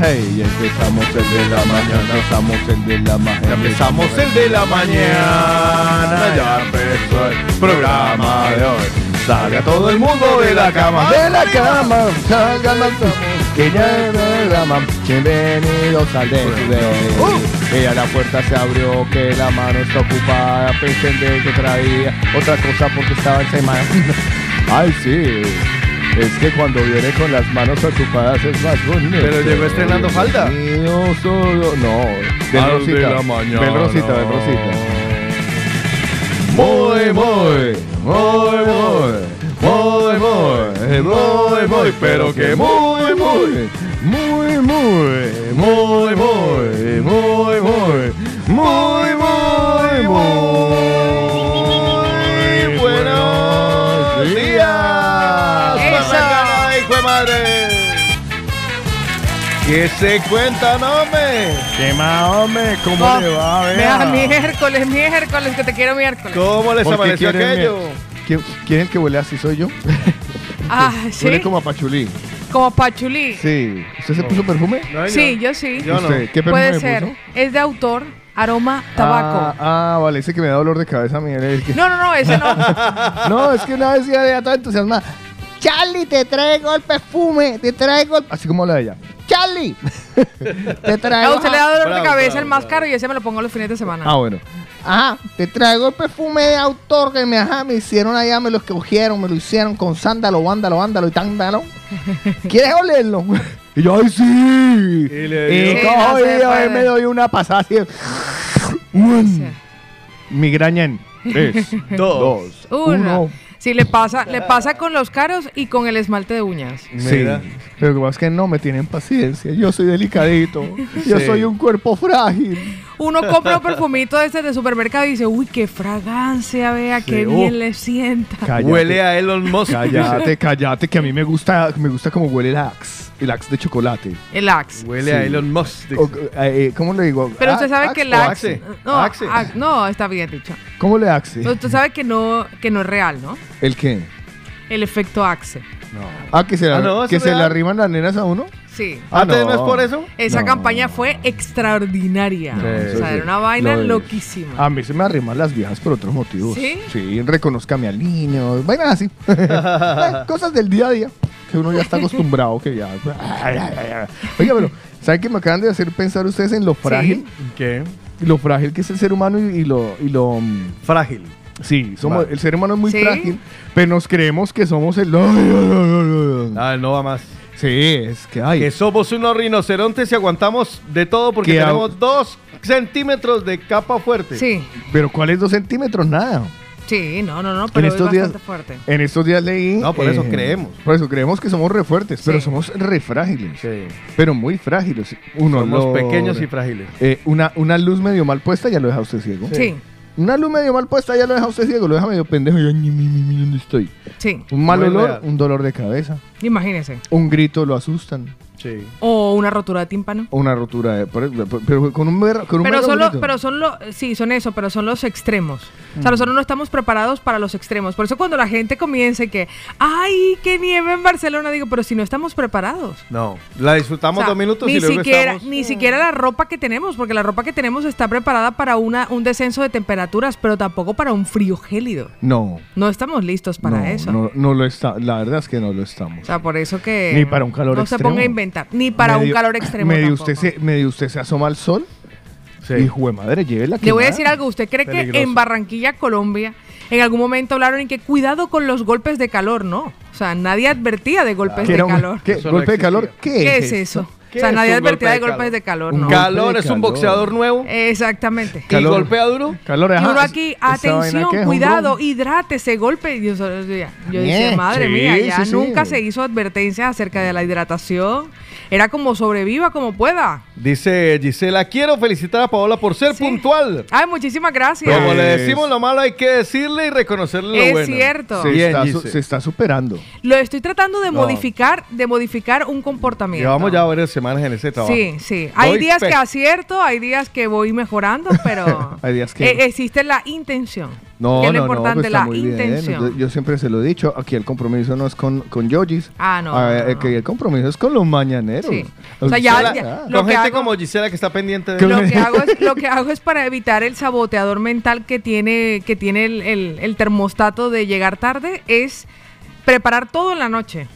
Hey, empezamos el de la mañana, empezamos el de la mañana. Ya empezamos el de la mañana, ya empezó el programa de hoy. Sale a todo el mundo de la cama. De la cama, salgan las que ya programa. Bienvenidos al de Uh. Y a la puerta se abrió, que la mano está ocupada. Pensé que traía otra cosa porque estaba en semana. Ay, sí. Es que cuando viene con las manos ocupadas es más bonito. Pero llegó estrenando falda. No, solo, no. Ven de Rosita. la mañana. Ven Rosita, ven Rosita. Muy, muy, muy, muy, muy, muy, muy, muy, pero que muy, muy, muy, muy, muy, muy, muy, muy, muy, muy, ¿Qué se cuenta, no me? ¿Qué más, hombre? ¿Cómo Oh, le va? Vea, vea? miércoles, miércoles, que te quiero miércoles. ¿Cómo les ¿Por qué amaneció quieren aquello? ¿Quién, quién es el que huele así? ¿Soy yo? Ah, sí. Huele como a pachulí. Como pachulí. Sí. ¿Usted se puso perfume? No, Sí, yo sí. Yo no. ¿Usted qué perfume Puede me ser. puso? Es de autor, aroma, tabaco. Ah, ah, vale, ese que me da dolor de cabeza a mí. es que- No, no, no, ese no. No, es que una vez ya de toda entusiasmada. Charlie, te traigo el perfume, te traigo el... Así como la de ella. Charlie. te traigo. A usted le da dolor de cabeza el más caro y ese me lo pongo los fines de semana. Ah, bueno. Ajá, te traigo el perfume de autor que me, ajá, me hicieron allá, me lo escogieron, me lo hicieron con sándalo, vándalo, vándalo y tándalo. ¿Quieres olerlo? y yo, ¡ay, sí! Y le y sí, no y me doy una pasada así. Mm. Migraña en 3, 2, 1. Sí, le pasa, le pasa con los caros y con el esmalte de uñas. Sí, Mira. pero lo que pasa es que no me tienen paciencia. Yo soy delicadito. Yo Sí. soy un cuerpo frágil. Uno compra un perfumito de este de supermercado y dice, uy, qué fragancia, vea, qué Sí, bien le sienta. Cállate. Huele a Elon Musk. Cállate, cállate, que a mí me gusta, me gusta como huele el Axe. El Axe de chocolate. El Axe. Huele Sí. a Elon Musk. O, eh, ¿Cómo le digo? Pero usted sabe Axe que el o Axe... Axe. No, Axe. Axe- no, está bien dicho. ¿Cómo le Axe? Pero Usted sabe que no, que no es real, ¿no? ¿El qué? El efecto Axe. Ah, que se, la, Ah, no, ¿eso que se le arriman las nenas a uno. Sí. Ah, ¿Antes no. no es por eso? Esa No. campaña fue extraordinaria. O sea, sí. era una vaina Lo es. loquísima. A mí se me arriman las viejas por otros motivos. ¿Sí? Sí, reconozcame al niño, vainas así. Eh, Cosas del día a día que uno ya está acostumbrado, que ya... Oiga, pero, ¿saben que me acaban de hacer pensar ustedes en lo frágil? ¿Qué? Lo frágil que es el ser humano y, y lo... Y lo mm, Frágil. Sí, somos, Vale. el ser humano es muy ¿Sí? frágil, pero nos creemos que somos el... Ah, no va más. Sí, es que hay... Que somos unos rinocerontes y aguantamos de todo porque Que tenemos dos centímetros de capa fuerte. Sí, Pero ¿cuáles dos centímetros? Nada. sí, no, no, no, pero estos es días- bastante fuerte. En estos días leí... No, por eso creemos. Por eso creemos que somos re fuertes, pero somos re frágiles. Sí. Pero muy frágiles. Uno Somos pequeños y frágiles. Eh, una, una luz medio mal puesta ya lo deja usted ciego. Sí, Una luz medio mal puesta ya lo deja usted ciego, lo deja medio pendejo. Y yo, "Ñi, mi, mi, mi, ¿dónde estoy? sí, Un mal Muy olor, real. un dolor de cabeza. imagínese. Un grito lo asustan. Sí. O una rotura de tímpano. O una rotura de. Pero con un, mer- con un Pero mero son, los, grito. pero son los, sí, son eso, pero son los extremos. O sea, nosotros no estamos preparados para los extremos. Por eso cuando la gente comienza y que, ay, qué nieve en Barcelona, digo, pero si no estamos preparados. No. La disfrutamos O sea, dos minutos ni y luego siquiera, estamos... ni siquiera la ropa que tenemos, porque la ropa que tenemos está preparada para una, un descenso de temperaturas, pero tampoco para un frío gélido. No. No estamos listos para no, eso. No, no lo está. La verdad es que no lo estamos. O sea, por eso que. Ni para un calor no extremo. se ponga a inventar. Ni para un calor extremo. Medio tampoco. usted, se, medio usted se asoma al sol. Sí. Y jue madre, lleve la Le voy a decir algo. ¿Usted cree que en Barranquilla, Colombia, en algún momento hablaron en que cuidado con los golpes de calor? No. O sea, nadie advertía de golpes ¿Qué de un- calor. ¿Qué? No ¿Golpe de calor? ¿Qué, ¿Qué es eso? ¿Qué o sea, nadie golpe advertía de de golpes calor? de calor, ¿no? Calor es un calor. boxeador nuevo. Exactamente. Calor. ¿Y golpea duro? Calor, Y ajá, uno aquí, atención, cuidado, hidrátese, golpe. Y Yo, decía- yo Ñe, decía, madre sí, mía, ya sí, sí. nunca se hizo advertencia acerca de la hidratación era como sobreviva como pueda. Dice Gisela, quiero felicitar a Paola por ser Sí. puntual. Ay, muchísimas gracias. Como le Es- decimos lo malo, hay que decirle y reconocerle lo Es bueno. cierto. Se, Bien, está, Gise. se está superando. Lo estoy tratando de No. modificar, de modificar un comportamiento. Llevamos ya varias semanas en ese trabajo. Sí, sí. Hay días que acierto, hay días que voy mejorando, pero Hay días que- eh, existe la intención. No, que es lo no, no, importante, pues está la muy bien. intención. Yo, yo siempre se lo he dicho, aquí el compromiso no es con, con Yogis. Ah, no, Ah, no, eh, no. Que el compromiso es con los mañaneros. Sí. O sea, ya- ya- ah. lo Con que gente como Gisela que está pendiente de Lo que, hago es, lo que hago es para evitar el saboteador mental que tiene, que tiene el, el- el termostato de llegar tarde, es preparar todo en la noche.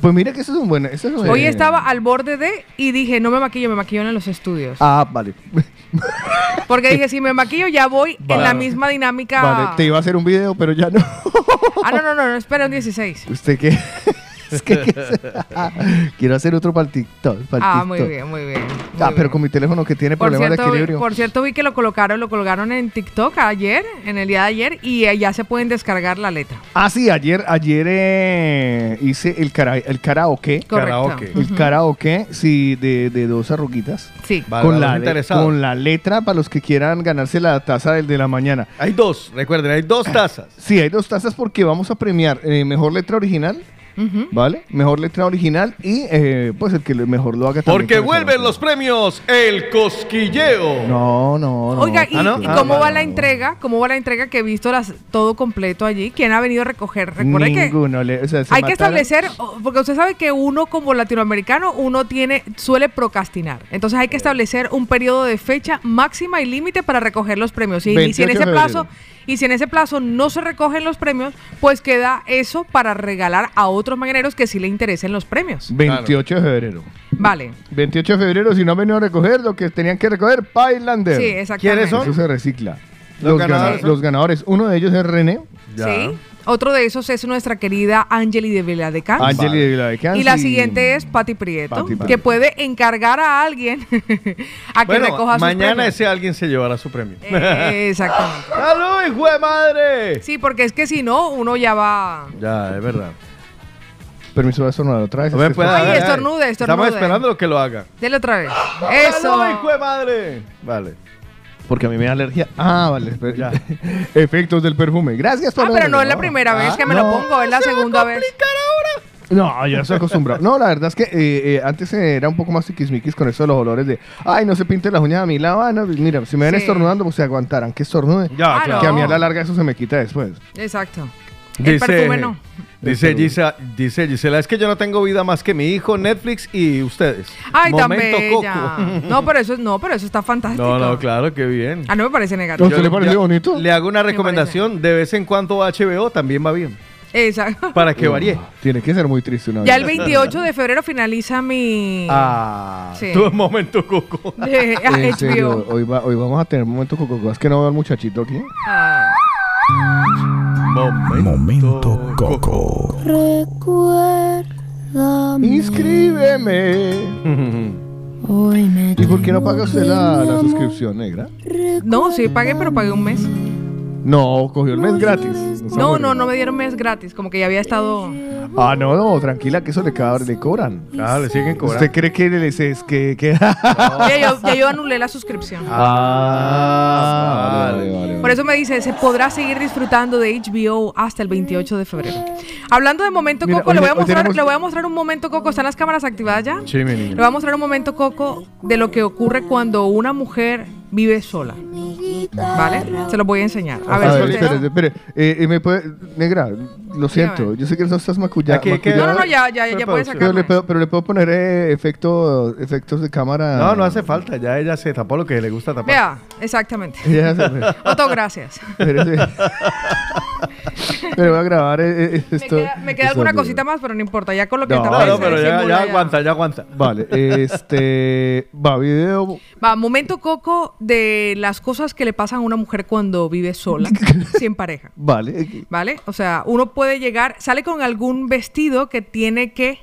Pues mira que eso es un buen... eso es un- Hoy estaba al borde de y dije, no me maquillo, me maquillo en los estudios. Ah, vale. Porque dije, si me maquillo ya voy en la misma dinámica. Vale, te iba a hacer un video, pero ya no. Ah, no, no, no, no, espera un 16. ¿Usted qué? Es que, quiero hacer otro para el TikTok. para el Ah, TikTok. muy bien, muy bien. Ah, pero bien. con mi teléfono que tiene por problemas de equilibrio. por cierto, vi que lo colocaron, lo colgaron en TikTok ayer, en el día de ayer, y eh, ya se pueden descargar la letra. Ah, sí, ayer, ayer eh, hice el, cara, el karaoke. Correcto. Karaoke. El karaoke, sí, de, de dos arruguitas. Sí. Vale, con, la, con la letra para los que quieran ganarse la taza del de la mañana. Hay dos, recuerden, hay dos tazas. Sí, hay dos tazas porque vamos a premiar eh, mejor letra original, ¿vale? Mejor letra original y eh, pues el que mejor lo haga también Porque vuelven los premios El Cosquilleo. No, no, no. Oiga, ¿y, Ah, ¿no? y Ah, cómo va la entrega? ¿Cómo va la entrega que he visto las, todo completo allí? ¿Quién ha venido a recoger? Recuerde que Ninguno. le- o sea, se hay que establecer, porque usted sabe que uno como latinoamericano, uno tiene, suele procrastinar. Entonces hay que establecer un periodo de fecha máxima y límite para recoger los premios. Y, y si en 28 de ese plazo, febrero. Y si en ese plazo no se recogen los premios, pues queda eso para regalar a otros mañaneros que sí le interesen los premios. 28 de febrero. Vale. 28 de febrero, si no han venido a recoger lo que tenían que recoger, Pailander. Sí, exactamente. ¿Quiénes son? Eso se recicla. Los Los, ganadores los ganadores. Uno de ellos es René, Ya. Sí. Otro de esos es nuestra querida Angeli de Viladecans. Angeli de Viladecans Y la siguiente es Patti Prieto, Prieto. que puede encargar a alguien a que Bueno, recoja mañana premios. ese alguien se llevará su premio. Eh, exactamente. ¡Salud, hijo de madre! Sí, porque es que si no, uno ya va. Ya, es verdad. Permiso de estornudar otra vez. Ay, estornude, estornude. Estamos esperando que lo haga. Dele otra vez. Eso. ¡Salud, hijo de madre! Vale. Porque a mí me da alergia. Ah, vale. Ya. Efectos del perfume. Gracias por Ah, pero no es la primera vez que me lo no. pongo, es la segunda vez. No, yo estoy acostumbrado. No, la verdad es que eh, eh, antes era un poco más tiquismiquis con eso de los olores de, ay, no se pinte las uñas a mi lado. Ah, no, mira, si me ven Sí. estornudando, pues se aguantarán que estornude. Ya, Ah, claro. Que a mí a la larga eso se me quita después. Exacto. El Dice, perfume no. Dice, El Gisa- dice Gisela, es que yo no tengo vida más que mi hijo, Netflix y ustedes. Ay, tan Momento bella. Coco. No, pero eso es, no, pero eso está fantástico. No, no, claro, qué bien. Ah, no me parece negativo. ¿A usted le parece bonito? Le hago una Me recomendación, de vez en cuando HBO también va bien, Exacto. para que varíe. Tiene que ser muy triste una Ya el vez. 28 de febrero finaliza mi. Ah, Sí. tu momento coco. de En serio, HBO. hoy, va- hoy vamos a tener momento coco. Es que no veo al muchachito aquí. Ah. Momento Coco. Inscríbeme. ¿Y por qué no paga usted la, la suscripción negra? No, sí, pagué, pero pagué un mes. No, cogió el mes gratis. No, no, no me dieron mes gratis. Como que ya había estado. Ah, no, no, tranquila, que eso le, ca- le cobran. Ah, le siguen cobrando. ¿Usted cree que les es que, que... Ya yo, ya yo anulé la suscripción. Ah, vale, vale, vale. Por eso me dice, se podrá seguir disfrutando de HBO hasta el 28 de febrero. Hablando de momento Mira, coco, hoy le, voy a hoy mostrar, tenemos- le voy a mostrar un momento coco. ¿Están las cámaras activadas ya? Sí, mi Le niño. voy a mostrar un momento coco de lo que ocurre cuando una mujer vive sola. ¿Vale? Se lo voy a enseñar. A ver, A si ver, ustedes- espere, espere. Eh, eh, me puede... Negra, lo siento. Yo sé que no estás ¿qué? No, no, no, ya, ya, ya puede Pero sacarlo. le, puedo, pero le puedo poner eh, efecto, efectos de cámara. No, no hace falta, ya ella se tapó lo que le gusta tapar. Vea, exactamente. Ya se- Otto, gracias. Pero voy a grabar eh, eh, Me esto. queda, me queda esto alguna video. cosita más, pero no importa. Ya con lo que No, tapa No, no, se pero ya, disimula ya aguanta, ya aguanta. Vale, este. Va, video. Va, momento coco de las cosas que le pasan a una mujer cuando vive sola, sin pareja. Vale. ¿Vale? O sea, uno puede llegar, sale con algún vestido que tiene que,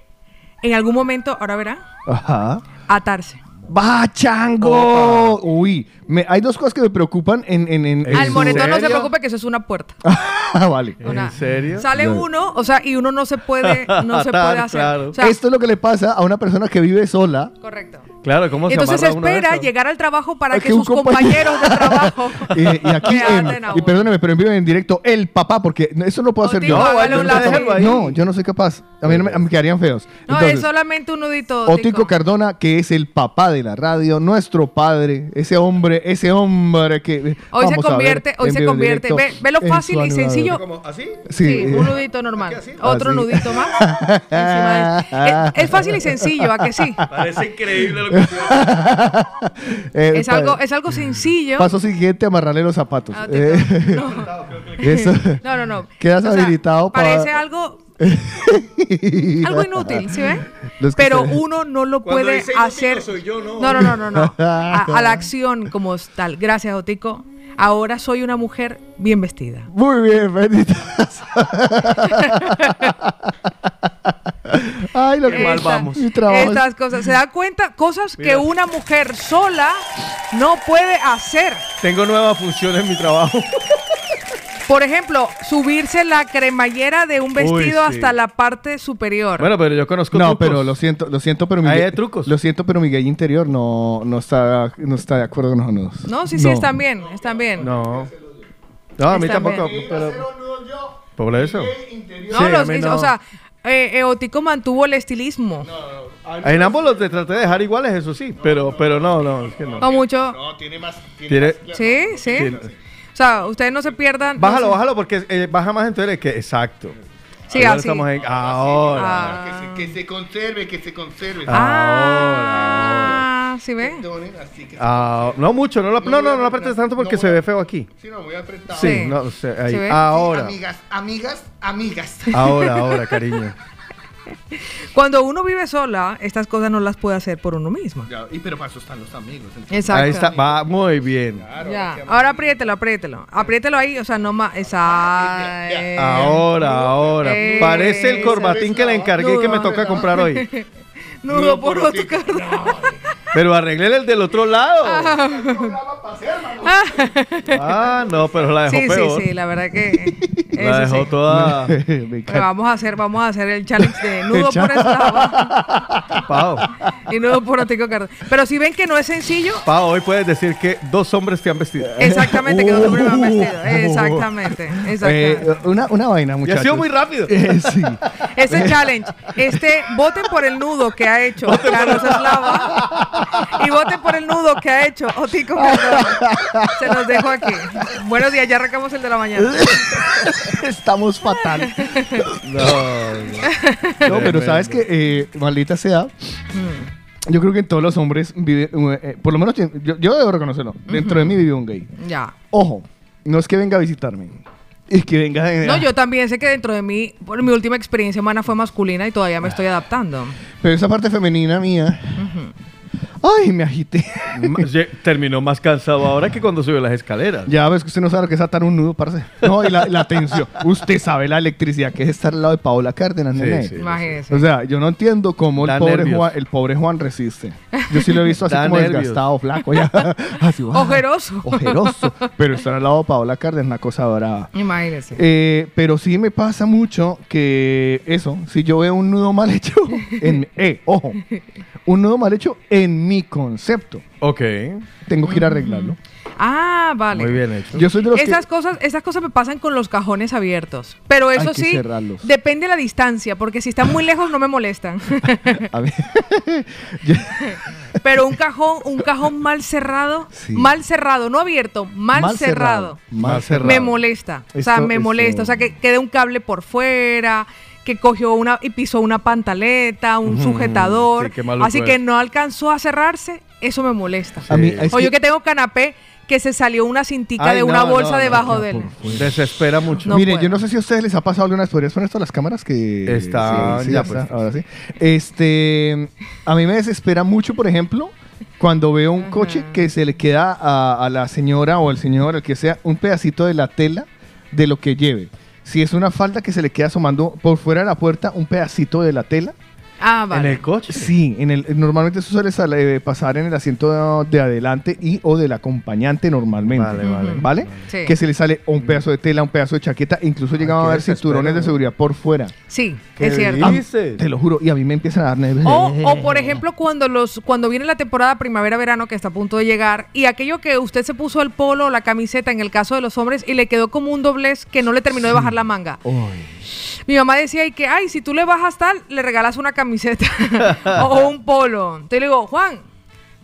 en algún momento, ahora verá, Ajá. atarse. ¡Va, chango! Uy, me- hay dos cosas que me preocupan en... en, en- en Al moretón no se preocupe que eso es una puerta. Ah, vale. Una- serio? Sale No. uno, o sea, y uno no se puede, no se puede hacer. claro. O sea, Esto es lo que le pasa a una persona que vive sola. correcto. Claro, ¿cómo se Entonces espera llegar al trabajo para que, sus compañero- compañeros de trabajo Y, y aquí, en- y perdóneme, pero en vivo en directo, el papá, porque eso no puedo hacer yo. hágale yo un no, yo no soy capaz. A mí no me, me quedarían feos. No, Entonces, es solamente un nudito. Otico Cardona, que es el papá de la radio, nuestro padre, ese hombre, ese hombre que... Hoy se vamos a ver convierte, hoy se convierte. Ve, ve lo fácil y sencillo. ¿Así? Sí, Sí. un nudito normal. Otro Así. nudito más. Encima de- es, es fácil y sencillo, ¿a que sí? Parece increíble lo que Eh, Es algo, es algo sencillo. Paso siguiente, amarrarle los zapatos. Ah, Eh. No, no, no. Quedas habilitado para- Parece algo, algo inútil, ¿sí ve? Los que Pero se- uno no lo Cuando puede dice hacer. no soy yo, no. no, no, no, no, no. A, a la acción como tal. Gracias, Otico. Ahora soy una mujer bien vestida. Muy bien, bendita. Ay, lo que Esta- mal vamos. Mi trabajo. Estas cosas. ¿Se da cuenta? Cosas que una mujer sola no puede hacer. Tengo nueva función en mi trabajo. Por ejemplo, subirse la cremallera de un vestido sí. hasta la parte superior. Bueno, pero yo conozco No, trucos. pero lo siento, lo siento, pero mi Ahí gay- hay trucos. Lo siento, pero mi gay interior no, no está, no está de acuerdo con los nudos. no, sí, sí, están bien, están bien. No. No, a mí Está tampoco. bien. Pero... Por eso. No, Sí, a los- mí no. o sea, eh, eh, Otico mantuvo el estilismo. En ambos los traté de dejar iguales, eso sí. Pero, pero no, no, es que no. No mucho. Tiene- Sí, sí. Tiene- O sea, ustedes no se pierdan. no Bájalo, se- bájalo porque eh, baja más entonces que exacto. Sí, Ahora así. estamos en ahora. Ah, Que se conserve, que se conserve. ah, ¿sí ve? Perdonen, así que Ah, no mucho, no lo, no, no, no lo apretes tanto porque No se a- ve feo aquí. Sí, no, voy apretado. Sí, Sí. no, o sea, ahí. ¿Sí? Ahora, Amigas, amigas, amigas. ahora, ahora, cariño. Cuando uno vive sola, estas cosas no las puede hacer por uno mismo. Ya, y pero para eso están los amigos. entonces. Exacto. Ahí está, va muy bien. Ya. Ahora apriételo, apriételo. Apriételo ahí, o sea, no más. Esa. eh, Ahora, ahora. Eh, Parece el corbatín que le encargué que me Nudo. toca comprar hoy. Nudo por otro carro. Pero arreglé el del otro lado. Ah, no, pero la dejó Sí, sí, peor. sí, la verdad que. La dejó sí. toda. Pero vamos a hacer, vamos a hacer el challenge de nudo por eslava Pau, y nudo por Otico Cardona. Pero si ven que no es sencillo, Pau, hoy puedes decir que dos hombres te han vestido. exactamente, que dos hombres me han vestido. Uh. Exactamente, exactamente. Eh, una, una vaina, Y muchachos. ha sido muy rápido. Eh, sí. Ese challenge, este, voten por el nudo que ha hecho Carlos Eslava y voten por el nudo que ha hecho Otico. Se los dejo aquí. Buenos días, ya arrancamos el de la mañana. Estamos fatal. No, no. No, pero sabes que, eh, maldita sea, yo creo que en todos los hombres vive, eh, por lo menos yo, yo debo reconocerlo, dentro de mí vive un gay. Ya. Ojo, no es que venga a visitarme, es que venga de... No, yo también sé que dentro de mí, por mi última experiencia humana fue masculina y todavía me estoy adaptando. Pero esa parte femenina mía... Ay, me agité. Terminó más cansado ahora que cuando subió las escaleras. Ya ves que usted no sabe lo que es atar un nudo, parce. No, y la, la tensión. Usted sabe la electricidad que es estar al lado de Paola Cárdenas, Sí, nene. sí. Imagínense. O sea, yo no entiendo cómo el pobre. Juan, el pobre Juan resiste. Yo sí lo he visto así Da como nervios. desgastado, flaco, ya. Así. Ojeroso. Ojeroso. Pero estar al lado de Paola Cárdenas es una cosa brava. Imagínense. Eh, pero sí me pasa mucho que eso, si yo veo un nudo mal hecho, en, eh, ojo, un nudo mal hecho en mi concepto, Ok. tengo que ir a arreglarlo. Ah, vale. Muy bien hecho. Yo soy de los Esas que... cosas, esas cosas me pasan con los cajones abiertos. Pero eso Hay que sí, cerrarlos. depende de la distancia, porque si están muy lejos no me molestan. A ver, yo- Pero un cajón, un cajón mal cerrado, Sí. mal cerrado, no abierto, mal, cerrado, Mal cerrado. me molesta. o sea, me esto- molesta. O sea, que quede un cable por fuera, que cogió una y pisó una pantaleta, un sujetador. sí, qué malo así fue que no alcanzó a cerrarse, eso me molesta. A mí, Sí. es o yo que- que tengo canapé que se salió una cintica Ay, de una no, bolsa no, debajo no, de él. Desespera mucho. No Miren, yo no sé si a ustedes les ha pasado alguna. ¿Podrías poner esto las cámaras? Que Está- sí, sí, ya, ya pues. está, ahora sí. Este, a mí me desespera mucho, por ejemplo, cuando veo un coche que se le queda a, a la señora o al señor, el que sea, un pedacito de la tela de lo que lleve. Si es una falda que se le queda asomando por fuera de la puerta, un pedacito de la tela. Ah, vale. En el coche. Sí, en el, normalmente eso suele sal- eh, pasar en el asiento de adelante y o del acompañante normalmente. Vale, vale. ¿Vale? Sí. Que se le sale un pedazo de tela, un pedazo de chaqueta, incluso llegaban qué a ver desespero, cinturones de seguridad por fuera. Sí, ¿Qué es cierto. Ah, te lo juro, y a mí me empiezan a dar nervios. O, o, por ejemplo, cuando los cuando viene la temporada primavera-verano que está a punto de llegar y aquello que usted se puso el polo o la camiseta en el caso de los hombres y le quedó como un doblez que no le terminó de bajar la manga. Uy. Mi mamá decía y que, ay, si tú le bajas tal, le regalas una camiseta o, o un polo. Entonces le digo, Juan,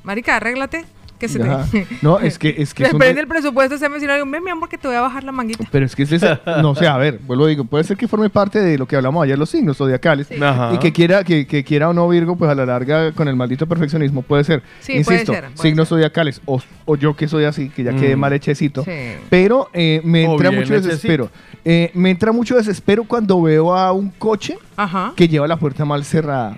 marica, arréglate. Que se Ajá. te... No, es que es que Depende de- del presupuesto y le digo, "Ven, mi amor, que te voy a bajar la manguita. Pero es que es esa- no sé, a ver, vuelvo a digo, puede ser que forme parte de lo que hablamos ayer, los signos zodiacales, Ajá. y que quiera, que, que quiera o no Virgo, pues a la larga con el maldito perfeccionismo puede ser. Sí, Insisto, puede ser, puede signos zodiacales, o, o yo que soy así, que ya quedé Mm. mal hechecito, Sí. pero eh, me O entra mucho desespero. Eh, me entra mucho desespero cuando veo a un coche Ajá. que lleva la puerta mal cerrada.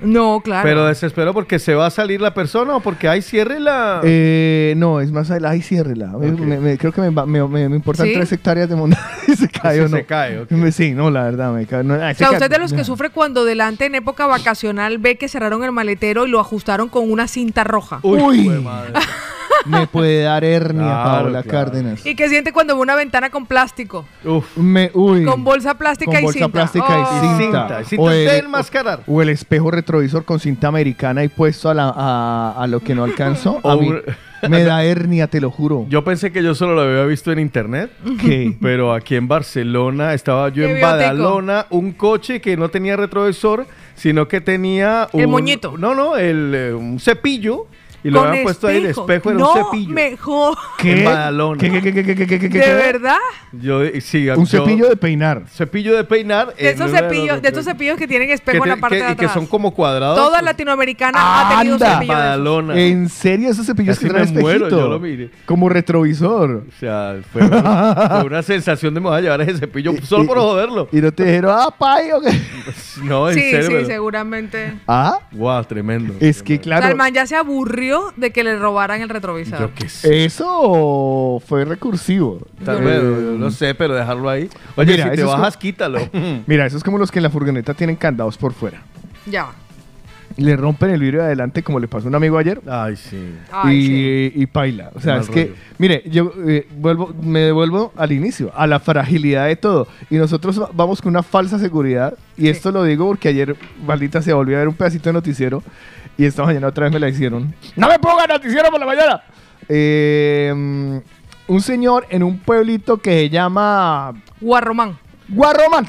No, claro. Pero desespero porque se va a salir la persona o porque hay cierre la. Eh, no, es más, ay, ciérrela. Me- Ok. me- me- creo que me, me, me- me importan ¿Sí? tres hectáreas de montaña y se cae o no. se cae, Sí, no, la verdad, me cae. No, ay, O se sea, cae- usted de los que sufre cuando delante en época vacacional ve que cerraron el maletero y lo ajustaron con una cinta roja. Uy. jue madre. Me puede dar hernia, Claro, Paola claro. Cárdenas. Y que siente cuando ve una ventana con plástico. Uf. Me, uy. Con bolsa plástica Con y bolsa cinta. plástica Oh. y cinta. Cinta, cinta O de el- enmascarar. O el espejo retrovisor con cinta americana y puesto a, la, a, a lo que no alcanzó. O A mí un- me da hernia, te lo juro. Yo pensé que yo solo lo había visto en internet. ¿Qué? Pero aquí en Barcelona estaba yo Qué en. Badalona, un coche que no tenía retrovisor, sino que tenía un El moñito. No, no, el, eh, un cepillo y lo Con habían puesto ahí el espejo. era no, un cepillo. mejor. En Badalona. ¿Qué, qué, qué, qué, qué, qué, qué, qué, ¿De verdad? Yo sí, Un yo- cepillo de peinar. cepillo de peinar. De en esos cepillos, de estos retro- cepillos que tienen espejo en la te- parte de y que atrás. son como cuadrados. Toda latinoamericana ha tenido un Anda. cepillo de esos. Badalona. En serio, esos cepillos Casi que traen me muero, espejito. yo lo miré. Como retrovisor. O sea, fue una, fue una sensación de me voy a llevar ese cepillo solo por joderlo. Y no te dijeron, ah, pay, o qué. No, en Sí, serio. sí, pero- seguramente. Ah, Guau, tremendo. es que O sea, claro. el man ya se aburrió de que le robaran el retrovisor. Yo qué sé. Eso fue recursivo. Tal Eh, vez, no sé, pero dejarlo ahí. Oye, Mira, si te bajas, como- quítalo. Mira, eso es como los que en la furgoneta tienen candados por fuera. Ya. Le rompen el vidrio de adelante, como le pasó a un amigo ayer. Ay, sí. Ay, y, sí. y paila. O sea, Mal es que, mire, yo eh, vuelvo, me devuelvo al inicio, a la fragilidad de todo. Y nosotros va- vamos con una falsa seguridad. Y esto lo digo porque ayer, maldita se volvió a ver un pedacito de noticiero. Y esta mañana otra vez me la hicieron. ¡No me ponga noticiero por la mañana! Eh, mm, un señor en un pueblito que se llama Guarromán. Guarromán.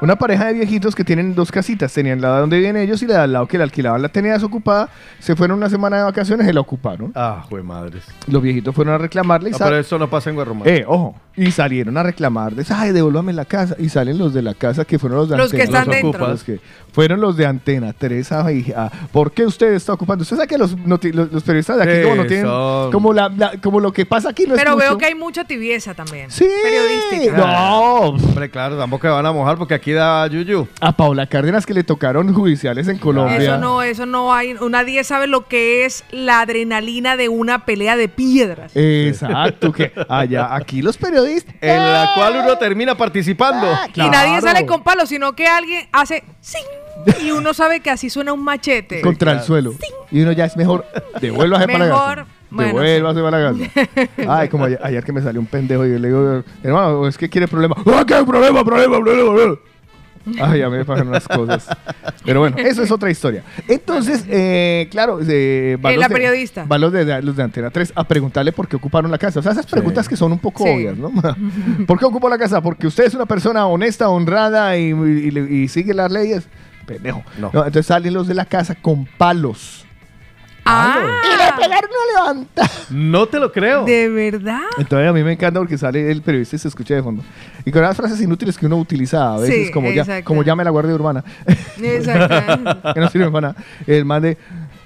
Una pareja de viejitos que tienen dos casitas. Tenían la donde viven ellos y la de al lado que la alquilaban la tenía desocupada. Se fueron una semana de vacaciones y la ocuparon. Ah, jue madres. Los viejitos fueron a reclamarle y No, sal- pero eso no pasa en Guarromán. eh, ojo. Y salieron a reclamarles, ay, devuélvame la casa. Y salen los de la casa que fueron los de Los que están Los dentro. ocupas. Los que fueron los de Antena, Teresa. ay, ah, ¿Por qué usted está ocupando? Usted sabe que los, los, los periodistas de aquí Sí, como no tienen... son- Como, la, la- como lo que pasa aquí no es Pero veo mucho. que hay mucha tibieza también. Sí. Periodística. No, Hombre, claro, tampoco se van a mojar porque aquí da yuyu. a Paula Cárdenas que le tocaron judiciales en Colombia. Eso no, eso no hay. Nadie sabe lo que es la adrenalina de una pelea de piedras. Exacto, que allá, aquí los periodistas. En la cual uno termina participando. Ah, Y nadie sale con palos, sino que alguien hace ¡zing! y uno sabe que así suena un machete. contra el suelo. Y uno ya es mejor, devuélvase para la Mejor, casa. bueno, devuélvase para la casa. Ay, como ayer, ayer que me salió un pendejo y yo le digo, hermano, es que quiere problema. ¡Ah, qué problema, problema, problema, problema! Ay, ya me pasan unas cosas. Pero bueno, eso es otra historia. Entonces, eh, claro, eh, van Eh, los la de- periodista. van los de, los de Antena 3 a preguntarle por qué ocuparon la casa. O sea, esas preguntas que son un poco Sí. obvias, ¿no? ¿Por qué ocupó la casa? Porque usted es una persona honesta, honrada y, y- y- y sigue las leyes. Pendejo. No. entonces salen los de la casa con palos. Ah, Y le pegaron una levanta. No te lo creo. ¿de verdad? Entonces a mí me encanta porque sale el periodista y se escucha de fondo. Y con las frases inútiles que uno utiliza a veces, Sí, como, ya, como llame a la Guardia Urbana, Exacto. que no sirven para nada. El man de,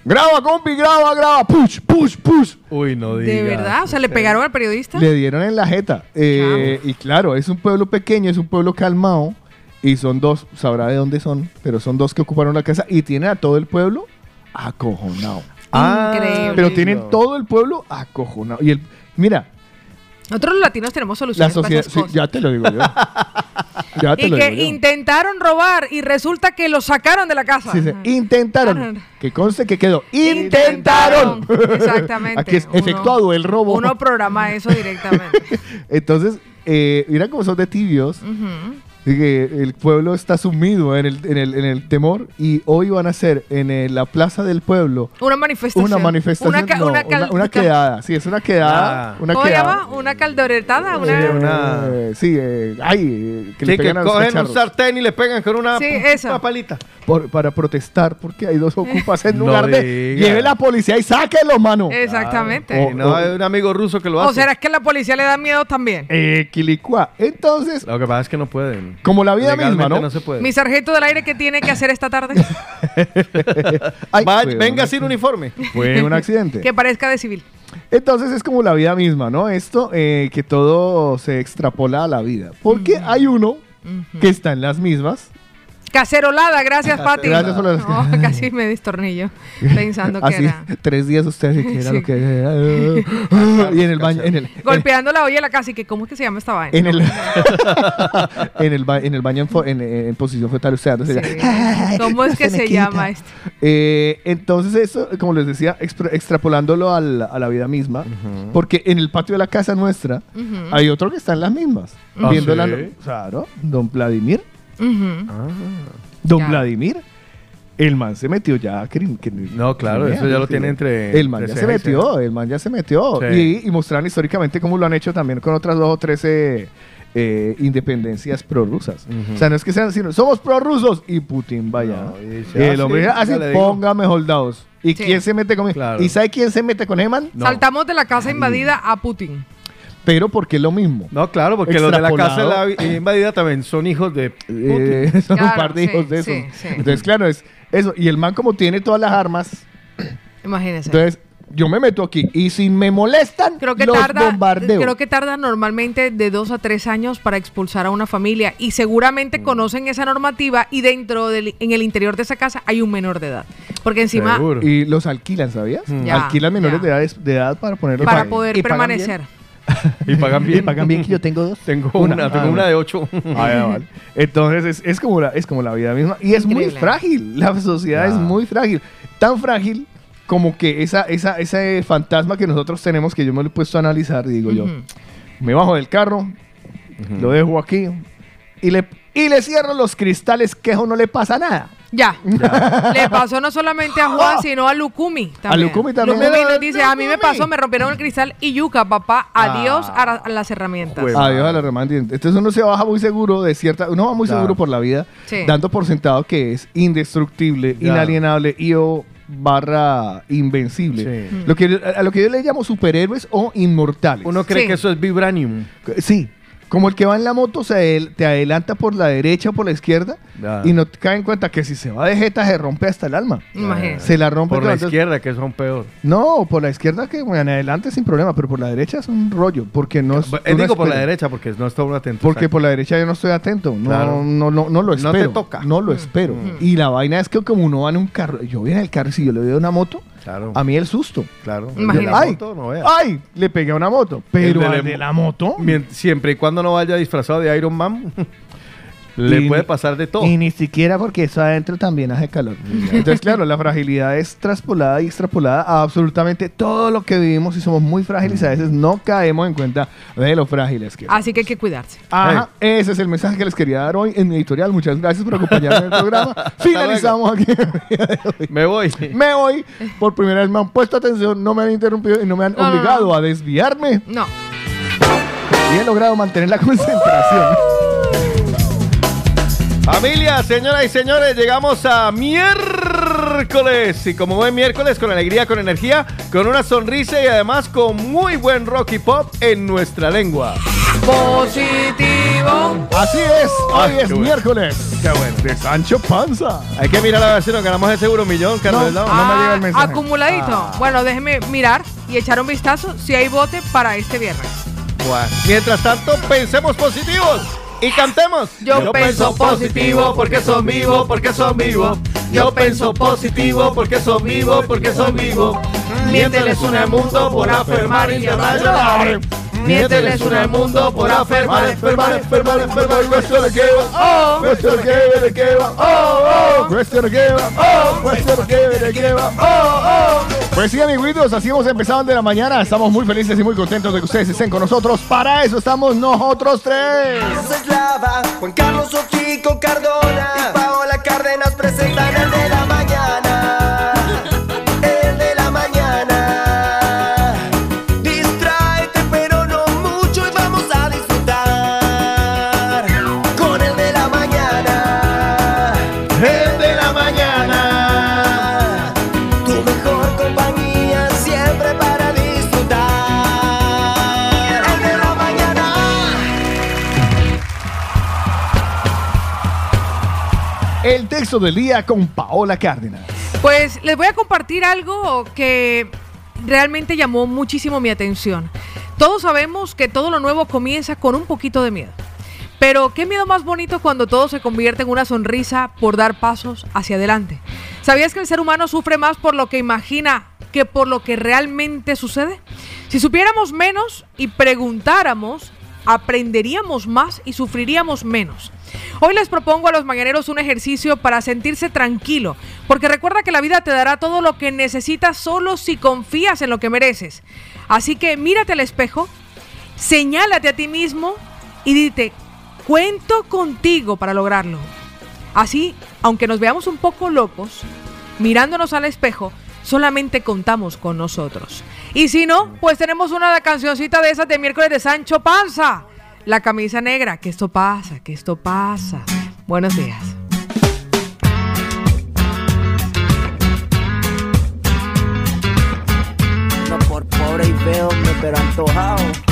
graba, compi, graba, graba, push, push, push. Uy, no digas. ¿De verdad? O sea, ¿le pegaron al periodista? Le dieron en la jeta. Eh, y claro, es un pueblo pequeño, es un pueblo calmado. Y son dos, sabrá de dónde son, pero son dos que ocuparon la casa y tienen a todo el pueblo acojonado. Increíble. Pero tienen todo el pueblo acojonado. Y el, mira, Nosotros los latinos tenemos la soluciones para sociedad, sí, ya te lo digo yo. Ya te y lo que digo yo. intentaron robar y resulta que lo sacaron de la casa. Sí, sí, Intentaron. Que conste que quedó. Intentaron. Intentaron. Exactamente. Aquí es Uno- efectuado el robo. Uno programa eso directamente. Entonces, eh, mira cómo son de tibios. Y que el pueblo está sumido en el, en el, en el temor. Y hoy van a hacer en eh, la plaza del pueblo Una manifestación. una manifestación. Una, ca- no, una una, cal- una cal- quedada. Sí, es una quedada. Ah. Una ¿Cómo quedada. llama? Una caldoretada. Eh, Una... una- sí, eh, ay, eh, que le Sí, que pegan a los cogen un sartén y le pegan con una, Sí, eso. una palita. Por- para protestar porque hay dos ocupas en No lugar de lleve la policía y sáquelo, mano. Exactamente. Y no hay un amigo ruso que lo ¿O hace. será que la policía le da miedo también? Eh, quilicua. Entonces, Lo que pasa es que no pueden. Como la vida misma, ¿no? no se puede. Mi sargento del aire, ¿qué tiene que hacer esta tarde? Ay, Va- fue venga sin uniforme. Fue un accidente. que parezca de civil. Entonces es como la vida misma, ¿no? Esto eh, que todo se extrapola a la vida. Porque hay uno que está en las mismas. Cacerolada, gracias, Pati. Gracias por la- No, casi me destornillo pensando que Así, era. tres días ustedes que era Sí. lo que y en el baño, en el, Golpeando la olla de la casa y que, ¿cómo es que se llama esta vaina? en el, en el, ba- en el baño en, fo- en, en posición fetal usted Sí. ¿Cómo es que se llama esto? Eh, entonces eso, como les decía, extrapolándolo a la vida misma, porque en el patio de la casa nuestra hay otro que está en las mismas, ¿Ah, viendo la, sí? claro, don Vladimir, Don Ya. Vladimir, el man se metió ya, que- No, claro, eso ya lo tiene entre. el man entre ya se metió, el man ya se metió Sí. y, y mostraron históricamente cómo lo han hecho también con otras dos o tres eh, eh, independencias prorrusas. Ujú. O sea, no es que sean sino somos prorrusos y Putin vaya. No, y el ah, hombre sí, así, le digo. póngame holdados. ¿Y Sí. quién se mete con Claro. ¿Y sabe quién se mete con Eman? No. Saltamos de la casa invadida a Putin. Pero porque es lo mismo. No, claro, porque los de la casa de la invadida también son hijos de. Eh, son un par de sí, hijos de esos. sí, sí. Entonces, claro, es eso. Y el man como tiene todas las armas, Imagínense. entonces yo me meto aquí y si me molestan, creo que los tarda bombardeo. creo que tarda normalmente de dos a tres años para expulsar a una familia y seguramente Mm. conocen esa normativa y dentro del en el interior de esa casa hay un menor de edad porque encima Seguro. Y los alquilan, ¿sabías? Ya, alquilan menores ya. de, edad, de edad para ponerlos para poder Y pagan permanecer Y pagan bien. Y pagan bien que yo tengo dos. Tengo una, Una. tengo Ah, una de ocho. Ah, ya, vale. Entonces es, es como la, es como la vida misma. Y es muy frágil. La sociedad es muy frágil. Tan frágil como que esa, esa, ese fantasma que nosotros tenemos, que yo me lo he puesto a analizar, y digo yo, me bajo del carro, lo dejo aquí y le, y le cierro los cristales que eso no le pasa nada. Ya. le pasó no solamente a Juan sino a Lukumi también. Lukumi también. Lukumi nos dice a mí me pasó me rompieron el cristal y yuca papá adiós a, la- a las herramientas Adiós a la remanente. Entonces uno se baja muy seguro de cierta, uno va muy seguro por la vida, Sí. dando por sentado que es indestructible, Ya. inalienable y o barra invencible. Sí. Lo que, a lo que yo le llamo superhéroes o inmortales. Uno cree Sí. que eso es vibranium. Sí. Como el que va en la moto se adel- te adelanta por la derecha o por la izquierda Ya. y no te cae en cuenta que si se va de jeta se rompe hasta el alma. Imagínense. Se la rompe Por la Entonces, izquierda, que son peor. No, por la izquierda que bueno, en adelante sin problema, pero por la derecha es un rollo, porque no es... Eh, digo por la derecha porque no uno atento. Porque por la derecha yo no estoy atento, no, Claro. no, no, no lo No te espero. toca. No lo espero. Y la vaina es que como uno va en un carro, yo voy en el carro y si yo le veo una moto, Claro. a mí el susto. Claro. Imagínate. El de la ¡Ay! moto, no vea. ¡Ay! Le pegué a una moto. Pero de la de mo- la moto... Siempre y cuando no vaya disfrazado de Iron Man, le Y- puede pasar de todo. Y ni siquiera porque eso adentro también hace calor. Entonces, claro, la fragilidad es traspolada y extrapolada a absolutamente todo lo que vivimos y somos muy frágiles y a veces no caemos en cuenta de lo frágiles que así que hay que cuidarse Ajá, ese es el mensaje que les quería dar hoy en mi editorial. Muchas gracias por acompañarme en el programa. Finalizamos aquí. el día de hoy. Me voy. Me voy. Por primera vez me han puesto atención, no me han interrumpido y no me han No, no, obligado no. a desviarme. no Y he logrado mantener la concentración. Familia, señoras y señores, llegamos a miércoles. Y como buen miércoles, con alegría, con energía, con una sonrisa y además con muy buen rock y pop en nuestra lengua. positivo Así es, hoy Ay, es bueno. miércoles. Qué bueno. De Sancho Panza. Hay que mirar a ver si nos ganamos el seguro millón, Carlos. No. ¿no? me llega el Ah, mensaje. acumuladito bueno déjeme mirar y echar un vistazo si hay bote para este viernes Bueno, Mientras tanto, pensemos positivos y cantemos. Yo pienso positivo porque son vivo, porque son vivo. Yo pienso positivo porque son vivo, porque son vivo. Miénteles un mundo por afirmar y llamar llorar. Miénteles una al mundo por afermar, enfermar, enfermar, enfermar, cuestión de que va, Oh. cuestión de que va, de que va, oh, oh, cuestión de que va, oh, cuestión de que va, de que va, oh, oh. Pues sí, amiguitos, así hemos empezado de la mañana. Estamos muy felices y muy contentos de que ustedes estén con nosotros. Para eso estamos nosotros tres. Juan Carlos Ochico Cardona Texto del día con Paola Cárdenas. Pues les voy a compartir algo que realmente llamó muchísimo mi atención. Todos sabemos que todo lo nuevo comienza con un poquito de miedo. Pero qué miedo más bonito cuando todo se convierte en una sonrisa por dar pasos hacia adelante. ¿Sabías que el ser humano sufre más por lo que imagina que por lo que realmente sucede? Si supiéramos menos y preguntáramos, aprenderíamos más y sufriríamos menos. Hoy les propongo a los mañaneros un ejercicio para sentirse tranquilo, porque recuerda que la vida te dará todo lo que necesitas solo si confías en lo que mereces. Así que mírate al espejo, señálate a ti mismo y dite, cuento contigo para lograrlo. Así, aunque nos veamos un poco locos, mirándonos al espejo, solamente contamos con nosotros. Y si no, pues tenemos una cancioncita de esas de miércoles de Sancho Panza. La camisa negra, que esto pasa, que esto pasa. Buenos días. No por pobre y feo, pero antojado.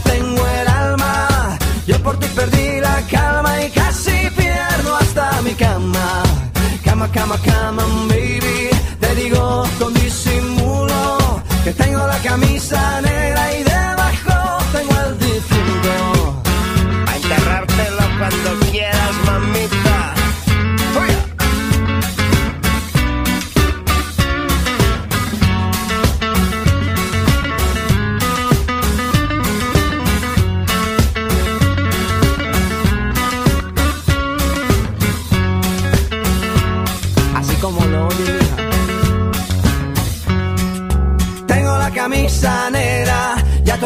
tengo el alma. Yo por ti perdí la calma y casi pierdo hasta mi cama. Cama, cama, cama, baby. Te digo con disimulo que tengo la camisa negra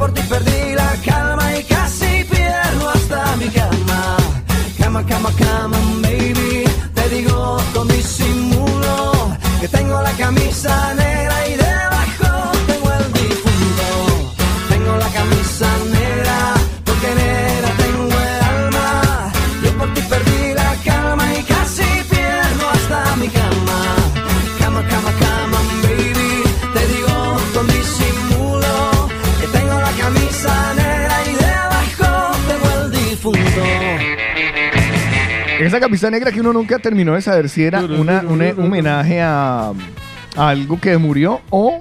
por ti perdí la calma y casi pierdo hasta mi cama. Cama, cama, cama, baby. Te digo con disimulo que tengo la camisa negra Esa camisa negra que uno nunca terminó de saber si era una, un homenaje a, a algo que murió o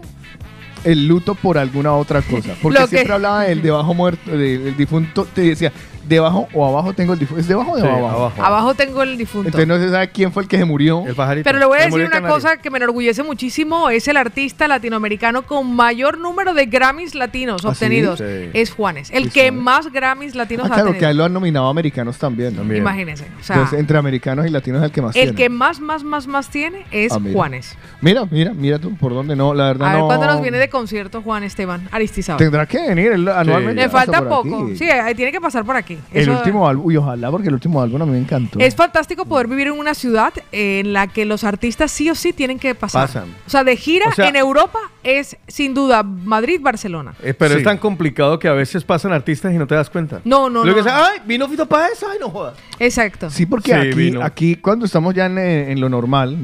el luto por alguna otra cosa. Porque Lo que- siempre hablaba del debajo muerto, del del difunto, te decía, debajo o abajo tengo el difunto. ¿Es debajo o Sí, debajo? abajo. Abajo tengo el difunto. Entonces no se sabe quién fue el que se murió. El pajarito. Pero le voy a Se decir murió el una canario. cosa que me enorgullece muchísimo. Es el artista latinoamericano con mayor número de Grammys latinos ¿Ah, sí? obtenidos. Sí. Es Juanes. El que Juanes. más Grammys latinos Ah, ha claro, que a tenido. él lo han nominado americanos también. También. Imagínense. O sea, Entonces, entre americanos y latinos es el que más el tiene. que más, más, más, más tiene es Ah, mira. Juanes. Mira, mira, mira tú, por dónde no, la verdad A ver no. cuándo nos viene de concierto Juan Esteban Aristizábal. Tendrá que venir él anualmente. Le pasa falta por poco. aquí. Sí, ahí tiene que pasar por aquí. El Eso- último álbum, uy, ojalá, porque el último álbum a mí me encantó. Es fantástico poder vivir en una ciudad en la que los artistas sí o sí tienen que pasar. Pasan. O sea, de gira O sea- en Europa es sin duda Madrid-Barcelona. Eh, pero Sí. es tan complicado que a veces pasan artistas y no te das cuenta. No, no, Lo que no. sea, ay, vino Fito Páez, ay, no jodas. Exacto. Sí, porque Sí, aquí, vino. aquí cuando estamos ya en, eh, en lo normal,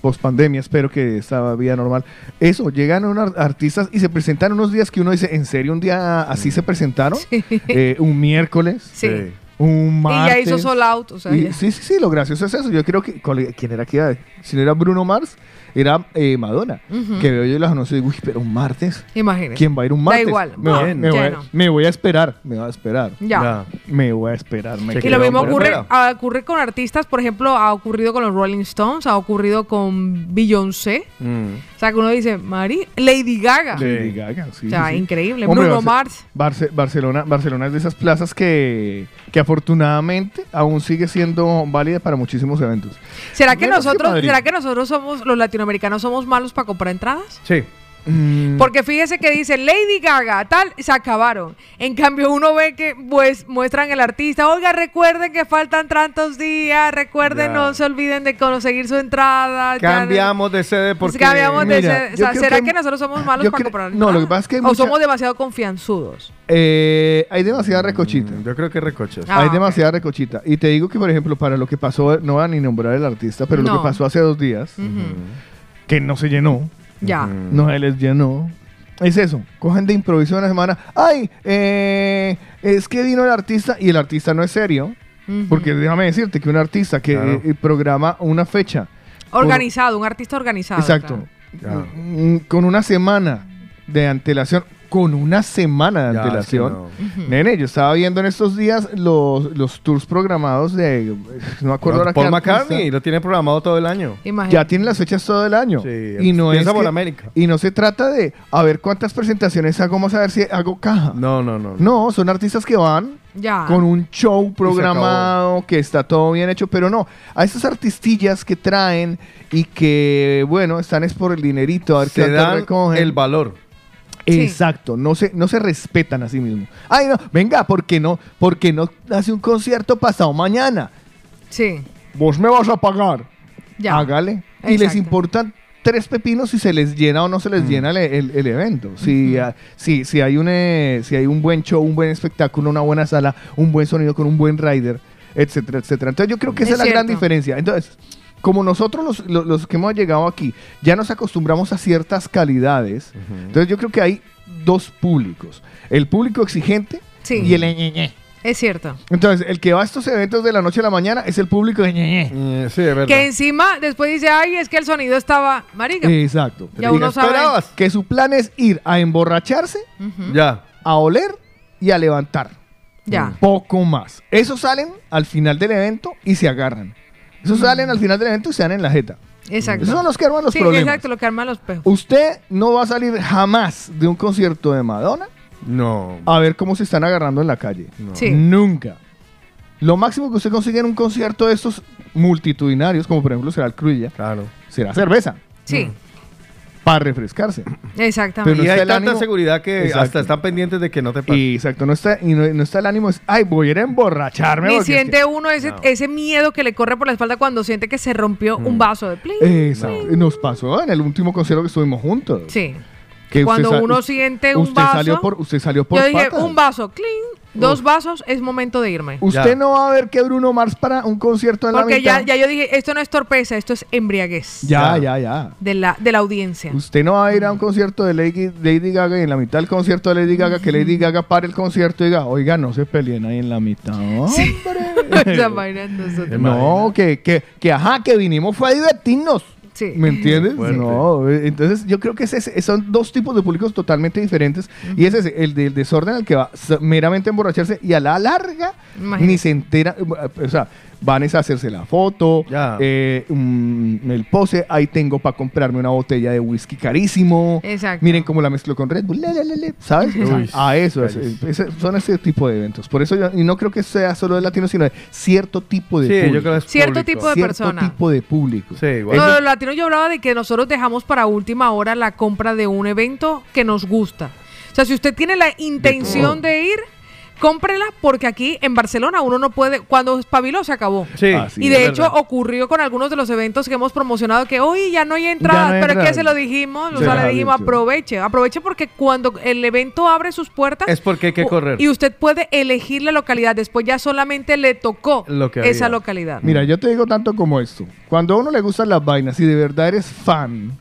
post pandemia, espero que esta vida normal, eso, llegan unos artistas y se presentan unos días que uno dice, ¿en serio un día así se presentaron? Sí. Eh, un miércoles, Sí. Sí. un Y martes. ya hizo Sold Out. O sea, Y- ya. sí, sí, sí, lo gracioso es eso. Yo creo que, ¿cuál- ¿quién era que Si no era Bruno Mars, era eh, Madonna. Que veo yo y las anuncio y digo, uy, pero un martes. Imagínese. ¿Quién va a ir un Da martes? igual. Me, No, voy, me, voy, no. me voy a esperar, me voy a esperar. Ya. Me voy a esperar. me Y lo mismo ocurre, ah, ocurre con artistas, por ejemplo, ha ocurrido con los Rolling Stones, ha ocurrido con Beyoncé. Mm. O sea, que uno dice, Mari, Lady Gaga. Lady Gaga, sí, O sea, sí, increíble. Hombre, Bruno Barce- Mars. Barce- Barcelona, Barcelona es de esas plazas que, que afortunadamente aún sigue siendo válida para muchísimos eventos. ¿Será que Menos nosotros, será que nosotros somos, los latinoamericanos, somos malos para comprar entradas? Sí. Mm, Porque fíjese que dice Lady Gaga, tal, se acabaron. En cambio, uno ve que pues muestran el artista, oiga, recuerden que faltan tantos días, recuerden, Ya. no se olviden de conseguir su entrada. ya- Cambiamos de sede porque... Cambiamos de Mira, sede. O sea, ¿será que- que, nosotros somos malos para comprar no, lo que pasa es que O somos demasiado confianzudos. eh, hay demasiada recochita. Mm, Yo creo que recochas. Ah, Hay ok. demasiada recochita. Y te digo que, por ejemplo, para lo que pasó, no voy a ni nombrar el artista, pero lo que pasó hace dos días. Que no se llenó, Ya. No se les llenó. Es eso, cogen de improviso una semana. Ay, eh, es que vino el artista y el artista no es serio. Porque déjame decirte que un artista que Claro. eh, programa una fecha. Organizado, un artista organizado. Exacto. claro. Mm, Con una semana de antelación. Con una semana de Ya, antelación. no. Nene, yo estaba viendo en estos días los, los tours programados de. No me acuerdo ahora Paul qué artista. McCartney lo tiene programado todo el año. Imagínate. Ya tienen las fechas todo el año. Sí, y no piensa es por que- América. Y no se trata de a ver cuántas presentaciones hago, vamos a ver si hago caja. No, no, no. No, son artistas que van Ya. con un show programado, que está todo bien hecho, pero no, a esas artistillas que traen y que, bueno, están es por el dinerito, a ver qué Se dan recogen. el valor. Sí. Exacto, no se, no se respetan a sí mismos. Ay, no, venga, ¿por qué no, por qué no hace un concierto pasado mañana? Sí. Vos me vas a pagar. Ya. Hágale. Y les importan tres pepinos si se les llena o no se les llena el, el- el evento. Si, si, si, hay un, eh, si hay un buen show, un buen espectáculo, una buena sala, un buen sonido con un buen rider, etcétera, etcétera. Entonces yo creo que esa Es es, la gran diferencia. Entonces, como nosotros los, los- los que hemos llegado aquí ya nos acostumbramos a ciertas calidades, entonces yo creo que hay dos públicos. El público exigente Sí. y el ñeñe. Es cierto. Entonces, el que va a estos eventos de la noche a la mañana es el público de ñeñe. Eh, sí, es verdad. Que encima después dice, ay, es que el sonido estaba. Marica. Exacto. Ya uno sabe. esperabas? que su plan es ir a emborracharse. Ya. a oler y a levantar. Ya. Poco más. Esos salen al final del evento y se agarran. Esos salen al final del evento y se dan en la jeta. Exacto. Esos son los que arman los sí, problemas. exacto, lo que arman los pejos. Usted no va a salir jamás de un concierto de Madonna No. a ver cómo se están agarrando en la calle. no. Sí. Nunca. Lo máximo que usted consigue en un concierto de estos multitudinarios, como por ejemplo será el Cruilla, Claro. será cerveza Sí, para refrescarse. exactamente. Pero y no hay está el tanta ánimo- seguridad que Exacto. hasta están pendientes de que no te pase. Y exacto, no está, y no, no está el ánimo, es, ay, voy a ir a emborracharme. Es siente que-". uno ese, No. ese miedo que le corre por la espalda cuando siente que se rompió un vaso de plin. Exacto. Y Nos pasó en el último concierto que estuvimos juntos. Sí. Que Cuando usted uno siente un usted vaso. Salió por, usted salió por Yo dije, patas. un vaso, clean, dos vasos, es momento de irme. Usted Ya. no va a ver que Bruno Mars para un concierto en Porque la ya, mitad. ya yo dije, esto no es torpeza, esto es embriaguez ya, Ya. ya, ya. de la, de la audiencia. Usted no va a ir a un concierto de Lady, Lady Gaga y en la mitad del concierto de Lady Gaga, que Lady Gaga pare el concierto y diga, oiga, no se peleen ahí en la mitad. ¡Hombre! Esa vaina nosotros. No, que, que, que ajá, que vinimos fue a divertirnos. Sí. ¿Me entiendes? Fuerte. No, eh, entonces yo creo que es ese- son dos tipos de públicos totalmente diferentes. Y es ese, el del desorden al que va meramente a emborracharse y a la larga Imagínate. ni se entera. O sea, van es a hacerse la foto, Ya. eh, mm, el pose, ahí tengo para comprarme una botella de whisky carísimo. Exacto. Miren cómo la mezclo con Red Bull, le, le, le, le, ¿sabes? Uy, a eso, es- ese- son ese tipo de eventos. Por eso yo, y no creo que sea solo de latinos, sino de cierto tipo de Sí, público. yo creo que es Cierto público. tipo de cierto persona. tipo de público. Sí, igual. No, los latinos yo hablaba de que nosotros dejamos para última hora la compra de un evento que nos gusta. O sea, si usted tiene la intención de, ir, cómprela porque aquí en Barcelona uno no puede, cuando espabiló se acabó. Sí, Ah, y de hecho verdad. ocurrió con algunos de los eventos que hemos promocionado que hoy ya no hay entradas, no hay pero es que se lo dijimos, o sea, le dijimos aproveche, aproveche porque cuando el evento abre sus puertas Es porque hay que correr. y usted puede elegir la localidad, después ya solamente le tocó Lo que esa localidad. Mira, yo te digo tanto como esto. Cuando a uno le gustan las vainas y de verdad eres fan.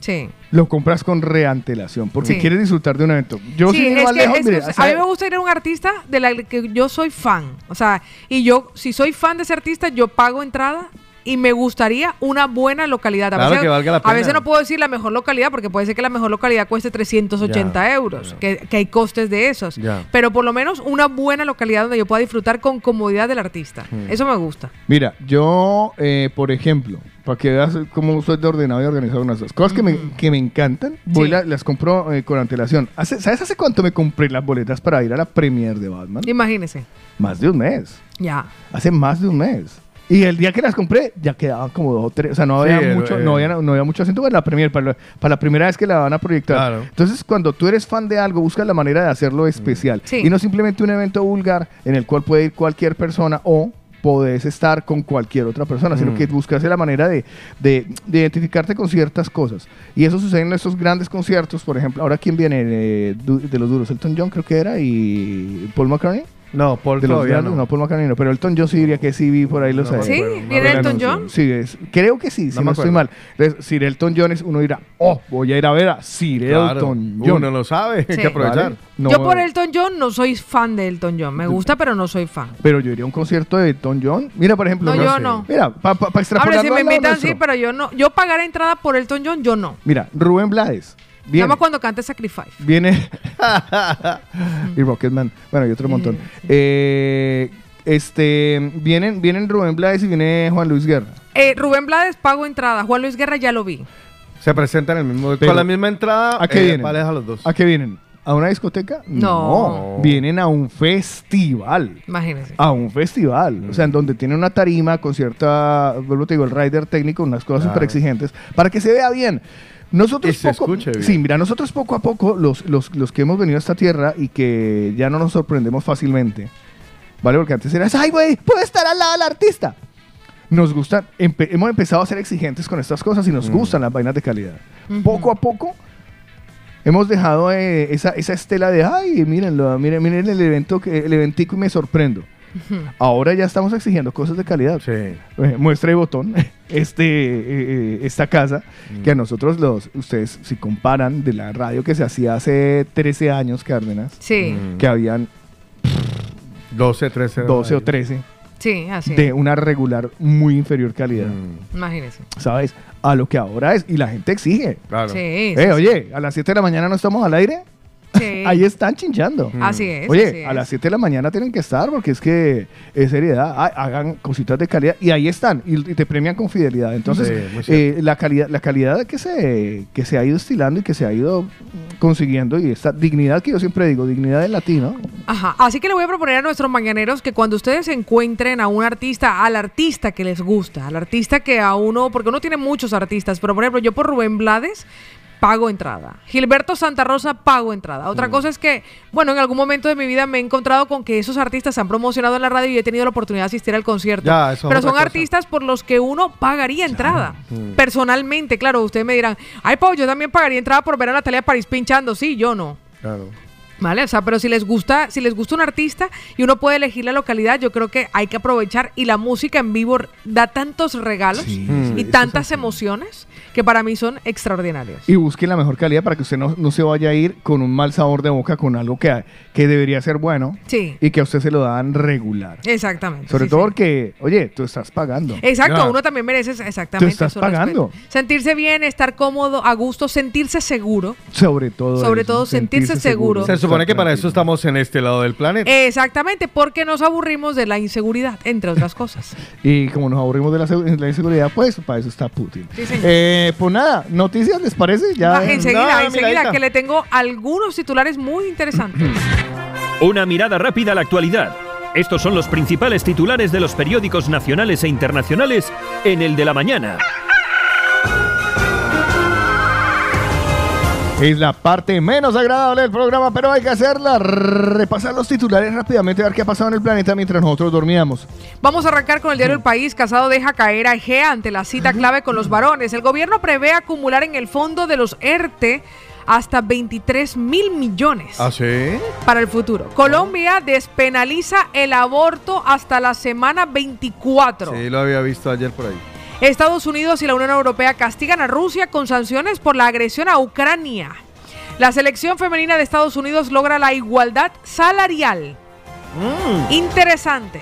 Sí. lo compras con reantelación porque Sí. quieres disfrutar de un evento. Yo Sí, es más que- lejos, es que mire, a mí me gusta ir a un artista de la que yo soy fan. O sea, y yo, si soy fan de ese artista, yo pago entrada y me gustaría una buena localidad. A, Claro, veces, que valga la a veces no puedo decir la mejor localidad porque puede ser que la mejor localidad cueste 380 Ya, euros, que, que hay costes de esos. Pero por lo menos una buena localidad donde yo pueda disfrutar con comodidad del artista. Hmm. Eso me gusta. Mira, yo, eh, por ejemplo, para que veas cómo soy de ordenado y organizado unas cosas, cosas que, me, que me encantan, voy Sí. la- las compro eh, con antelación. Hace- ¿Sabes hace cuánto me compré las boletas para ir a la premiere de Batman? Imagínese. Más de un mes. Ya. Hace más de un mes. Y el día que las compré, ya quedaban como dos o tres. O sea, no había, mucho, no, había, no había mucho asiento para la premier, para la, para la primera vez que la van a proyectar. Claro. Entonces, cuando tú eres fan de algo, buscas la manera de hacerlo especial. Sí. Y no simplemente un evento vulgar en el cual puede ir cualquier persona o podés estar con cualquier otra persona, sino Mm. que buscas la manera de, de- de identificarte con ciertas cosas. Y eso sucede en estos grandes conciertos, por ejemplo, ahora quién viene de, de los duros, Elton John creo que era y Paul McCartney. No, Paul De los todavía no. no. Paul McCartney no, pero Elton John sí diría que sí vi por ahí los No ¿Sí? ¿Viene Elton. John? Sí, es- creo que sí, si No me estoy acuerdo. mal. Entonces, Sir Elton John es uno dirá, oh, voy a ir a ver a Sir Claro, Elton John. Uno lo sabe, hay Sí. que aprovechar. ¿Vale? No, yo por Elton John no soy fan de Elton John. Me gusta, pero no soy fan. Pero yo iría a un concierto de Elton John. Mira, por ejemplo. No, yo sé. no. Mira, para pa, pa Ahora, extrapolarlo si me al lado invitan, nuestro. sí, pero yo no. Yo pagar entrada por Elton John, yo no. Mira, Rubén Blades. Nada Viene. más cuando cante Sacrifice. Viene. y Rocketman. Bueno, y otro montón. Eh, este. Vienen, vienen Rubén Blades y viene Juan Luis Guerra. Eh, Rubén Blades pago entrada. Juan Luis Guerra ya lo vi. Se presentan en el mismo, Pero- con la misma entrada. ¿A qué eh, vienen? a los dos. ¿A qué vienen? ¿A una discoteca? No. Vienen a un festival. Imagínense. A un festival. O sea, en donde tiene una tarima con cierta. Vuelvo te digo, el rider técnico, unas cosas Claro. súper exigentes. Para que se vea bien. Nosotros se poco, escuche bien. Sí, mira, nosotros poco a poco, los, los, los que hemos venido a esta tierra y que ya no nos sorprendemos fácilmente, ¿vale? Porque antes era, ay, güey, puedo estar al lado del artista. Nos gustan, empe- hemos empezado a ser exigentes con estas cosas y nos Mm. gustan las vainas de calidad. Poco a poco hemos dejado eh, esa, esa estela de, ay, mírenlo, miren, miren el evento, que, el eventico y me sorprendo. Ahora ya estamos exigiendo cosas de calidad. Sí. Eh, muestra y botón, este, eh, eh, esta casa, Mm. que a nosotros los, ustedes si comparan de la radio que se hacía hace 13 años, Cárdenas, Sí, Mm. que habían 12, 13. 12 o 13 sí, así. de una regular muy inferior calidad, Mm, Imagínense. ¿sabes? A lo que ahora es, y la gente exige. claro. Sí, Eh, sí. oye, a las 7 de la mañana no estamos al aire, Sí. ahí están chinchando. Así es. Oye, así a las 7 de la mañana tienen que estar porque es que es seriedad, ha- hagan cositas de calidad y ahí están y, y te premian con fidelidad. Entonces, Sí, eh, la calidad la calidad que se que se ha ido estilando y que se ha ido consiguiendo y esta dignidad que yo siempre digo, dignidad del latino. Ajá. Así que le voy a proponer a nuestros mañaneros que cuando ustedes encuentren a un artista, al artista que les gusta, al artista que a uno, porque uno tiene muchos artistas, pero por ejemplo, yo por Rubén Blades pago entrada. Gilberto Santa Rosa pago entrada. Otra Mm. cosa es que, bueno, en algún momento de mi vida me he encontrado con que esos artistas se han promocionado en la radio y he tenido la oportunidad de asistir al concierto. Ya, eso es pero son cosa. artistas por los que uno pagaría entrada. Mm. Personalmente, claro, ustedes me dirán, ay, Pau, yo también pagaría entrada por ver a Natalia París pinchando. Sí, yo no. Claro. ¿Vale? O sea, pero si les gusta, si les gusta un artista y uno puede elegir la localidad, yo creo que hay que aprovechar y la música en vivo da tantos regalos Sí, y tantas emociones que para mí son extraordinarios. Y busque la mejor calidad para que usted no, no se vaya a ir con un mal sabor de boca con algo que, que debería ser bueno Sí. y que a usted se lo dan regular. Exactamente. Sobre sí, todo sí. porque, oye, tú estás pagando. Exacto, uno también merece exactamente. Tú estás respeto. pagando. Sentirse bien, estar cómodo, a gusto, sentirse seguro. Sobre todo. Sobre eso, todo sentirse seguro. Se supone que para eso estamos en este lado del planeta. Exactamente, porque nos aburrimos de la inseguridad, entre otras cosas. Y como nos aburrimos de la, segu- la inseguridad, pues para eso está Putin. Sí, señor. Eh, pues nada, noticias, ¿les parece? Ya. Ah, enseguida, Nada, enseguida, miradita. que le tengo algunos titulares muy interesantes. Una mirada rápida a la actualidad. Estos son los principales titulares de los periódicos nacionales e internacionales en el de la mañana. Es la parte menos agradable del programa, pero hay que hacerla. Repasar los titulares rápidamente, a ver qué ha pasado en el planeta mientras nosotros dormíamos. Vamos a arrancar con el diario El País. Casado deja caer a Egea ante la cita clave con los varones. El gobierno prevé acumular en el fondo de los ERTE hasta 23 mil millones ¿Ah, sí? para el futuro. Colombia despenaliza el aborto hasta la semana 24. Sí, lo había visto ayer por ahí. Estados Unidos y la Unión Europea castigan a Rusia con sanciones por la agresión a Ucrania. La selección femenina de Estados Unidos logra la igualdad salarial. Interesante.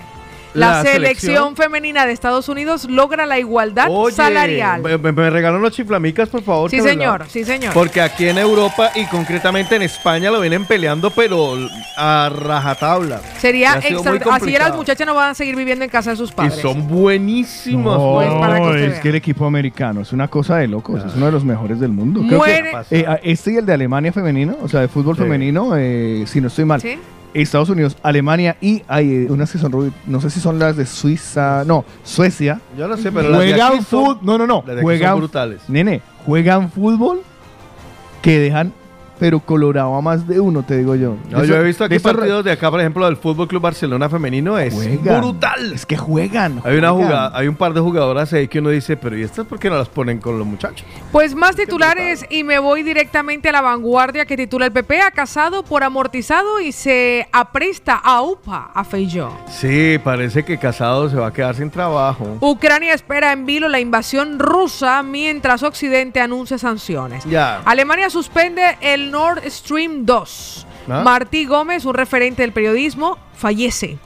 La. La selección, selección- femenina de Estados Unidos logra la igualdad Oye, salarial. Me, me- regalan los chiflamicas, por favor. Sí, señor, sí, señor. Porque aquí en Europa y concretamente en España lo vienen peleando, pero a rajatabla. Sería Y extra- Así las muchachas no van a seguir viviendo en casa de sus Y padres. son buenísimos. No, Pues, para que es vea. que el equipo americano es una cosa de locos, es uno de los mejores del mundo. Creo que, eh, este y el de Alemania femenino, o sea, de fútbol Sí. femenino, eh, si no estoy mal. ¿Sí? Estados Unidos, Alemania y hay unas que son, no sé si son las de Suiza, no, Suecia. Yo no sé, pero las de juegan aquí son- fútbol, no, no, no, las de juegan, son brutales. nene, juegan fútbol que dejan, pero colorado a más de uno, te digo yo. No, yo he visto aquí partidos de acá, por ejemplo, del Fútbol Club Barcelona femenino, es Juegan. brutal. Es que juegan. Hay una juegan. jugada, hay un par de jugadoras ahí que uno dice, pero ¿y estas por qué no las ponen con los muchachos? Pues más titulares y me voy directamente a la vanguardia que titula el PP ha casado por amortizado y se apresta a UPA a Feijó. Sí, parece que Casado se va a quedar sin trabajo. Ucrania espera en vilo la invasión rusa mientras Occidente anuncia sanciones. Ya. Alemania suspende el Nord Stream 2. ¿Ah? Martí Gómez, un referente del periodismo, fallece.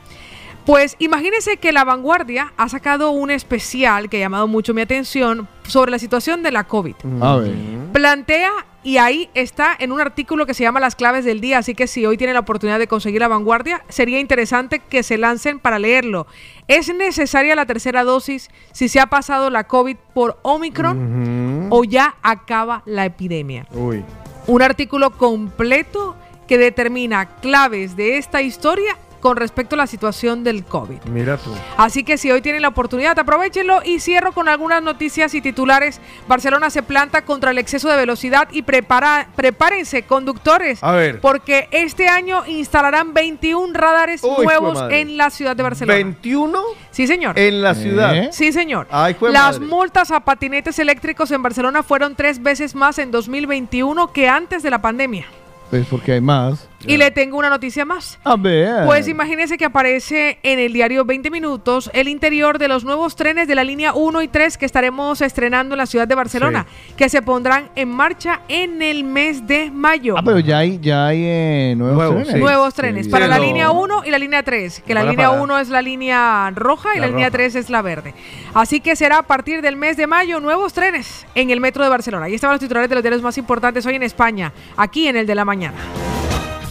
Pues imagínense que La Vanguardia ha sacado un especial que ha llamado mucho mi atención sobre la situación de la COVID. A ver. Plantea, y ahí está en un artículo que se llama Las claves del día, así que si hoy tienen la oportunidad de conseguir la vanguardia, sería interesante que se lancen para leerlo. ¿Es necesaria la tercera dosis si se ha pasado la COVID por Omicron o ya acaba la epidemia? Uy. Un artículo completo que determina claves de esta historia con respecto a la situación del COVID. Mira tú. Así que si hoy tienen la oportunidad, aprovechenlo y cierro con algunas noticias y titulares. Barcelona se planta contra el exceso de velocidad y prepara, prepárense, conductores, A ver. porque este año instalarán 21 radares Uy, nuevos en la ciudad de Barcelona. 21 Sí, señor. en la ciudad. ¿Eh? Sí, señor. Ay, Las madre. multas a patinetes eléctricos en Barcelona fueron tres veces más en 2021 que antes de la pandemia. Pues porque hay más. Y le tengo una noticia más. A ver. Pues imagínense que aparece en el diario 20 Minutos el interior de los nuevos trenes de la línea 1 y 3 que estaremos estrenando en la ciudad de Barcelona, que se pondrán en marcha en el mes de mayo. Ah, pero ya hay, ya hay eh, nuevos, Nuevos, trenes. sí. Nuevos trenes Sí, para la línea 1 y la línea 3, que la línea parar. 1 es la línea roja y la, La línea roja. 3 es la verde. Así que será a partir del mes de mayo nuevos trenes en el metro de Barcelona. Ahí estaban los titulares de los diarios más importantes hoy en España, aquí en el de la mañana.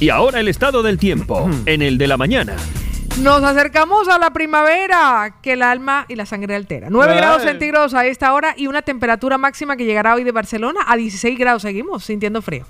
Y ahora el estado del tiempo en el de la mañana. Nos acercamos a la primavera que el alma y la sangre altera. 9 Ay. grados centígrados a esta hora y una temperatura máxima que llegará hoy de Barcelona a 16 grados. Seguimos sintiendo frío.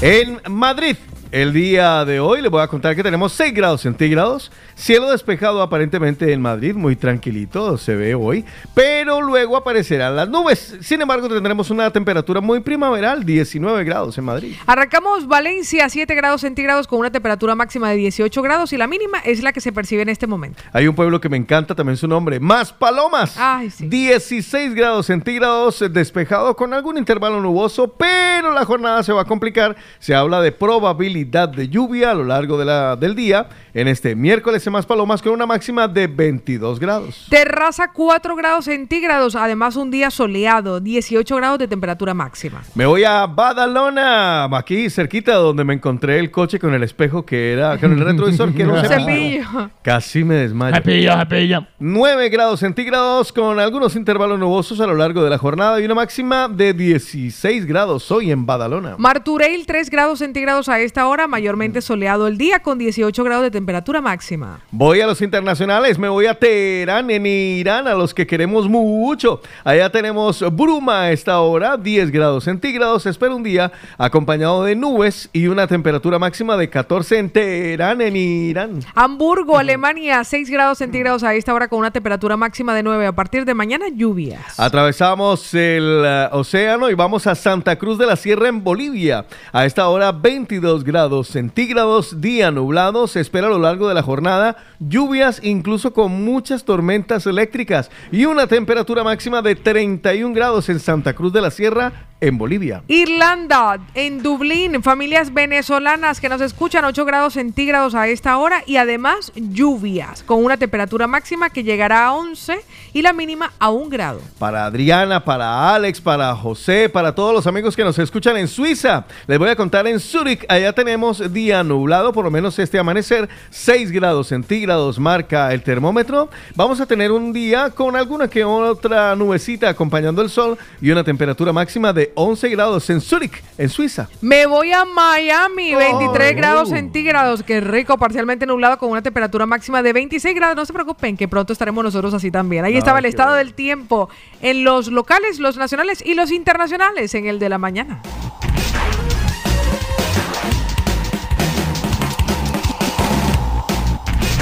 En Madrid, el día de hoy les voy a contar que tenemos 6 grados centígrados, cielo despejado aparentemente en Madrid, muy tranquilito se ve hoy, pero luego aparecerán las nubes. Sin embargo, tendremos una temperatura muy primaveral, 19 grados en Madrid. Arrancamos Valencia 7 grados centígrados con una temperatura máxima de 18 grados y la mínima es la que se percibe en este momento. Hay un pueblo que me encanta también su nombre, Más Palomas. Ay, sí. 16 grados centígrados, eh, despejado con algún intervalo nuboso, pero la jornada se va a complicar. Se habla de probabilidad de lluvia a lo largo de la, del día en este miércoles en Más Palomas con una máxima de 22 grados. Terraza 4 grados centígrados, además un día soleado, 18 grados de temperatura máxima. Me voy a Badalona, aquí cerquita donde me encontré el coche con el espejo que era, con el retrovisor que era un cepillo. Cepillo. Casi me desmayo. Cepillo, cepillo. 9 grados centígrados con algunos intervalos nubosos a lo largo de la jornada y una máxima de 16 grados hoy en Badalona. Martureil 3 grados centígrados a esta hora, mayormente soleado el día con 18 grados de temperatura máxima. Voy a los internacionales, me voy a Teherán, en Irán, a los que queremos mucho. Allá tenemos bruma a esta hora, 10 grados centígrados. Espera un día acompañado de nubes y una temperatura máxima de 14 en Teherán, en Irán. Hamburgo, Alemania, 6 grados centígrados a esta hora con una temperatura máxima de 9. A partir de mañana, lluvias. Atravesamos el eh, océano y vamos a Santa Cruz de la Sierra en Bolivia. A esta hora 22 grados centígrados, día nublado. Se espera a lo largo de la jornada lluvias, incluso con muchas tormentas eléctricas y una temperatura máxima de 31 grados en Santa Cruz de la Sierra en Bolivia. Irlanda, en Dublín, familias venezolanas que nos escuchan 8 grados centígrados a esta hora y además lluvias con una temperatura máxima que llegará a 11 y la mínima a 1 grado. Para Adriana, para Alex, para José, para todos los amigos que nos escuchan en Suiza. Les voy a contar en Zurich, allá tenemos día nublado, por lo menos este amanecer, 6 grados centígrados marca el termómetro. Vamos a tener un día con alguna que otra nubecita acompañando el sol y una temperatura máxima de 11 grados en Zurich, en Suiza. Me voy a Miami, 23 Oh. grados centígrados, qué rico, parcialmente nublado con una temperatura máxima de 26 grados. No se preocupen, que pronto estaremos nosotros así también. Ahí estaba el estado bueno. del tiempo en los locales, los nacionales y los internacionales en el de la mañana.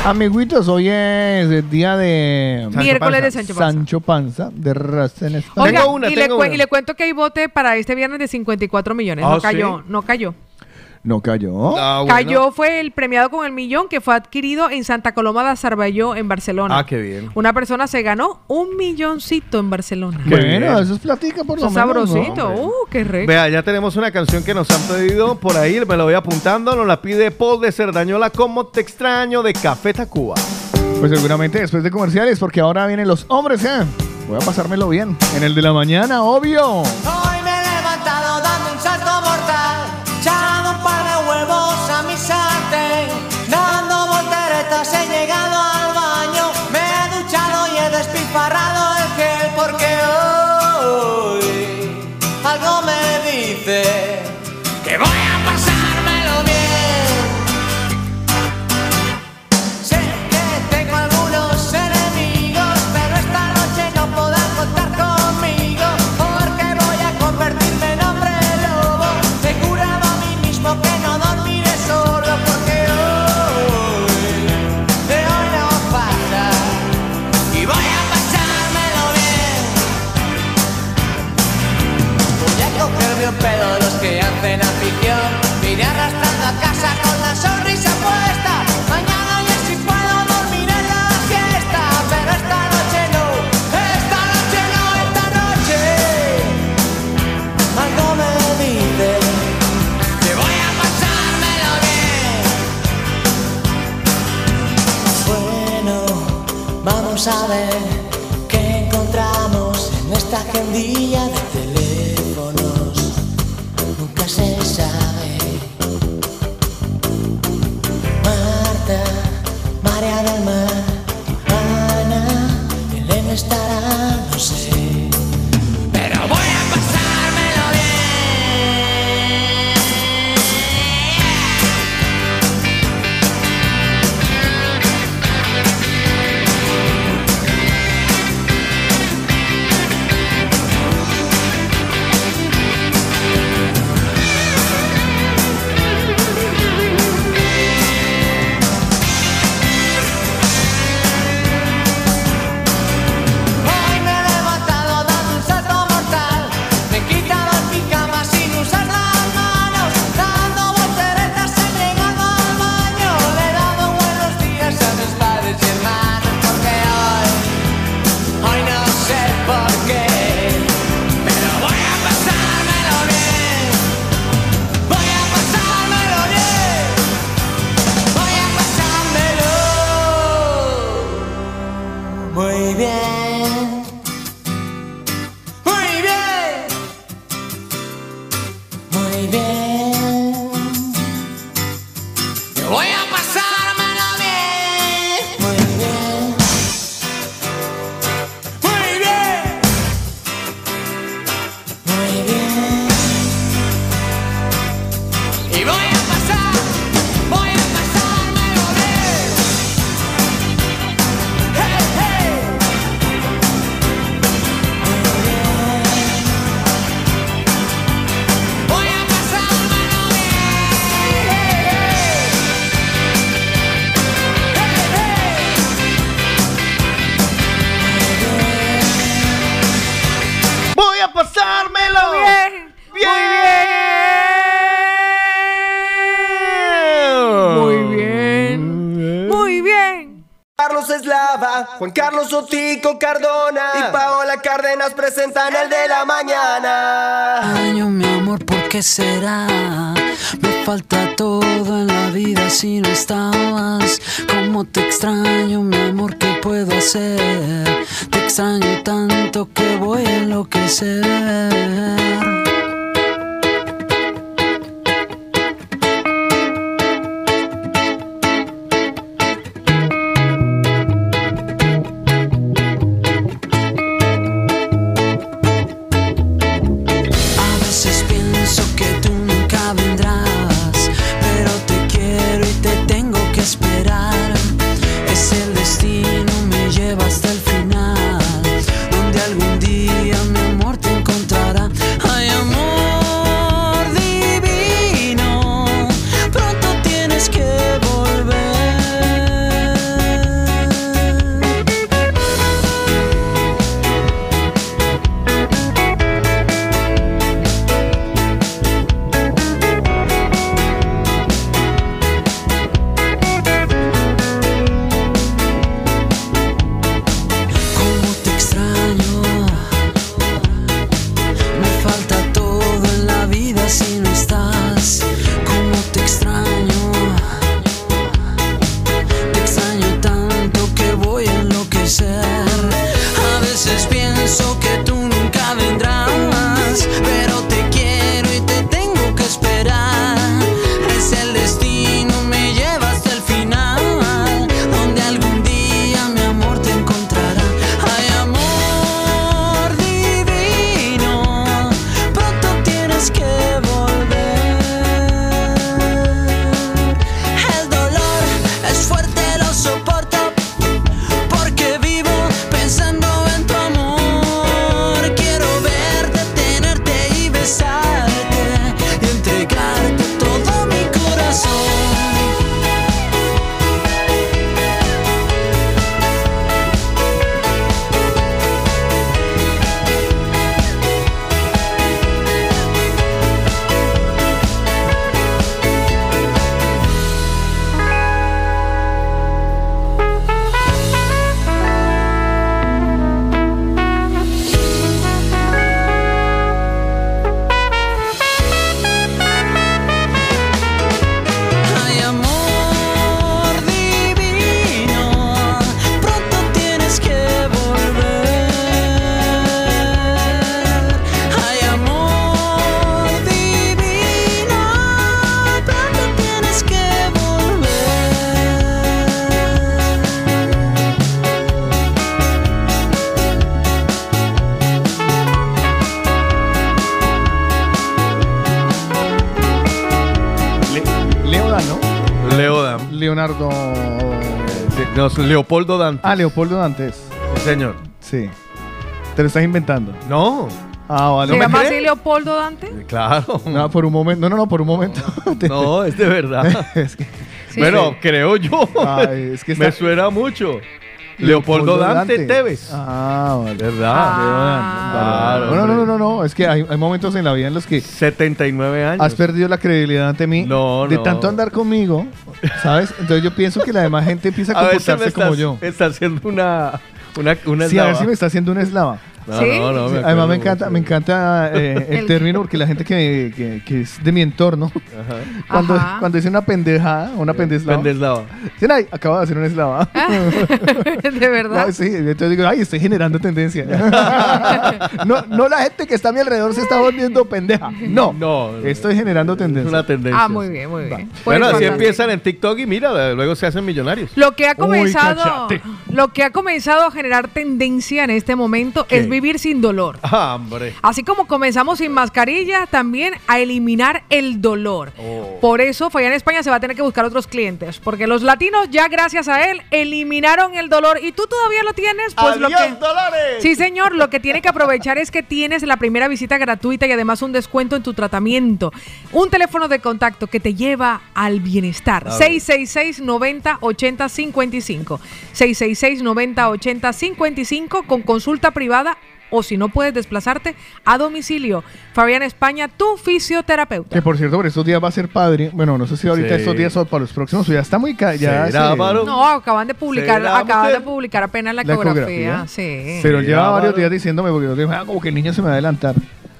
Amiguitos, hoy es el día de Miércoles Panza. de Sancho Panza. Sancho Panza de raza en España. Oiga, Tengo una, y, le tengo cue- una. y le cuento que hay bote para este viernes de 54 millones. Ah, no cayó, ¿sí? no cayó. No cayó. Ah, bueno. Cayó fue el premiado con el millón que fue adquirido en Santa Coloma de Azarballó, en Barcelona. Ah, qué bien. Una persona se ganó un milloncito en Barcelona. Qué Bueno, bien. eso es platica por lo menos. ¿no? sabrosito. uh, qué rico. Vea, ya tenemos una canción que nos han pedido por ahí, me la voy apuntando, nos la pide Paul de Cerdañola, como te extraño, de Café Tacuba. Pues seguramente después de comerciales, porque ahora vienen los hombres, ¿eh? Voy a pasármelo bien. En el de la mañana, obvio. Hoy ver qué encontramos en esta agendilla de teléfonos. Nunca se sabe. Marta, María del Mar, Juan Carlos Otico Cardona y Paola Cárdenas presentan el de la mañana. extraño, mi amor, ¿por qué será? Me falta todo en la vida si no estabas. ¿Cómo te extraño, mi amor? ¿Qué puedo hacer? Te extraño tanto que voy a enloquecer. Leopoldo Dante. Ah, Leopoldo Dantes. Sí, señor. Sí. Te lo estás inventando. No. Ah, vale. ¿Se ¿No me llama así Leopoldo Dante? Claro. No, por un momento. No, no, no, por un momento. No, es de verdad. es que, Sí. bueno, creo yo. Ay, es que Me está- suena mucho. Leopoldo, Dante, Tevez. Ah, vale. ¿Verdad? Ah. Claro, No, no, no, no, no, es que hay, hay momentos en la vida en los que 79 años. has perdido la credibilidad ante mí No, de no. tanto andar conmigo, ¿sabes? Entonces yo pienso que la demás gente empieza a a veces me comportarse estás, como yo. está haciendo una, una, una Sí, a ver eslava. si me está haciendo una eslava. No, ¿Sí? no, no, me Además me encanta, me encanta eh, el El- término porque la gente que, que- que es de mi entorno, cuando, Ajá. cuando dice una pendejada, una pendeslava, Pendeslava. dicen, ay, acabo de hacer una eslava. de verdad. No, sí, entonces digo, ay, estoy generando tendencia. no, no la gente que está a mi alrededor se está volviendo pendeja. No, No, estoy generando Es tendencia. una tendencia. Ah, muy bien, muy bien. Pues Bueno, así fantástico. empiezan en TikTok y mira, luego se hacen millonarios. Lo que ha comenzado, lo que ha comenzado a generar tendencia en este momento ¿Qué? es vivir sin dolor. Ah, hombre. Así como comenzamos sin mascarilla, también a eliminar el dolor. Oh. Por eso, en España se va a tener que buscar otros clientes, porque los latinos ya gracias a él eliminaron el dolor y tú todavía lo tienes, pues lo que dólares! Sí, señor, lo que tiene que aprovechar es que tienes la primera visita gratuita y además un descuento en tu tratamiento. Un teléfono de contacto que te lleva al bienestar. A ver. 666 90 80 55. 666 90 80 55 con consulta privada o si no puedes desplazarte a domicilio. Fabián España, tu fisioterapeuta. Que por cierto, por estos días va a ser padre. Bueno, no sé si ahorita Sí. estos días o para los próximos, ya está muy... ca- Ya ¿Será, se-? No, acaban de publicar, ¿Será, acaban mujer? de publicar apenas la, La ecografía. ecografía. Sí. Pero lleva varios días diciéndome, porque yo digo, ah, como que el niño se me va a adelantar.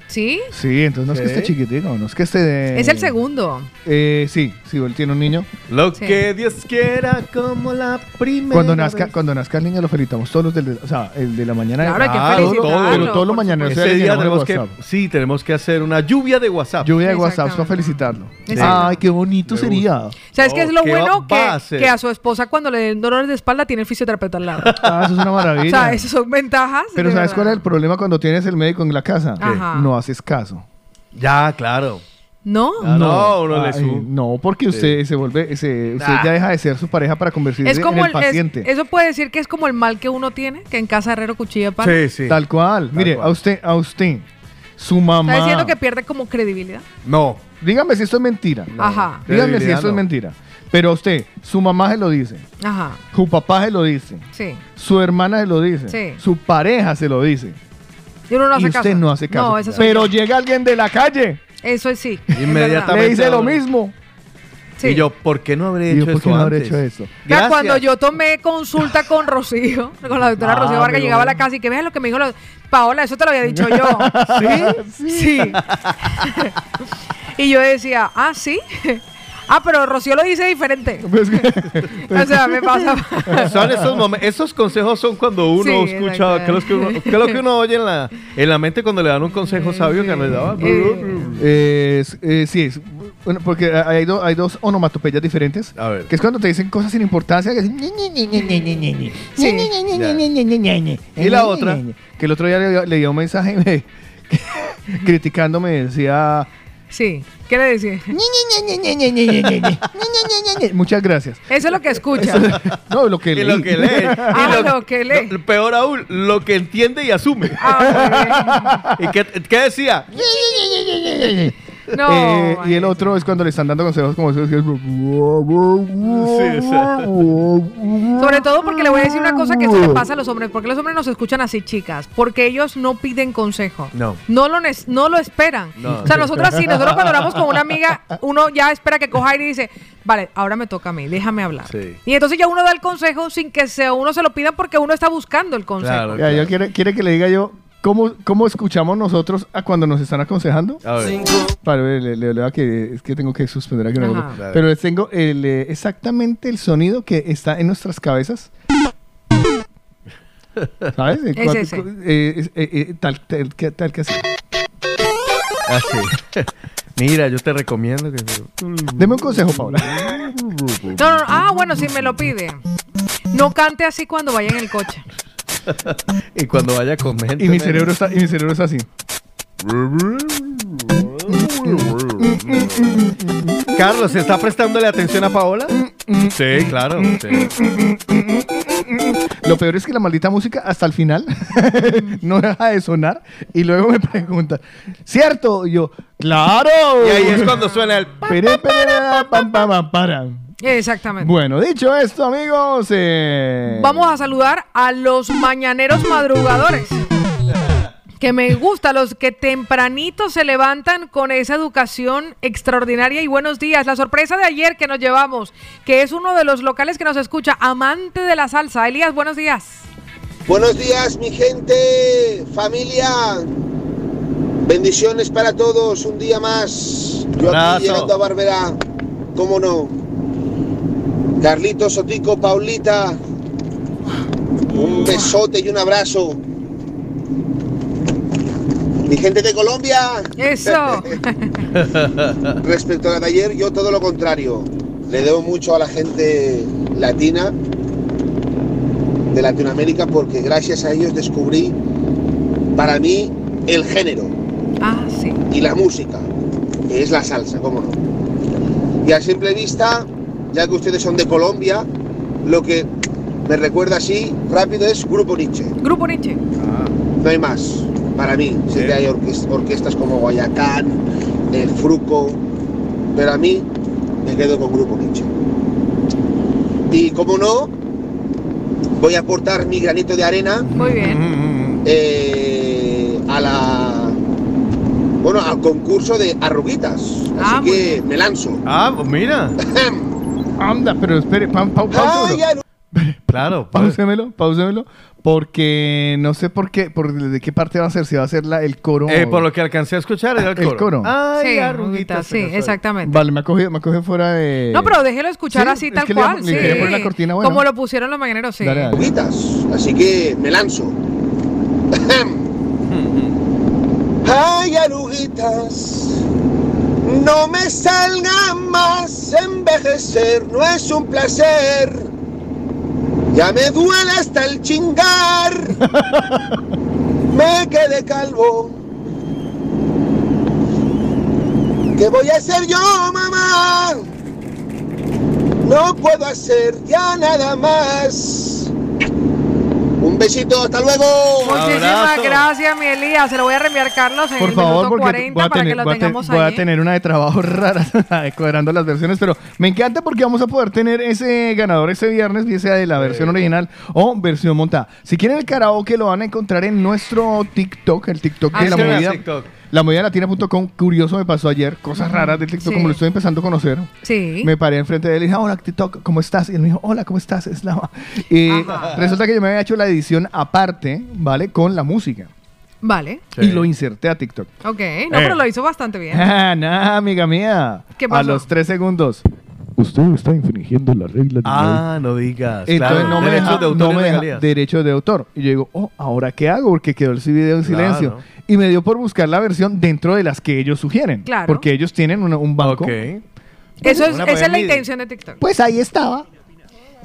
¿Sí? Sí, entonces no es que esté chiquitico, no es que esté de... Es el segundo. Eh, sí, sí, él tiene un niño. Lo Sí. que Dios quiera como la primera Cuando nazca, vez. cuando nazca el niño lo felicitamos todos los del, o sea, el de la mañana. Claro, hay que Claro, felicitarlo. Pero todos los por mañaneros Ese día tenemos que, sí, tenemos que hacer una lluvia de WhatsApp. Lluvia de WhatsApp para Exactamente. felicitarlo. Exacto. Ay, qué bonito Me sería. ¿Sabes qué es lo ¿Qué bueno? va Que, a hacer? que a su esposa cuando le den dolores de espalda tiene el fisioterapeuta al lado. Ah, eso es una o maravilla. sea, esas son ventajas. Pero de ¿sabes verdad. cuál es el problema cuando tienes el médico en la casa? Ajá. No haces caso. Ya, claro. ¿No? Ah, no, uno le Ay, sube. No, porque usted se vuelve, usted Ah. ya deja de ser su pareja para convertirse Es como en el, el es- paciente. eso puede decir que es como el mal que uno tiene, que en casa herrero cuchilla pan. Sí, sí. Tal cual. Mire, cual. a usted, a usted, su mamá. Está diciendo que pierde como credibilidad. No. Dígame si esto es mentira. Ajá. Dígame si Credibilidad esto es no. mentira. Pero a usted, su mamá se lo dice, Ajá. su papá se lo dice, Sí. su hermana se lo dice, Sí. su pareja se lo dice. Y uno no hace y usted caso. no hace caso. No, eso soy Pero yo. llega alguien de la calle, Eso es sí. es Inmediatamente. le dice lo ahora. mismo. Sí. Y yo, ¿por qué no habré Y yo, hecho ¿por esto qué no habré antes? hecho Gracias. cuando yo tomé consulta con Rocío, con la doctora Ah, Rocío Vargas, pero llegaba a la casa y que vean lo que me dijo la- Paola, eso te lo había dicho yo. ¿Sí? Sí. y yo decía, ah, sí. Ah, pero Rocío lo dice diferente. o sea, me pasa. son esos, esos consejos son cuando uno escucha, ¿qué es, que lo que uno, oye en la, en la mente cuando le dan un consejo sabio sí. que le daban? Eh, eh, sí, bueno, porque hay, do, hay dos onomatopeyas diferentes. A ver. Que es cuando te dicen cosas sin importancia. Que dicen. Y la otra, que el otro día le, le dio un mensaje me, criticándome, decía... Sí. ¿Qué le decía? Muchas gracias. Eso es lo que escucha. No, lo que lee. Lo que lee. Lo, que lee. Lo, peor aún, lo que entiende y asume. ¿Y qué decía? No. Eh, y el otro es cuando le están dando consejos como esos Sobre todo porque le voy a decir una cosa que eso le pasa a los hombres. Porque los hombres nos escuchan así, chicas. Porque ellos no piden consejo. No. No lo, no lo esperan. No. O sea, nosotras sí. Nosotros cuando hablamos con una amiga, uno ya espera que coja aire y dice, vale, ahora me toca a mí, déjame hablar. Sí. Y entonces ya uno da el consejo sin que se, uno se lo pida porque uno está buscando el consejo. Claro. Ya, yo quiere, quiere que le diga yo cómo, cómo escuchamos nosotros a cuando nos están aconsejando. A ver. Para ver, le, le- que es que tengo que suspender aquí una cosa. Pero les tengo el, eh, exactamente el sonido que está en nuestras cabezas. ¿Sabes? Eh, Es ese. eh, es- eh, eh, tal, tal, que- tal que así. Así. Mira, yo te recomiendo que... Deme un consejo, Paula. No, no, no. Ah, bueno, si me lo pide. No cante así cuando vaya en el coche. Y cuando vaya a comer... Y mi cerebro está, y mi cerebro está así. Carlos, ¿se está prestándole atención a Paola? Sí, claro. sí. Lo peor es que la maldita música hasta el final no deja de sonar y luego me preguntan, ¿cierto? Y yo, ¡claro! Y ahí es cuando suena el... Pam, pam, pam, para. Exactamente. Bueno, dicho esto, amigos, eh, Vamos a saludar a los mañaneros madrugadores. Que me gusta, los que tempranito se levantan con esa educación extraordinaria y buenos días. La sorpresa de ayer que nos llevamos, que es uno de los locales que nos escucha, amante de la salsa. Elías, buenos días. Buenos días, mi gente, familia. Bendiciones para todos, un día más. Yo aquí llegando a Barberá, cómo no. Carlitos, Sotico, Paulita, un besote y un abrazo. Mi gente de Colombia. Eso. Respecto a la de ayer, yo todo lo contrario. Le debo mucho a la gente latina de Latinoamérica porque gracias a ellos descubrí para mí el género Ah, sí. y la música, que es la salsa, cómo no. Y a simple vista, ya que ustedes son de Colombia, lo que me recuerda así rápido es Grupo Nietzsche. Grupo Nietzsche. No hay más, para mí. Sé que hay orques- orquestas como Guayacán, el Fruco, pero a mí me quedo con Grupo Nietzsche. Y como no, voy a aportar mi granito de arena Muy bien. eh, a la bueno al concurso de arruguitas. Ah, Así que me lanzo. Ah, pues mira. Anda, pero espere, pa, pa, Ay, pausémelo. Claro. Pausémelo, pausémelo, porque no sé por qué, por de qué parte va a ser, si va a ser la, el coro. Eh, por lo que alcancé a escuchar era el El coro. coro. Ay, sí, arruguitas. sí, exactamente. Vale, me ha cogido, me ha cogido fuera de... No, pero déjelo escuchar Sí, así es tal cual. le sí. quería poner la cortina buena. Como lo pusieron los mañaneros, sí. Dale, dale. Arruguitas. Así que me lanzo. Ay, arruguitas. No me salga más envejecer, no es un placer. Ya me duele hasta el chingar. Me quedé calvo. ¿Qué voy a hacer yo, mamá? No puedo hacer ya nada más. Un besito, hasta luego. Muchísimas Abrazo. gracias, mi Elías. Se lo voy a reenviar Carlos en Por el favor, minuto porque 40 voy a, para tener, que lo tengamos voy a ahí. tener una de trabajo rara cuadrando las versiones, pero me encanta porque vamos a poder tener ese ganador ese viernes, bien sea de la versión original o versión montada. Si quieren el karaoke lo van a encontrar en nuestro TikTok, el TikTok de Ah, la sí. movida. TikTok. La latina.com, curioso me pasó ayer, cosas raras del TikTok, Sí. como lo estoy empezando a conocer. Sí. Me paré enfrente de él y dije, hola TikTok, ¿cómo estás? Y él me dijo, hola, ¿cómo estás? Eslava? Y Ajá. resulta que yo me había hecho la edición aparte, ¿vale? Con la música. Vale. Y lo inserté a TikTok. Ok. No, pero lo hizo bastante bien. Ah, nada, amiga mía. ¿Qué A pasó? los tres segundos. Usted está infringiendo la regla de Ah, no digas. Entonces claro. no me deja, de autor no me deja regalías. derecho de autor. Y yo digo, oh, ¿ahora qué hago? Porque quedó ese video en Claro. silencio. Y me dio por buscar la versión dentro de las que ellos sugieren. Claro. Porque ellos tienen una- un banco. Ok. Eso es, esa es la intención de TikTok. Pues ahí estaba.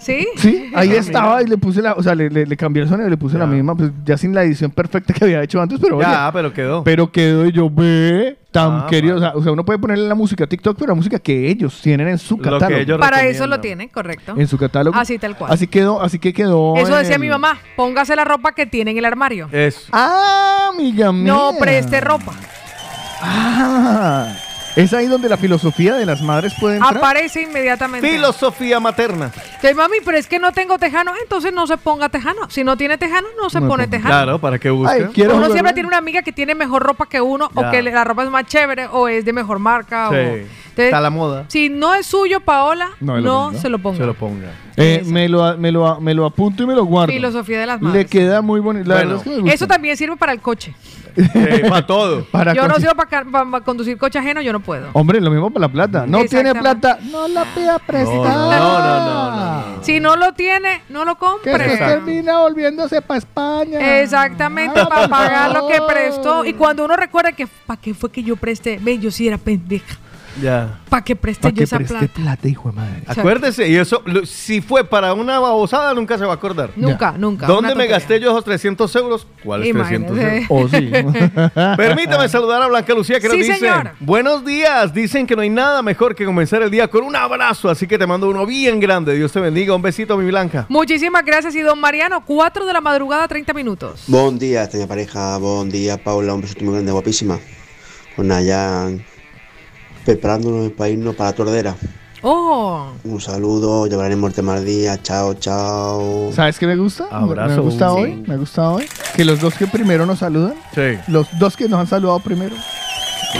¿Sí? Sí, ahí estaba y le puse la, o sea, le, le- le cambié el sonido y le puse la misma, pues ya sin la edición perfecta que había hecho antes, pero Ya, oye, pero quedó. pero quedó y yo ve tan Ah, querido, o sea, o sea, uno puede ponerle la música a TikTok, pero la música que ellos tienen en su Lo que catálogo. ellos Para eso recomiendan. lo tiene, correcto. en su catálogo. Así tal cual. Así quedó, así que quedó. Eso decía el- mi mamá. Póngase la ropa que tiene en el armario. Eso. Ah, amiga mía. No preste ropa. Ah, es ahí donde la filosofía de las madres puede entrar. Aparece inmediatamente. Filosofía materna. Que mami, pero es que no tengo tejano, entonces no se ponga tejano. Si no tiene tejano, no se No pone ponga. tejano. Claro, para que busque. Ay, quiero Uno jugar- siempre tiene una amiga que tiene mejor ropa que uno, o que le- la ropa es más chévere, o es de mejor marca. Sí. O... Entonces, Está la moda. Si no es suyo, Paola, No se lo ponga. Se lo ponga. Eh, me, lo, me, lo, me lo apunto y me lo guardo. Filosofía de las Le madres. queda muy bonito. La Bueno, es que. Eso también sirve para el coche. Eh, para todo. Para yo no sirvo para, conducir coche ajeno, yo no puedo. Hombre, lo mismo para la plata. No tiene plata, no la pida prestada. no, no, no, no, no. Si no lo tiene, no lo Que compre. después termina volviéndose para España. Exactamente, Ah, para pagar lo que prestó. Y cuando uno recuerda que, ¿para qué fue que yo presté? Ve, yo sí era pendeja. Ya. ¿Para qué presté ¿Para yo que esa preste plata? plata, hijo de madre? Acuérdese, y eso, lo- si fue para una babosada, nunca se va a acordar. Nunca, nunca. ¿Dónde me gasté yo esos 300 euros? ¿Cuáles 300 euros? Oh, sí. Permítame saludar a Blanca Lucía que nos Sí, dice señor. Buenos días, dicen que no hay nada mejor que comenzar el día con un abrazo, así que te mando uno bien grande, Dios te bendiga, un besito mi Blanca. Muchísimas gracias. Y don Mariano, 4 de la madrugada, 30 minutos. Buen día, esta pareja. Buen día, Paula. Un besito muy grande, guapísima. Nada, ya preparándonos para irnos para la tordera. Oh, Un saludo, llevaremos el tema al día. Chao, chao. ¿Sabes qué me gusta? Abrazo. Me gusta Sí. hoy, me gusta hoy. Que los dos que primero nos saludan, Sí, los dos que nos han saludado primero,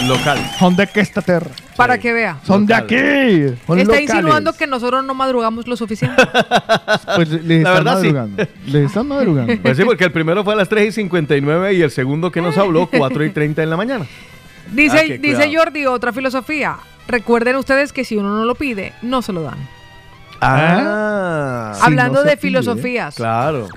local. son de que esta tierra. Para que vea. Son de aquí. Son Está locales. insinuando que nosotros no madrugamos lo suficiente. Pues les La están verdad, sí. madrugando. Les están madrugando. Pues sí, porque el primero fue a las 3 y 59 y el segundo que nos habló 4 y 30 en la mañana. Dice, Ah, dice. Jordi, otra filosofía. Recuerden ustedes que si uno no lo pide, no se lo dan. Ah. Hablando no se de pide. filosofías. Claro.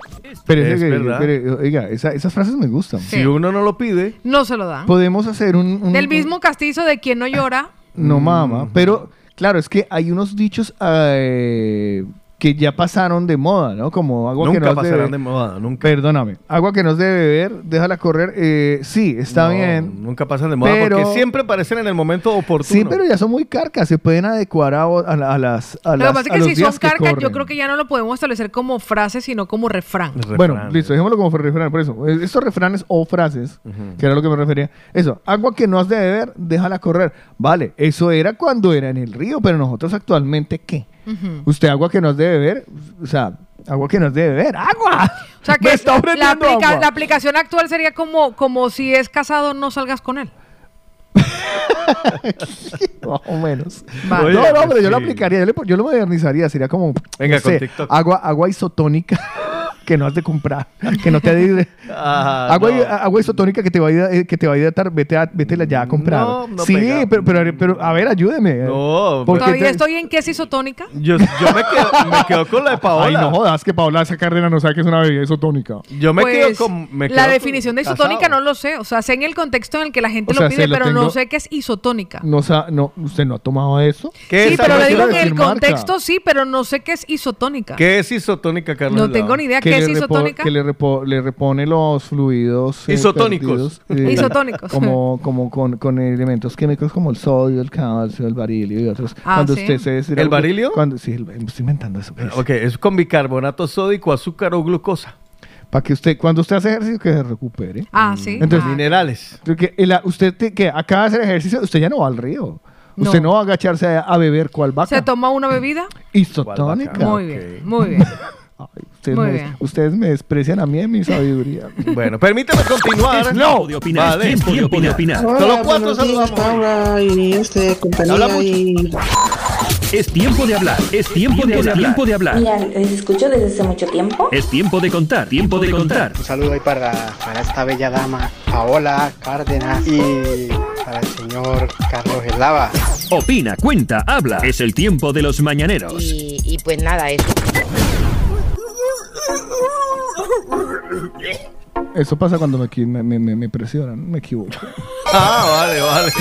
Pero Es que- pero, oiga, esa- esas frases me gustan. Si uno no lo pide, No se lo dan. Podemos hacer un... un- Del mismo castizo de quien no llora. No Mm. mama, pero claro, es que hay unos dichos eh, que ya pasaron de moda, ¿no? Como agua que no de pasarán beber. de moda, nunca. Perdóname, agua que no es de beber, déjala correr. eh, sí, está No, bien. Nunca pasan de moda Pero- porque siempre aparecen en el momento oportuno. Sí, pero ya son muy carcas, se pueden adecuar a, a la- a las a Lo que las- pasa a es los que si días son cargas, yo creo que ya no lo podemos establecer como frase, sino como refrán. Bueno, listo, dejémoslo como refrán, por eso. eh, Estos refranes o frases, que era lo que me refería. Eso, agua que no has de beber, déjala correr. Vale, eso era cuando era en el río, pero nosotros actualmente, ¿qué? Usted agua que no has de beber, o sea, agua que no has de beber, ¡agua! O sea Me que está la, ofreciendo aplica- agua. la aplicación actual sería como, como si es casado, no salgas con él. Más o menos. Vale. no, no, pero pues yo lo sí. aplicaría, yo, le- yo lo modernizaría, sería como, Venga, no con sé, TikTok. agua, agua isotónica que no has de comprar, que no te adhiere. Ah, agua, no. agua isotónica que te va a hidratar, eh, que te va a hidratar, vete, a, vete ya a comprar. No, no sí, pega. pero, pero, pero, a ver, ayúdeme. No, Porque Todavía te- estoy en que es isotónica. Yo, yo me, quedo, me quedo con la de Paola. Ay, no jodas, que Paola esa Cárdenas no sabe que es una bebida isotónica. Yo me Pues, quedo con. me la definición de con- isotónica casado. no lo sé. O sea, sé en el contexto en el que la gente O lo sea, pide, pero no sé qué es isotónica. No, sa- no, ¿Usted no ha tomado eso? ¿Qué Sí, es pero le digo en el contexto sí, pero no sé qué es isotónica. ¿Qué es isotónica, Carlos? No tengo ni idea qué es le isotónica. que le, repo- le repone los fluidos eh, Isotónicos. perdidos, Isotónicos. Como, como con, con elementos químicos como el sodio, el calcio, el barilio y otros. Ah, cuando ¿sí? usted se ¿El barilio? Cuando, sí, el- estoy inventando eso. Ok, es con bicarbonato sódico, azúcar o glucosa. Para que usted, cuando usted hace ejercicio, que se recupere. Ah, sí. Entonces, Ah. Minerales. Porque usted te- que acaba de hacer ejercicio, usted ya no va al río. No. Usted no va a agacharse a, a beber cuál vaca. ¿Se toma una bebida? Isotónica. Muy bien, muy bien. Ustedes, Muy me, bien. ustedes me desprecian a mí en mi sabiduría. Bueno, permítame continuar. Es tiempo de opinar, Vale. es tiempo de opinar. Solo cuatro. Paula y este compañía y Es tiempo de hablar, es tiempo de hablar, tiempo de hablar. Mira, les escucho desde hace mucho tiempo. Es tiempo de contar, tiempo de contar. Un saludo ahí para, para esta bella dama, Paola Cárdenas, y para el señor Carlos Eslava. Opina, cuenta, habla. Es el tiempo de los mañaneros. Y, y pues nada, eso. Eso pasa cuando me, equi- me, me, me- me presionan, me equivoco. Ah, vale, vale.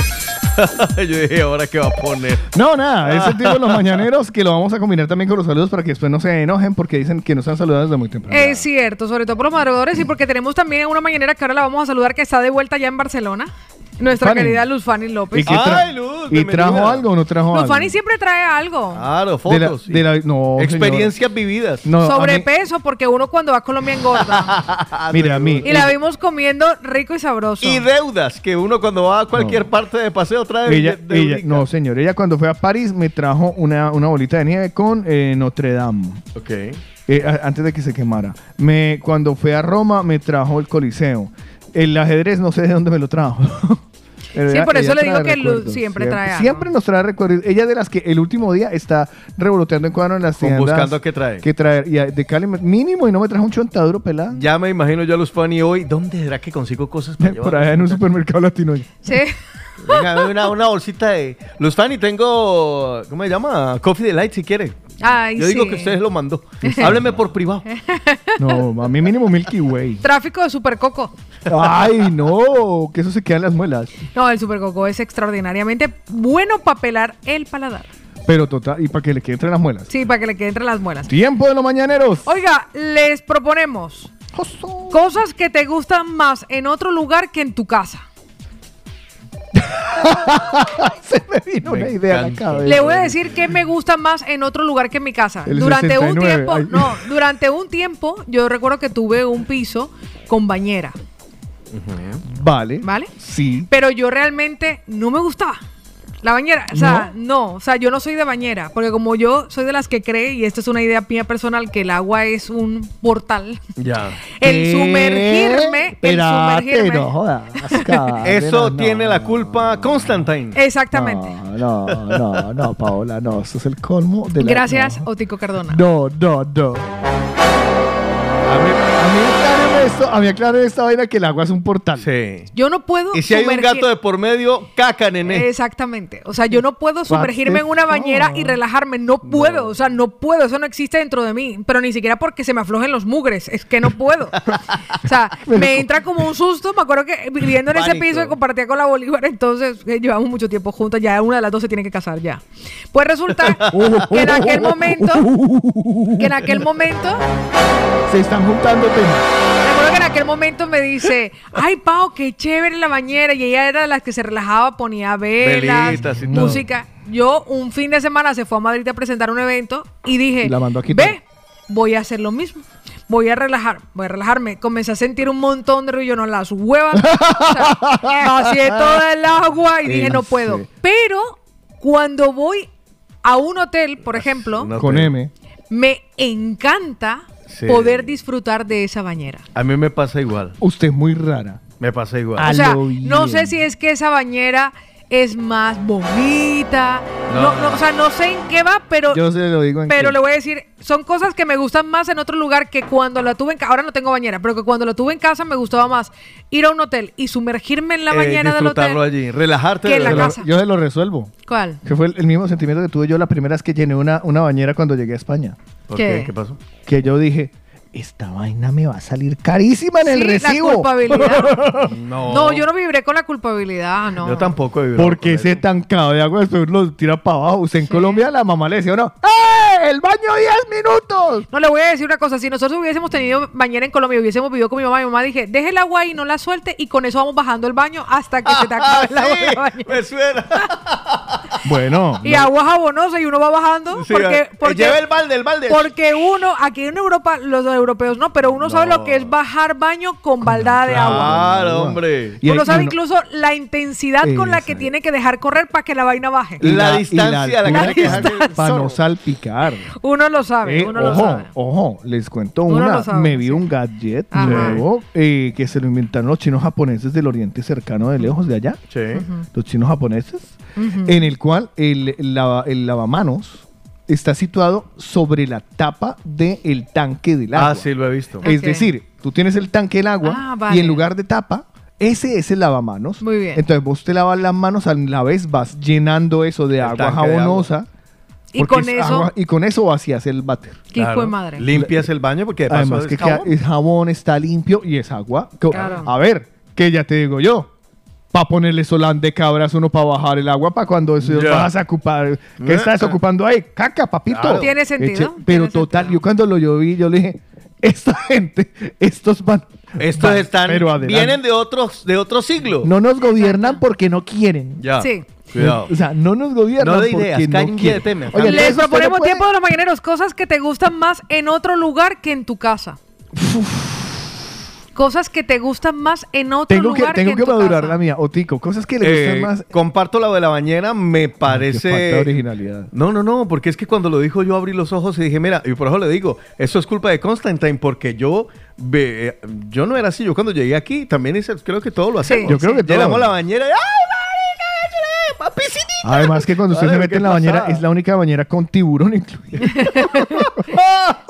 Yo dije, ¿ahora qué va a poner? No, nada, es el tipo de los mañaneros que lo vamos a combinar también con los saludos para que después no se enojen porque dicen que nos han saludado desde muy temprano. Es cierto, sobre todo por los madrugadores y porque tenemos también una mañanera que ahora la vamos a saludar que está de vuelta ya en Barcelona. Nuestra Fanny. querida Luz Fanny López. ¿Y, qué tra- ¿Y trajo algo o no trajo Luz algo? Fanny siempre trae algo. Claro, De la- fotos. de la- no, Experiencias vividas. No, a mí- Sobrepeso, porque uno cuando va a Colombia engorda. Mira, a mí. y la vimos comiendo rico y sabroso. Y deudas, que uno cuando va a cualquier parte de paseo trae Ella, de- ella, no, señor, ella cuando fue a París me trajo una, una bolita de nieve con eh, Notre Dame. Ok. eh, a- antes de que se quemara. Me, cuando fue a Roma me trajo el Coliseo. El ajedrez no sé de dónde me lo trajo. Pero Sí, ella- por eso le digo que siempre trae algo. Siempre nos trae recuerdos. Ella es de las que el último día está revoloteando en cuadro en las tiendas. buscando qué trae. Que traer. Y a- de Cali mínimo y no me trajo un chontaduro pelado. Ya me imagino yo a Luz Fanny hoy. ¿Dónde será que consigo cosas para? Por allá en un supermercado latino. Sí. Venga, una, una bolsita de... Luz Fanny, tengo... ¿Cómo se llama? Coffee Delight, si quiere. Ay, Yo digo que ustedes lo mandó. Hábleme por privado. No, a mí mínimo Milky Way. Tráfico de Supercoco. Ay, no, que eso se queda en las muelas. No, el Supercoco es extraordinariamente bueno para pelar el paladar. Pero total, y para que le quede entre las muelas. Sí, para que le quede entre las muelas. Tiempo de los mañaneros. Oiga, les proponemos cosas que te gustan más en otro lugar que en tu casa. Se me vino una idea a la cabeza. Le voy a decir que me gusta más en otro lugar que en mi casa. El durante un 69, tiempo, ay. no, durante un tiempo yo recuerdo que tuve un piso con bañera, Vale. ¿vale? Sí. Pero yo realmente no me gustaba. La bañera, o sea, no. o sea, yo no soy de bañera, porque como yo soy de las que cree, y esta es una idea mía personal, que el agua es un portal, Ya. el sumergirme, el Espérate, sumergirme. no jodas, cabrera, Eso no. tiene la culpa Constantine. Exactamente. No, no, no, no, Paola, no, eso es el colmo de la... Gracias, no. Otico Cardona. No, no, no. A mí, a mí esto, a mí aclárame esta vaina que el agua es un portal. Sí. Yo no puedo Y si hay un sumergir- gato de por medio, caca, nene. Exactamente. O sea, yo no puedo sumergirme en una bañera y relajarme. No puedo. O sea, no puedo. Eso no existe dentro de mí. Pero ni siquiera porque se me aflojen los mugres. Es que no puedo. O sea, me entra como un susto. Me acuerdo que viviendo en ese Pánico. piso que compartía con la Bolívar, entonces eh, llevamos mucho tiempo juntas. Ya una de las dos se tiene que casar ya. Pues resulta que en aquel momento, que en aquel momento Se están juntando temas. Aquel momento me dice, ay Pau, qué chévere la bañera. Y ella era de las que se relajaba, ponía velas, Velitas y todo. música. Yo un fin de semana se fue a Madrid a presentar un evento y dije, Y la mandó a quitar. ve, voy a hacer lo mismo. Voy a relajar, voy a relajarme. Comencé a sentir un montón de ruido, no las huevas. O sea, vacié toda el agua y dije, no puedo. Pero cuando voy a un hotel, por ejemplo, Con M. me encanta Sí. poder disfrutar de esa bañera. A mí me pasa igual. Usted es muy rara. Me pasa igual. O sea, no sé si es que esa bañera es más bonita. No, No. no, o sea, no sé en qué va, pero, Yo se lo digo en pero qué. le voy a decir, son cosas que me gustan más en otro lugar que cuando la tuve en casa. Ahora no tengo bañera, pero que cuando la tuve en casa me gustaba más ir a un hotel y sumergirme en la Eh, bañera del hotel. allí, relajarte. que de en la casa. Yo se lo resuelvo. ¿Cuál? Que fue el, el mismo sentimiento que tuve yo la primera vez que llené una, una bañera cuando llegué a España. ¿Por qué? ¿Qué pasó? Que yo dije, esta vaina me va a salir carísima en el Sí, la recibo. culpabilidad. No. No, yo no viviré con la culpabilidad, no. Yo tampoco vivido. Porque ese tancado de agua después lo tira para abajo. Usted en Colombia la mamá le decía, no, ¡eh! ¡El baño 10 minutos! No le voy a decir una cosa, si nosotros hubiésemos tenido bañera en Colombia y hubiésemos vivido con mi mamá, mi mamá dije, deje el agua ahí, no la suelte y con eso vamos bajando el baño hasta que se te acabe el agua de la bañera. Me suena. Bueno. Y agua jabonosa y uno va bajando Sí, porque, eh, porque lleva el balde, el balde. Porque uno, aquí en Europa, los europeos no, pero uno sabe lo que es bajar baño con baldada de agua. Claro, hombre. Y uno hay- sabe incluso la intensidad con la que tiene que dejar correr para que la vaina baje. y La distancia a la que altura hay que dejar el Para no salpicar. Uno lo sabe, Eh, uno lo ojo, sabe. ojo, les cuento Uno una. lo sabe, Me vi sí. un gadget Ajá. nuevo eh, que se lo inventaron los chinos japoneses del oriente cercano de lejos de allá. Sí. Los chinos japoneses. En el cual el, lava- el lavamanos está situado sobre la tapa del tanque del agua. Ah, sí, lo he visto. Es decir, tú tienes el tanque del agua Ah, vale. y en lugar de tapa, ese es el lavamanos. Muy bien. Entonces vos te lavas las manos, a la vez vas llenando eso de agua de jabonosa. Y con es eso- agua- y con eso vacías el váter. Qué hijo de madre. Limpias el baño porque de Además es que queda- es jabón, está limpio y es agua. Que- Claro. A ver, que ya te digo yo. Para ponerle solán de cabras uno para bajar el agua para cuando eso Ya. vas a ocupar. ¿Qué estás eh. ocupando ahí? Caca, papito. Claro. Tiene sentido, pero tiene total, yo cuando lo yo vi, yo le dije, esta gente, estos van. Estos van, están, pero vienen de otros, de otro siglo. No nos gobiernan porque no quieren. Ya. Sí. Cuidado. O sea, no nos gobiernan No de ideas, porque no de quieren. temas. Oye, Les no proponemos puede- tiempo de los mañaneros, cosas que te gustan más en otro lugar que en tu casa. Cosas que te gustan más en otro Tengo que, lugar tengo en que tu madurar casa. la mía. Otico, cosas que le gustan Eh, más. Comparto la de la bañera, me parece. falta de originalidad. No, no, no, porque es que cuando lo dijo yo abrí los ojos y dije, mira, y por eso le digo, eso es culpa de Constantine, porque yo ve- eh, yo no era así, yo cuando llegué aquí también hice, creo que todo lo hacemos. Yo creo que todo. Llenamos la bañera y ¡ay, piscinita! Además que cuando usted se mete en la bañera, es la única bañera con tiburón incluido.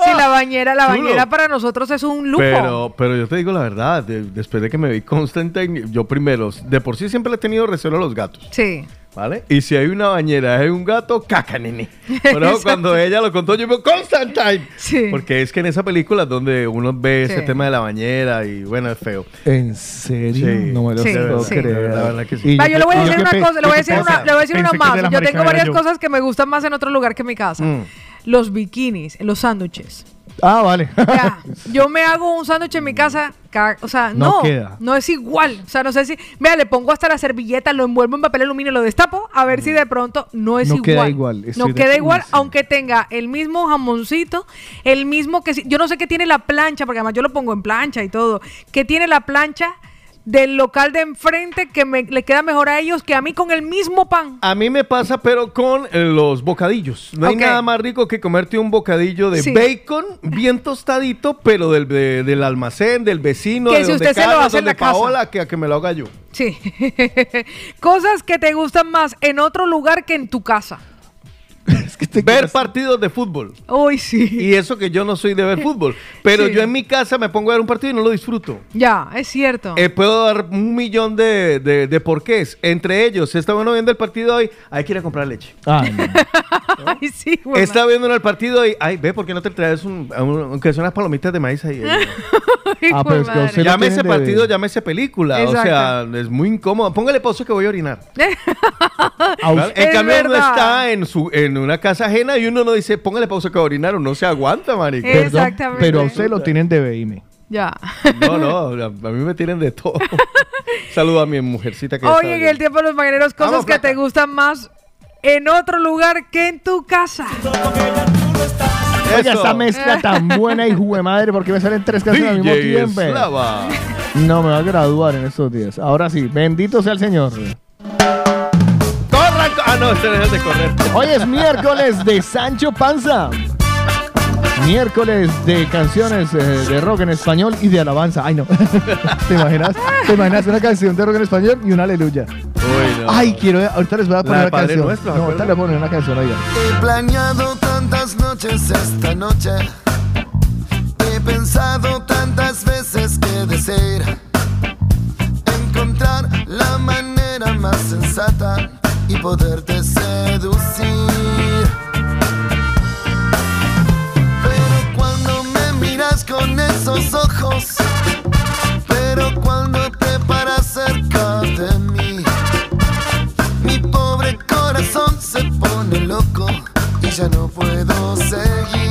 Sí, la bañera, la Chulo. bañera para nosotros es un lujo. Pero, pero yo te digo la verdad, de- después de que me vi Constantine, yo primero, de por sí siempre le he tenido recelo a los gatos. Sí. ¿Vale? Y si hay una bañera, hay un gato, caca, nene. Pero Exacto. cuando ella lo contó, yo digo, Constantine. Sí. Porque es que en esa película es donde uno ve ese tema de la bañera y bueno, es feo. ¿En serio? Sí. No me lo Sí, puedo sí. creer. La verdad que sí. Va, yo le voy a decir una pe- cosa, le voy a decir una, pesa. le voy a decir una Pensé que más. Yo tengo varias yo. cosas que me gustan más en otro lugar que en mi casa. Mm. Los bikinis, los sándwiches. Ah, vale. Yo me hago un sándwich en mi casa, ca- o sea, No no, queda. no es igual. O sea, no sé si, vea, le pongo hasta la servilleta, lo envuelvo en papel aluminio, lo destapo, a ver si de pronto no es No igual. queda igual, No queda igual, sí. aunque tenga el mismo jamoncito, el mismo que, yo no sé qué tiene la plancha, porque además yo lo pongo en plancha y todo, que tiene la plancha del local de enfrente que me, le queda mejor a ellos que a mí con el mismo pan. A mí me pasa, pero con eh, los bocadillos. No hay nada más rico que comerte un bocadillo de Sí. bacon bien tostadito, pero del, de- del almacén, del vecino, Que de si donde usted se lo hace en la casa. Paola, que a que me lo haga yo. Sí. Cosas que te gustan más en otro lugar que en tu casa. Ver partidos de fútbol. Uy, sí. Y eso que yo no soy de ver fútbol. Pero Sí. yo en mi casa me pongo a ver un partido y no lo disfruto. Ya, es cierto. Eh, puedo dar un millón de, de, de porqués. Entre ellos, si está bueno viendo el partido hoy, hay que ir a comprar leche. Ay, sí, güey. Está viendo el partido y, ay, ve, ¿por qué no te traes un, un- aunque son unas palomitas de maíz ahí? Ah, pero es que a usted lo llámese tienen de- partido, llámese película. O sea, es muy incómodo. Póngale pausa que voy a orinar. ¿Vale? En Es cambio, verdad. está en, su, en una casa ajena y uno no dice, póngale pausa que voy a orinar. Uno se aguanta, marica. Perdón, Exactamente. pero a usted lo tienen de BIM. Ya. No, no, a, mí me tienen de todo. Saludo a mi mujercita que Hoy está en bien. el tiempo de los mañaneros, cosas Vamos, que te gustan más en otro lugar que en tu casa. Oye, esta mezcla tan buena y de madre, porque me salen tres canciones al mismo DJ tiempo. Slava. No, me va a graduar en estos días. Ahora sí, bendito sea el Señor. Ah, no, este es de correr. Hoy es miércoles de Sancho Panza. Miércoles de canciones eh, de rock en español y de alabanza. Ay, no. ¿Te imaginas? ¿Te imaginas una canción de rock en español y una aleluya? Uy, no. Ay, quiero. Ahorita les voy a poner una Padre canción. Nuestro, ¿me no, ahorita les voy a poner una canción, oiga. He planeado tantas noches esta noche. He pensado tantas veces que desear encontrar la manera más sensata y poderte seducir. Pero cuando me miras con esos ojos, pero cuando te paras cerca de mí, mi pobre corazón se pone loco y ya no puedo seguir.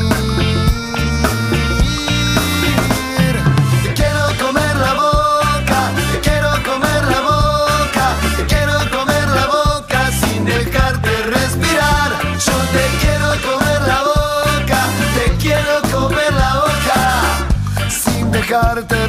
Dejarte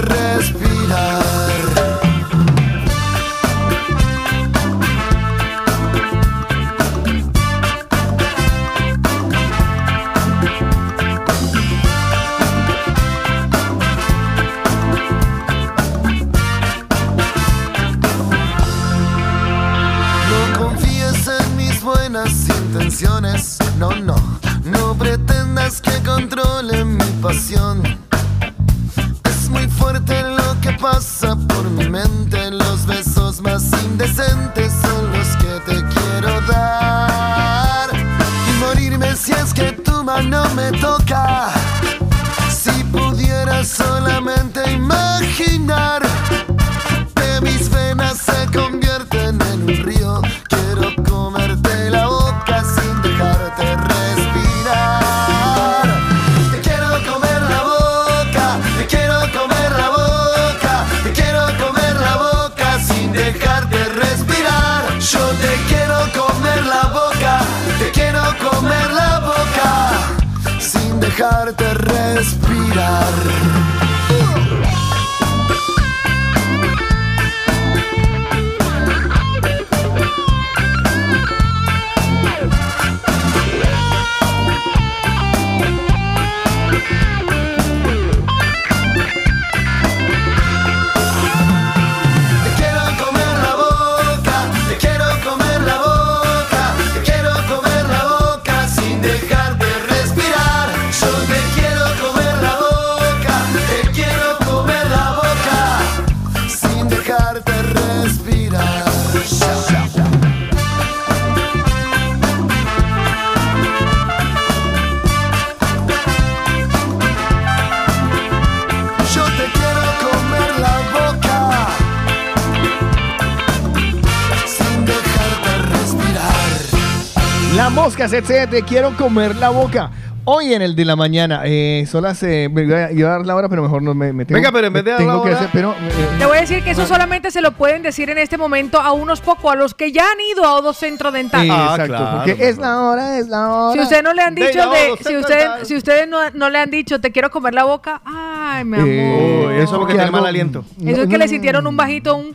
se te quiero comer la boca. Hoy en el de la mañana, eh, son las. eh, me iba a dar la hora, pero mejor no me, me tengo Venga, pero en vez de dar la tengo que hora- hacer, pero, eh, Le voy a decir que eso solamente se lo pueden decir en este momento a unos pocos, a los que ya han ido a Odo Centro Dental. eh, Ah, exacto, claro, porque es la hora, es la hora. Si usted no le han dicho de, si usted, Dental. si ustedes no, no le han dicho te quiero comer la boca, Ay, mi amor. Eh, Uy, eso porque tiene mal aliento. Eso es que le sintieron un bajito, un...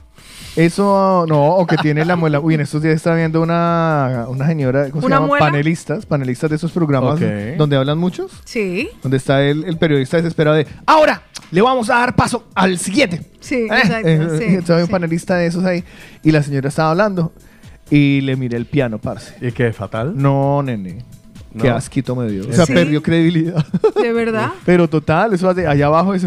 Eso, no, o que tiene la muela. Uy, en estos días estaba viendo una, una señora, ¿cómo se ¿Una llama? muela? Panelistas, panelistas de esos programas donde hablan muchos. Sí, Donde está el, el periodista desesperado de, ahora le vamos a dar paso al siguiente. sí, Eh, exacto, eh, sí, estaba un panelista de esos ahí y la señora estaba hablando y le miré el piano, parce. ¿Y qué? ¿Fatal? No, nene. No. Qué asquito me dio. O sea, ¿Sí? perdió credibilidad. ¿De verdad? Pero total, eso de allá abajo es...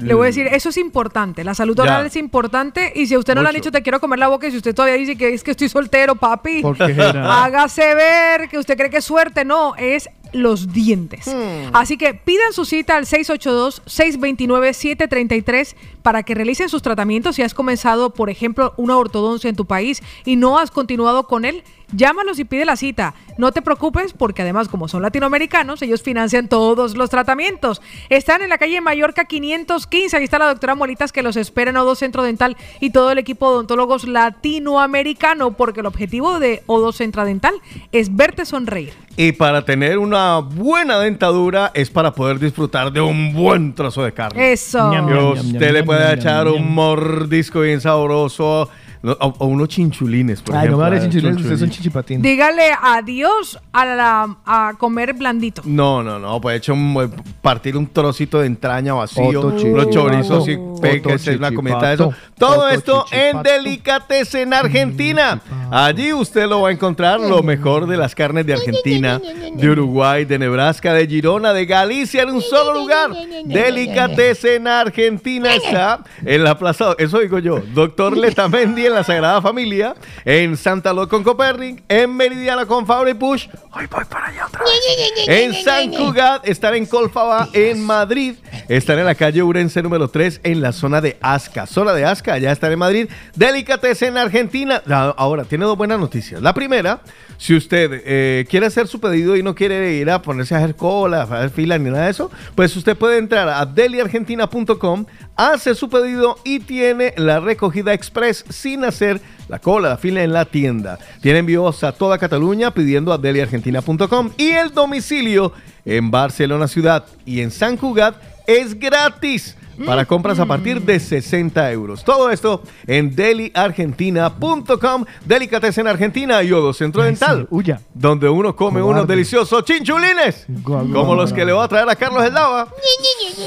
Le voy a decir, eso es importante. La salud Ya. oral es importante. Y si a usted no le han dicho te quiero comer la boca y si usted todavía dice que es que estoy soltero, papi, ¿Por qué será? hágase ver que usted cree que es suerte. No, es los dientes. Hmm. Así que pidan su cita al 682-629-733 para que realicen sus tratamientos. Si has comenzado, por ejemplo, una ortodoncia en tu país y no has continuado con él, llámalos y pide la cita. No te preocupes porque además como son latinoamericanos, ellos financian todos los tratamientos. Están en la calle Mallorca 515. Ahí está la doctora Molitas que los espera en O2 Centro Dental y todo el equipo de odontólogos latinoamericano porque el objetivo de O2 Centro Dental es verte sonreír. Y para tener una buena dentadura es para poder disfrutar de un buen trozo de carne. Eso. Ñam, usted ñam, le ñam, puede ñam, echar ñam, un ñam. mordisco bien sabroso no, o, o unos chinchulines, por Ay, no ejemplo. me hables Ah, chinchulines, ustedes son chichipatín. Dígale adiós a, la, a comer blandito. No, no, no, puede echar un, partir un trocito de entraña vacío, Otto los chorizos y Otto una comida de eso. Todo Otto esto en. Delicatessen Argentina. Allí usted lo va a encontrar lo mejor de las carnes de Argentina, de Uruguay, de Nebraska, de Girona, de Galicia en un solo lugar. Delicatessen Argentina está en la plaza, eso digo yo, Doctor Letamendi en la Sagrada Familia, en Santa Lo con Copernic, en Meridiana con Fabri Push. Hoy voy para allá otra vez. En San Cugat, están en Colfaba, en Madrid, están en la calle Urense número 3, en la zona de Asca. Zona de Asca, allá están en Madrid. Delicatessen en Argentina. Ah, Ahora, tiene dos buenas noticias. La primera, si usted eh, quiere hacer su pedido y no quiere ir a ponerse a hacer cola, a hacer fila ni nada de eso, pues usted puede entrar a deliargentina.com, hace su pedido y tiene la recogida express sin hacer la cola, la fila en la tienda. Tiene envíos a toda Cataluña pidiendo a deliargentina.com y el domicilio en Barcelona ciudad y en San Cugat es gratis para compras a partir de 60 euros. Todo esto en deliargentina.com, Delicatessen Argentina y Odo Centro Dental, Huya. donde uno come unos deliciosos chinchulines, Guau, como guau, los que guau. le voy a traer a Carlos El.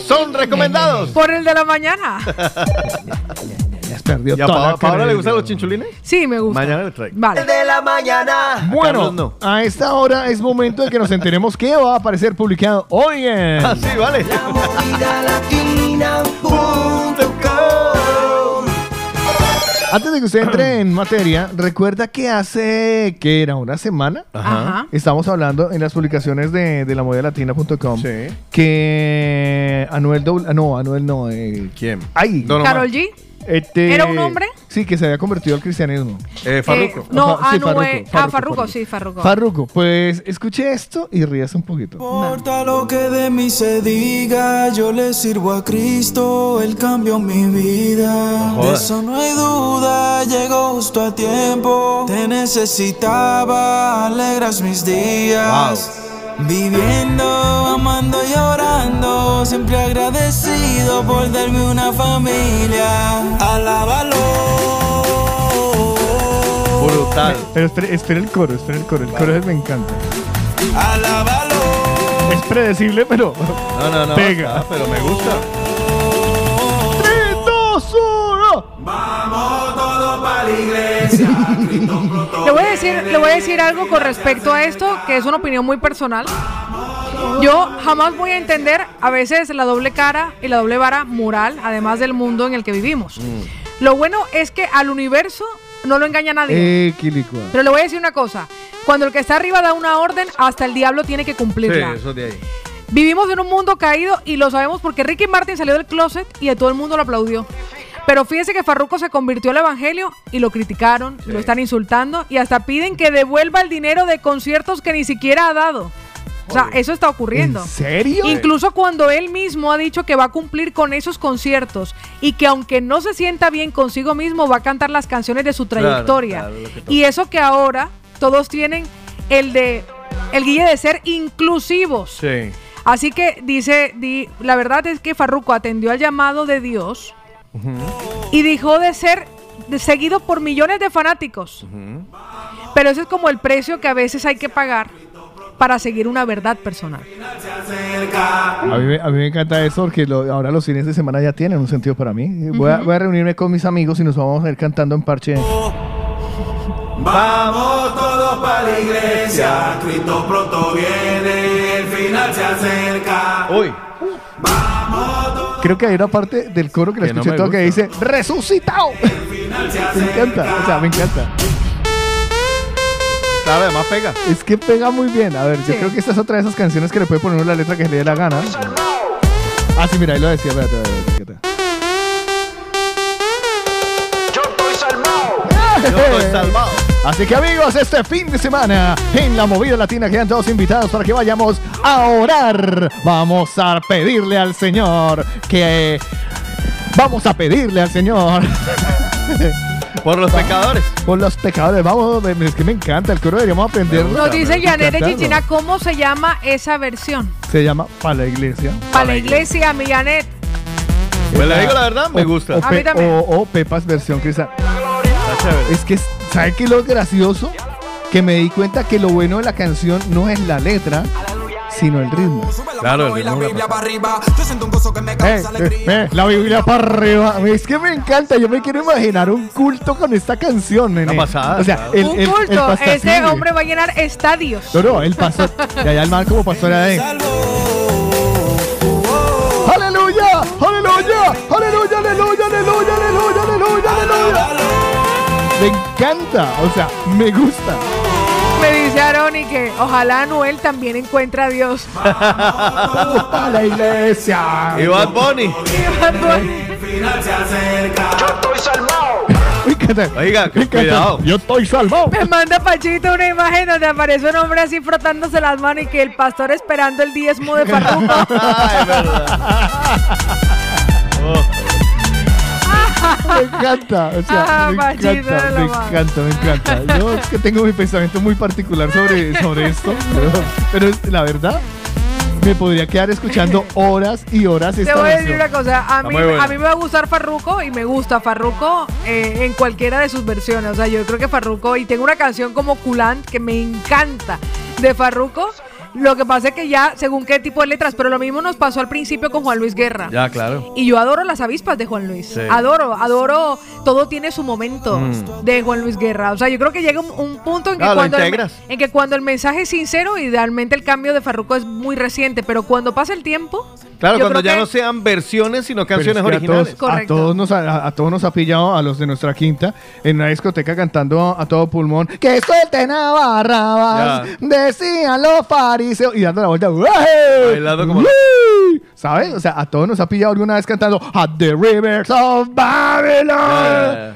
Son recomendados. Por el de la mañana. Ya has perdido ¿Y a toda Pa- la Paola le credibilidad. gustan los chinchulines? Sí, me gusta. Mañana le traigo. Vale. De la mañana. Bueno, Carlos no. a esta hora es momento de que nos enteremos qué va a aparecer publicado hoy en... Ah, sí, vale. Antes de que usted entre en materia, recuerda que hace, que era una semana, Ajá. estamos hablando en las publicaciones de, de la latina.com Sí. que Anuel doble, ah, no, Anuel no, eh, ¿Quién? ay, Don Omar. Carol G. este- ¿Era un hombre? Sí, que se había convertido al cristianismo. Eh, Farruko. Eh, no, Fa- sí, Anuel. Farruko, ah, Farruko, Farruko, Farruko. sí, Farruko. Farruko, pues escuche esto y ríase un poquito. importa lo que de mí se diga, yo le sirvo a Cristo, Él cambió mi vida. De jodas. eso no hay duda, llegó justo a tiempo. Te necesitaba, alegras mis días. Viviendo, amando y orando, siempre agradecido por darme una familia. Alábalo. Brutal. Pero espere, espere el coro, espere el coro, el coro es- me encanta. Alábalo. Es predecible, pero No, no, no. Pega. ah, pero me gusta. La iglesia. Le voy, a decir, le voy a decir algo con respecto a esto, que es una opinión muy personal. Yo jamás voy a entender a veces la doble cara y la doble vara moral, además del mundo en el que vivimos. Lo bueno es que al universo no lo engaña nadie. Eh. Pero le voy a decir una cosa. Cuando el que está arriba da una orden, hasta el diablo tiene que Sí, cumplirla. eso de ahí. Vivimos en un mundo caído y lo sabemos porque Ricky Martin salió del closet y a todo el mundo lo aplaudió. Pero fíjense que Farruko se convirtió al evangelio y lo criticaron, lo están insultando y hasta piden que devuelva el dinero de conciertos que ni siquiera ha dado. O sea, eso está ocurriendo. ¿En serio? Incluso cuando él mismo ha dicho que va a cumplir con esos conciertos y que aunque no se sienta bien consigo mismo, va a cantar las canciones de su trayectoria. claro, y eso que ahora todos tienen el de el guille de ser inclusivos. Sí. Así que dice, di- la verdad es que Farruko atendió al llamado de Dios y dejó de ser seguido por millones de fanáticos. Pero ese es como el precio que a veces hay que pagar para seguir una verdad personal. A mí, me- a mí me encanta eso porque lo- ahora los fines de semana ya tienen un sentido para mí. Voy, a, Ujú. voy a reunirme con mis amigos y nos vamos a ir cantando en parche. Vamos todos para la iglesia, Cristo pronto viene, el final se acerca. Uy. Creo que hay una parte del coro que la no escuché todo que dice ¡Resucitado! me encanta, o sea, me encanta. Claro, además pega. Es que pega muy bien. A ver, yo creo que esta es otra de esas canciones que le puede poner la letra que le dé la gana. Ah, sí, mira, ahí lo decía. Espérate, espérate, espérate. estoy salvado. Así que amigos, este fin de semana en la movida latina quedan todos invitados para que vayamos a orar. Vamos a pedirle al Señor que... Vamos a pedirle al Señor. Por los pecadores. Por los pecadores. Vamos, es que me encanta el coro, deberíamos aprenderlo. Nos dice Janet de. Chichina, ¿cómo se llama esa versión? Se llama Para la Iglesia. Para la iglesia, mi Janet. Pues le digo la verdad, me gusta. O, A mí Pe- también. o- o Pepas versión cristiana. Está chévere. Es que, ¿sabe qué es lo gracioso? Que me di cuenta que lo bueno de la canción no es la letra, sino el ritmo. Claro, el la ritmo. Biblia para arriba. Yo siento un gozo que me Eh, causa eh, alegría. eh, la Biblia para arriba. Es que me encanta. Yo me quiero imaginar un culto con esta canción, nene. Una pasada, O sea, claro. el, Un el- el culto. pastor- Ese sí, hombre va a llenar estadios. No, no, el pastor. Y allá el man como pastor de. ¡Aleluya! ¡Aleluya! ¡Aleluya! ¡Aleluya! ¡Aleluya! ¡Aleluya! ¡Aleluya! ¡Aleluya! Me encanta. O sea, me gusta. Me dice Aroni que ojalá Noel también encuentre a Dios. ¡A la iglesia! Y Bad Bunny. Acerca. Me encanta. Oiga, cuidado. Yo estoy salvado. Me manda Pachito una imagen donde aparece un hombre así frotándose las manos y que el pastor esperando el diezmo de Farruko. Es verdad. Oh, Me encanta, o sea, Ah, me encanta, me encanta, me encanta. Yo es que tengo mi pensamiento muy particular sobre, sobre esto, pero, pero es- la verdad, me podría quedar escuchando horas y horas Te esta voy a decir una cosa, a mí, a mí me va a gustar Farruko y me gusta Farruko eh, en cualquiera de sus versiones. O sea, yo creo que Farruko, y tengo una canción como Kulant que me encanta de Farruko. Lo que pasa es que ya, según qué tipo de letras, pero lo mismo nos pasó al principio con Juan Luis Guerra. Ya, claro. Y yo adoro las avispas de Juan Luis. Sí. Adoro, adoro. Todo tiene su momento Mm. de Juan Luis Guerra. O sea, yo creo que llega un, un punto en que, Ah, cuando el, en que cuando el mensaje es sincero, idealmente el cambio de Farruko es muy reciente, pero cuando pasa el tiempo. Claro, yo cuando ya que- no sean versiones, sino es canciones a originales. todos- A todos, nos ha, a, a todos nos ha pillado, a los de nuestra quinta, en una discoteca cantando a todo pulmón, que suelten a Barrabás, decían los fariseos, y dando la vuelta. Bailando como-. ¿Sabes? O sea, a todos nos ha pillado alguna vez cantando At the Rivers of Babylon. Ya,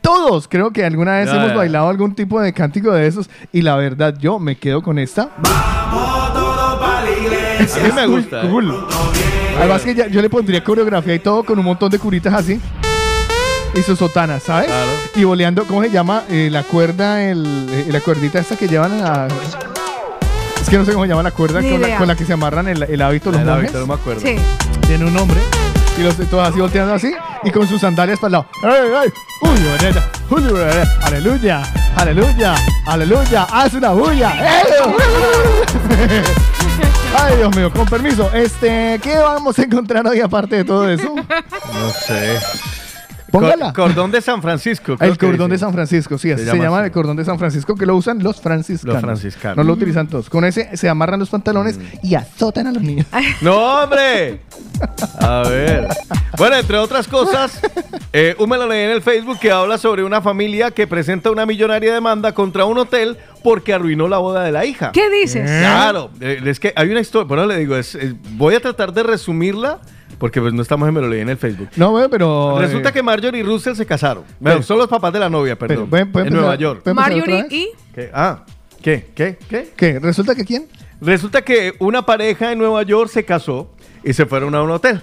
Todos creo que alguna vez Ya, hemos ya. bailado algún tipo de cántico de esos, y la verdad, yo me quedo con esta. A mí me gusta. eh. cool. Además que ya- yo le pondría coreografía y todo con un montón de curitas así. Y sus sotanas, ¿sabes? Claro. Y boleando, ¿cómo se llama? Eh, la cuerda, el, eh, la cuerdita esta que llevan a... Es que no sé cómo se llama la cuerda Ni con la, idea. con la que se amarran el, el hábito los El monjes. hábito, no me acuerdo. Sí. Tiene un nombre. Y los todos así volteando así. Y con sus sandalias para el lado. ¡Ay, ay! ¡Uy, bonita! ¡Uy, bonita! ¡Aleluya! ¡Aleluya! ¡Aleluya! ¡Haz una bulla! ¡Eh! Ay, Dios mío, con permiso. Este, ¿qué vamos a encontrar hoy aparte de todo eso? No sé. Póngala. Cor- cordón de San Francisco. El cordón de. San Francisco, sí, así se, llama llama así. el cordón de San Francisco, que lo usan los franciscanos. Los franciscanos. No lo utilizan todos. Con ese se amarran los pantalones y azotan a los niños. ¡No, hombre! A ver. Bueno, entre otras cosas, eh, un me lo leí en el Facebook que habla sobre una familia que presenta una millonaria demanda contra un hotel porque arruinó la boda de la hija. ¿Qué dices? Claro, eh, es que hay una historia, eso le digo, es, es- voy a tratar de resumirla porque pues no estamos en me lo leí en el Facebook. No, bueno, pero. Resulta eh, que Marjorie y Russell se casaron. Bueno, son los papás de la novia, perdón. pero, ¿pueden- pueden en Nueva York. Marjorie y. ¿Qué? Ah, ¿qué? ¿Qué? ¿Qué? ¿Qué? ¿Resulta que quién? Resulta que una pareja en Nueva York se casó y se fueron a un hotel.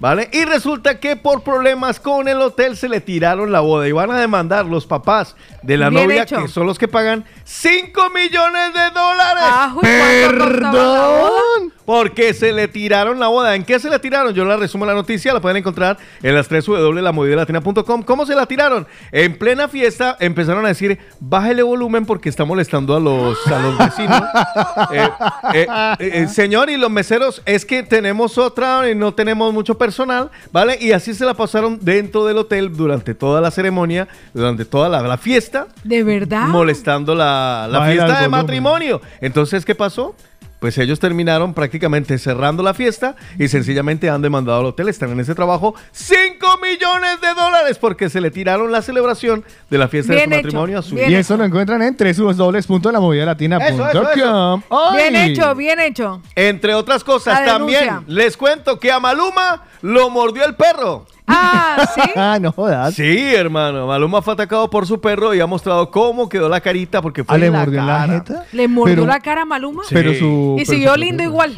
¿Vale? Y resulta que por problemas con el hotel se le tiraron la boda y van a demandar los papás de la Bien novia, hecho. que son los que pagan 5 millones de dólares. Ajo, ¿y cuánto costaba la boda? ¡Perdón! Porque se le tiraron la boda. ¿En qué se la tiraron? Yo la resumo la noticia, la pueden encontrar en las 3 www.lamovidalatina.com. ¿Cómo se la tiraron? En plena fiesta empezaron a decir, bájale volumen porque está molestando a los, a los vecinos. Eh, eh, eh, señor, y los meseros, es que tenemos otra y no tenemos mucho personal, ¿vale? Y así se la pasaron dentro del hotel durante toda la ceremonia, durante toda la, la fiesta, ¿De verdad? molestando la, la fiesta de matrimonio. Entonces, ¿qué pasó? Pues ellos terminaron prácticamente cerrando la fiesta y sencillamente han demandado al hotel. Están en ese trabajo 5 millones de dólares porque se le tiraron la celebración de la fiesta Bien de su hecho, matrimonio a su Y eso lo encuentran en www.lamovidalatina.com. Bien hecho, bien hecho. Entre otras cosas, también les cuento que a Maluma lo mordió el perro. Ah, ¿sí? Ah, no jodas. Sí, hermano. Maluma fue atacado por su perro y ha mostrado cómo quedó la carita porque fue Ah, ¿le la mordió en la cara. jeta? ¿Le mordió Pero- la cara a Maluma? Sí. Pero su... Y pero siguió su- lindo igual.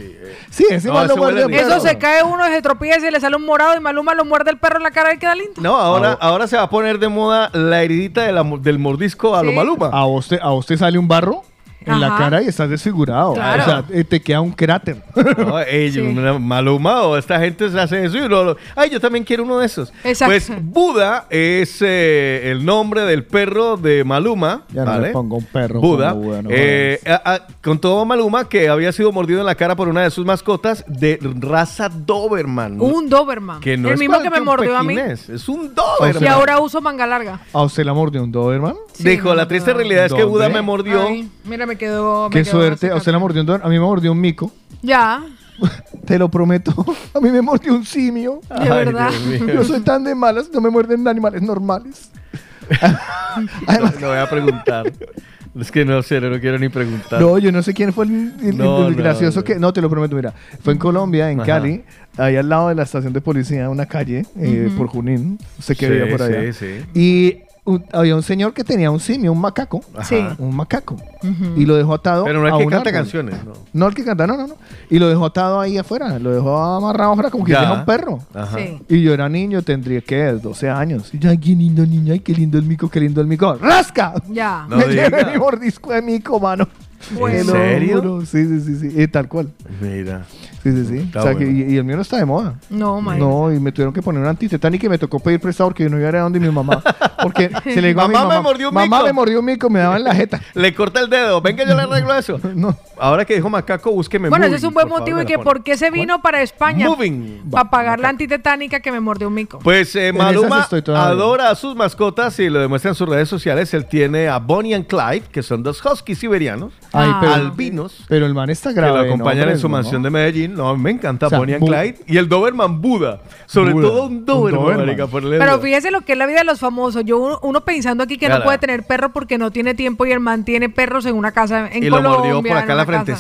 Sí, ese No, mal lo ese muerde huele el rico. Eso se cae uno, se tropieza y le sale un morado y Maluma lo muerde el perro en la cara y queda lindo. No, ahora, ahora se va a poner de moda la heridita de la mo- del mordisco a lo Sí. Maluma. A vos, te, a vos te sale un barro en la cara y estás desfigurado. Claro. O sea, eh, te queda un cráter. No, ey, Sí. una Maluma o esta gente se hace eso y lo- ay, yo también quiero uno de esos. Exacto. Pues Buda es eh, el nombre del perro de Maluma, Ya no ¿vale? le pongo un perro Buda. como Buda, no Eh, a- a- contó Maluma que había sido mordido en la cara por una de sus mascotas de raza Doberman. Un Doberman. que no el es mismo que me mordió a mí. pequinés, Es un Doberman. Y ahora uso manga larga. ¿A usted la mordió un Doberman? Dijo, la triste realidad es que Buda me mordió. Ay, mira, me quedó. me Qué quedó suerte. A usted la mordió un Doberman. A mí me mordió un mico. Ya, Te lo prometo. A mí me mordió un simio. de Ay, verdad. Dios mío. Yo soy tan de malas, no me muerden animales normales. Lo voy a preguntar. Es que no sé, no quiero ni preguntar. No, yo no sé quién fue el, el- No, el no, gracioso no. que. No, te lo prometo, mira. Fue en Colombia, en Ajá. Cali, ahí al lado de la estación de policía, una calle, eh, por Junín. Usted que Sí, veía por allá. sí, sí. Y un- había un señor que tenía un simio, un macaco. Sí. Un macaco. Y lo dejó atado. Pero no es a que canta árbol. canciones, ¿no? No el que canta, no, no, no. Y lo dejó atado ahí afuera. Lo dejó amarrado afuera como que deja un perro. Ajá. Sí. Y yo era niño, tendría que 12 años. Y yo, ay, qué lindo niño, ay, qué lindo el mico, qué lindo el mico. ¡Rasca! Ya. No Me diga. llevé mi mordisco de mico, mano. Bueno. ¿En serio? Sí, sí, sí, sí. Y tal cual. Mira. Sí, sí, sí. Está O sea, que- y, y el mío no está de moda. No, man. No, y me tuvieron que poner un antitetánico y me tocó pedir prestado porque yo no iba a ir a donde mi mamá. Porque se le digo a mi Mamá me mamá, mordió un mamá mico". me mordió un mico, me daba en la jeta. Le corta el dedo. Venga, yo le arreglo eso. No. Ahora que dijo Macaco, búsqueme Bueno, ese es un buen motivo y que por qué se vino para España. Moving. Para pagar la antitetánica que me mordió un mico. Pues eh, Maluma adora a sus mascotas y lo demuestra en sus redes sociales. Él tiene a Bonnie and Clyde, que son dos huskies siberianos, Ay, Ah. pero, albinos, pero el man está que grave. lo acompañan ¿no? en su ¿no? mansión de Medellín. No, me encanta O sea, Bonnie and Bu- Clyde. Y el Doberman Buda. Sobre Buda, todo un un Doberman, marica, Pero fíjese lo que es la vida de los famosos. Yo uno, uno pensando aquí que no puede tener perro porque no tiene tiempo y el man tiene perros en una casa en Y lo Colombia. mordió por acá en la casa.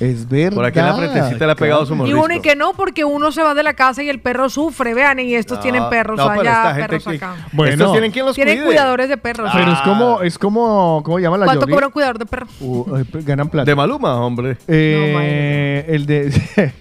Es verdad. Por aquí en la frentecita le ha pegado su Y uno y que no, porque uno se va de la casa y el perro sufre, vean, y estos No, tienen perros no, pero esta allá, gente perros que- acá. Bueno. Estos tienen quien los Tienen cuide. cuidadores de perros. Pero es Ah. como, es como, ¿cómo llama la ¿Cuánto Jordi? cobra un cuidador de perro? Uh, eh, ganan plata. De Maluma, hombre. Eh, el de.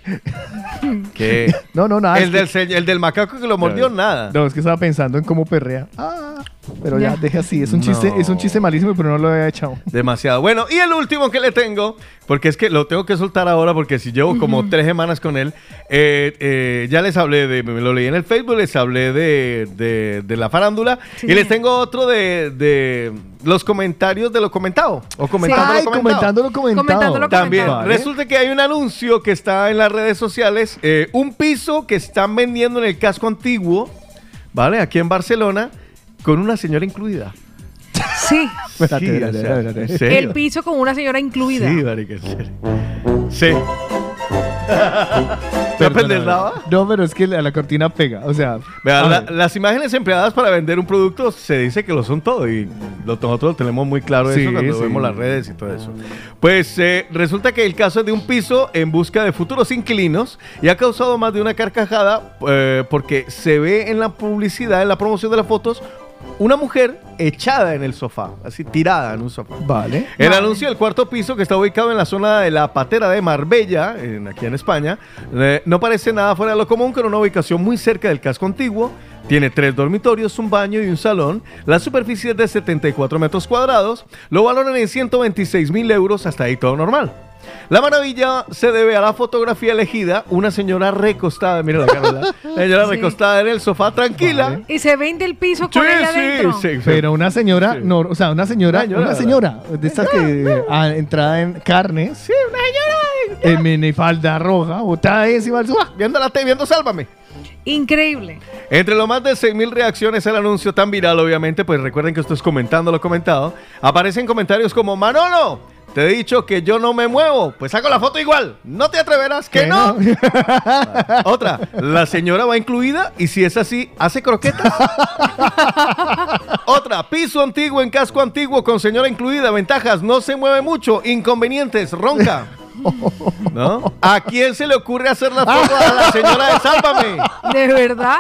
¿Qué? no, no, nada. el, del, que- se- el del macaco que lo mordió, nada. No, es que estaba pensando en cómo perrea. Ah, pero ya, Ya. deje así. Es un chiste, No. es un chiste malísimo, pero no lo había echado. Demasiado. Bueno, y el último que le tengo, porque es que lo tengo que soltar ahora, porque si llevo como tres semanas con él, eh, eh, ya les hablé de, me lo leí en el Facebook, les hablé de, de- de la farándula, Sí. y les tengo otro de, de los comentarios de lo comentado, o comentando Ay, lo comentado. comentándolo comentado. Comentándolo También, comentado. Vale. resulta que hay un anuncio que está en las redes sociales, eh, un piso que están vendiendo en el casco antiguo, ¿vale? Aquí en Barcelona, con una señora incluida. Sí, Espérate, Sí, espérate, o sea, espérate. ¿en serio? el piso con una señora incluida. Sí, en serio. Sí. ¿Te Perdóname. apendezaba? No, pero es que la, la cortina pega. O sea. Vean, a la- las imágenes empleadas para vender un producto se dice que lo son todo y lo, nosotros lo tenemos muy claro Sí, eso cuando sí. vemos las redes y todo eso. Pues eh, resulta que el caso es de un piso en busca de futuros inquilinos y ha causado más de una carcajada eh, porque se ve en la publicidad, en la promoción de las fotos, una mujer echada en el sofá, así tirada en un sofá. Vale. El anuncio del cuarto piso, que está ubicado en la zona de la patera de Marbella, en- aquí en España, eh, no parece nada fuera de lo común, con una ubicación muy cerca del casco antiguo. Tiene tres dormitorios, un baño y un salón. La superficie es de 74 metros cuadrados. Lo valoran en 126 mil euros, hasta ahí todo normal. La maravilla se debe a la fotografía elegida, una señora recostada, mira la cara, señora Sí. recostada en el sofá tranquila. Y se vende el piso con Sí, ella sí, adentro. sí. Pero una señora, no, o sea, una señora, Una señora, una señora, de estas que ah, entrada en carne, Sí, una señora. en minifalda roja, botada ahí encima del sofá. Viendo la tele, viendo Sálvame. Increíble. Entre lo más de 6.000 reacciones al anuncio tan viral, obviamente, pues recuerden que esto es comentando lo comentado, aparecen comentarios como, Manolo, te he dicho que yo no me muevo, pues hago la foto igual, no te atreverás, que Que no. Otra, la señora va incluida y si es así, hace croquetas. Otra, piso antiguo en casco antiguo con señora incluida, ventajas, no se mueve mucho, inconvenientes, ronca. ¿No? ¿A quién se le ocurre hacer la foto a la señora de Sálvame? ¿De verdad?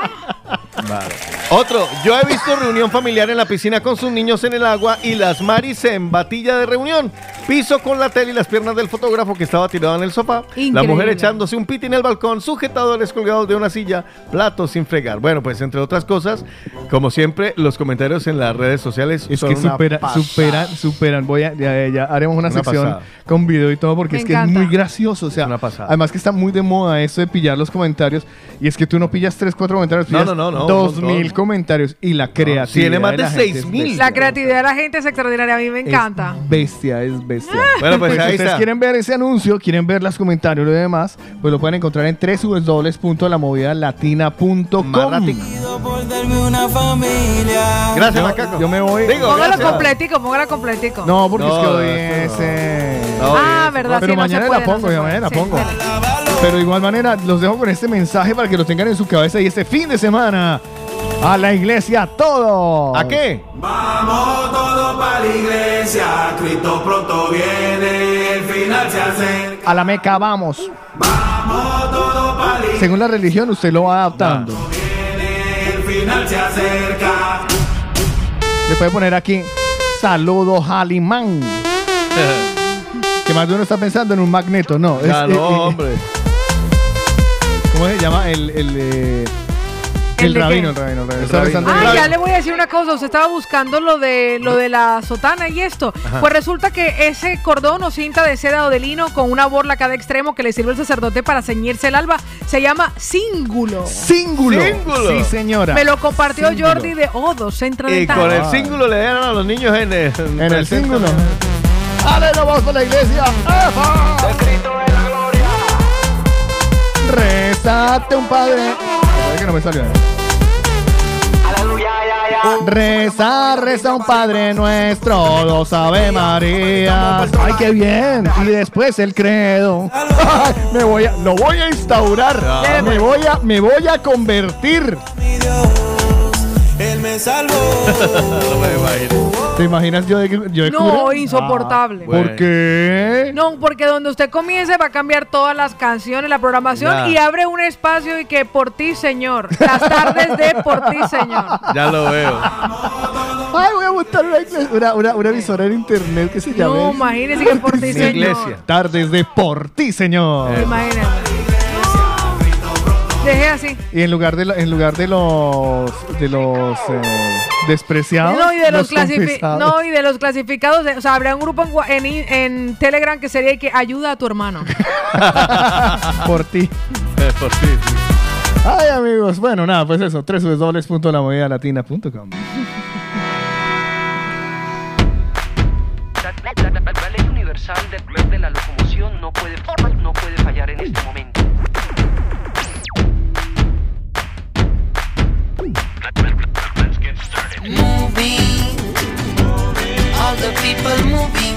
Otro, yo he visto reunión familiar en la piscina con sus niños en el agua y las maris en batilla de reunión. Piso con la tele y las piernas del fotógrafo que estaba tirado en el sofá. La mujer echándose un piti en el balcón, sujetadores colgados de una silla, platos sin fregar. Bueno, pues entre otras cosas, como siempre, los comentarios en las redes sociales Es son que una supera- pasada. superan, superan. Voy a, ya, ya haremos una, Una sección pasada. con video y todo porque Me es que es encanta. muy gracioso. O sea, Una pasada. además que está muy de moda eso de pillar los comentarios. Y es que tú no pillas 3, 4 comentarios, No, pillas no, no, no, un 2000 montón. comentarios. Y la creatividad. tiene más de la gente es 6.000. bestia. La creatividad de la gente es extraordinaria. A mí me Es encanta. bestia, es bestia. Bueno, pues si ahí ustedes está. quieren ver ese anuncio, quieren ver los comentarios y lo demás, pues lo pueden encontrar en www.lamovidalatina.com. Por darme una familia. Gracias, Yo, Macaco. yo me voy. Digo, Póngalo gracias. completico, póngalo completico. No, porque es que hoy no. es. eh, No, ah, verdad, Pero sí, no se mañana puede, la no pongo, se ya puede. mañana la Sí, pongo. dale. Pero de igual manera, los dejo con este mensaje para que lo tengan en su cabeza y este fin de semana. A la iglesia todo. ¿A qué? Vamos todos para la iglesia, Cristo pronto viene, el final se acerca. A la Meca vamos. Vamos todos para la iglesia, Según la religión, usted lo va adaptando. Final se acerca. Le puede poner aquí saludo Halimán. que más de uno está pensando en un magneto, no. es- Ya eh, no, eh, hombre. ¿Cómo se llama? El, el, eh, ¿El el de rabino, el rabino, el rabino. El Está rabino. Ah, el ya le voy a decir una cosa. Usted estaba buscando lo de lo de la sotana y esto. Pues resulta que ese cordón o cinta de seda o de lino con una borla a cada extremo que le sirve al sacerdote para ceñirse el alba se llama cíngulo. Cíngulo. Cíngulo. Sí, señora. Me lo compartió Cíngulo. Jordi de Odo Centro Y Dental. con el Ah. cíngulo le dan a los niños en el, En el cíngulo. ¡Ale, nos vamos la iglesia! ¡Epa! Rezate un padre. Que no me salió. eh. Reza, reza un Padre Nuestro, dos Ave María. Ay, qué bien. Y después el credo. Me voy a, lo voy a instaurar. Ah. Me voy a, me voy a convertir. Él me salvó. No me imagino. ¿Te imaginas yo de, yo de No, cura? insoportable. Bueno. ¿Por qué? No, porque donde usted comience va a cambiar todas las canciones, la programación Ya. y abre un espacio y que por ti, señor. Las tardes de por ti, señor. Ya lo veo. Ay, voy a montar una, iglesia- una, una, una emisora en internet que se llame. No, imagínese que por ti, señor. iglesia. Tardes de por ti, señor. Eh. Deje así. Y en lugar de, la- en lugar de los de los eh, despreciados, No y, de los confesados. no, y de los clasificados. de- o sea, habrá un grupo en, Telegram que sería que ayuda a tu hermano. por ti. Eh, por ti, sí. Ay, amigos. Bueno, nada, pues eso. www.lamovidalatina.com La ley universal de, de la locomoción no puede, no puede fallar en este momento. Moving, all the people moving.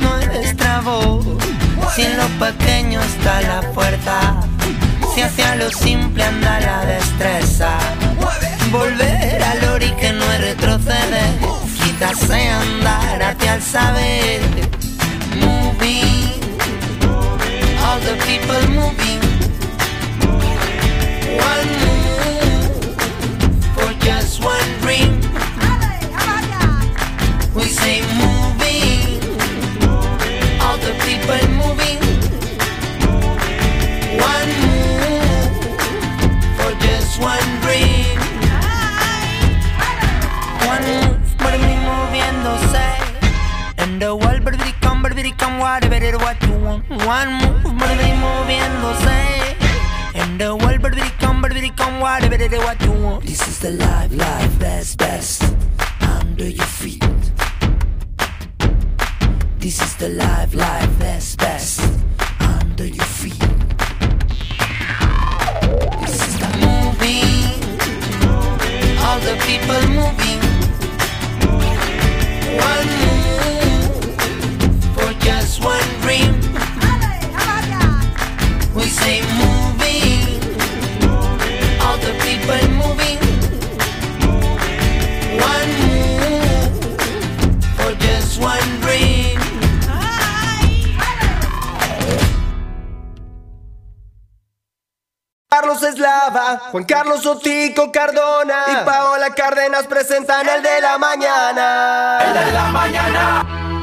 voz. Si en lo pequeño está la fuerza, si hacia lo simple anda la destreza. Volver al ori que no es retroceder, quizás andar hacia el saber. Moving, all the people moving. One whatever it what you want. One move, baby, moviéndose. And the world, baby, come, baby, come, whatever it what you want. This is the life, life, best, best. Under your feet. This is the life, life, best, best. Under your feet. This is the moving. All the people moving. One Carlos Eslava, Juan Carlos Otico Cardona y Paola Cárdenas presentan el de la mañana. El de la mañana.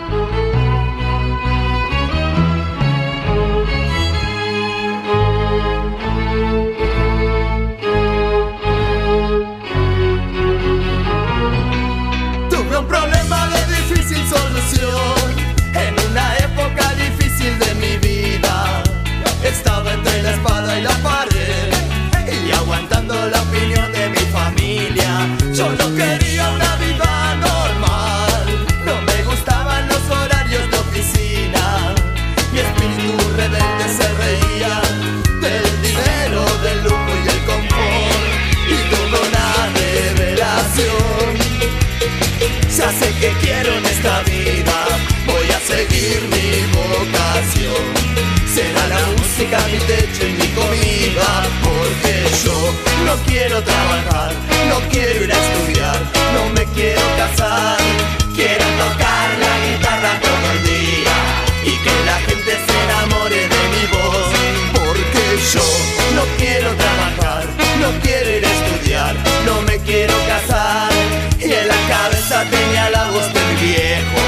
En una época difícil de mi vida. Estaba entre la espada y la pared y aguantando la opinión de mi familia. Yo no quería una vida normal, no me gustaban los horarios de oficina. Mi espíritu rebelde se reía del dinero, del lujo y el confort y tuvo una revelación. Sé mi techo y mi comida, porque yo no quiero trabajar, no quiero ir a estudiar, no me quiero casar. Quiero tocar la guitarra todo el día y que la gente se enamore de mi voz, porque yo no quiero trabajar, no quiero ir a estudiar, no me quiero casar. Y en la cabeza tenía la voz del viejo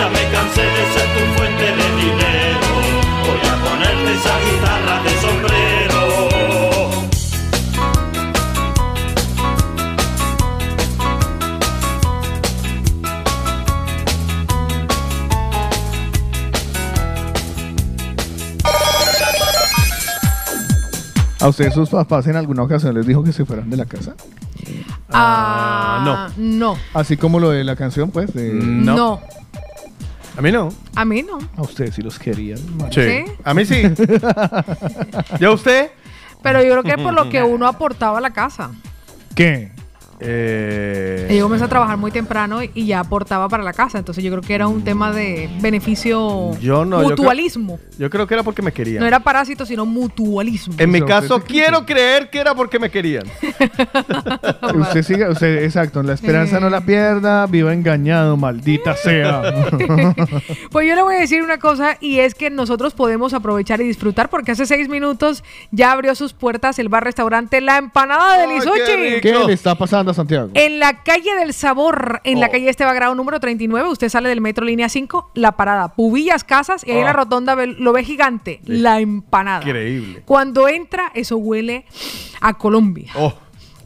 ya me cansé de ser tu fuente de dinero. Voy a ponerte esa guitarra de sombrero. ¿A ustedes sus papás en alguna ocasión les dijo que se fueran de la casa? Ah, no. Ah, no. Así como lo de la canción, pues. De... No. no. A mí no. A mí no. A ustedes sí los querían. Sí. ¿Sí? A mí sí. ¿Ya usted? Pero yo creo que por lo que uno aportaba a la casa. ¿Qué? Eh, Yo comencé a trabajar muy temprano y ya aportaba para la casa. Entonces yo creo que era un tema de beneficio Yo no. yo creo- mutualismo. Yo creo, que era porque me querían. No era parásito, sino mutualismo. En mi O sea, caso, sí quiero creer que era porque me querían. Usted sigue, usted, exacto, la esperanza no la pierda, viva engañado, maldita sea. Pues yo le voy a decir una cosa y es que nosotros podemos aprovechar y disfrutar porque hace seis minutos ya abrió sus puertas el bar restaurante La Empanada de Lisuchi. ¿Qué le está pasando Santiago? En la calle del sabor, en la calle Esteban Grau número 39, usted sale del metro línea 5, la parada, Pubillas Casas y ahí en la Oh. rotonda lo ve gigante, la empanada. Increíble. Cuando entra, eso huele a Colombia. Oh.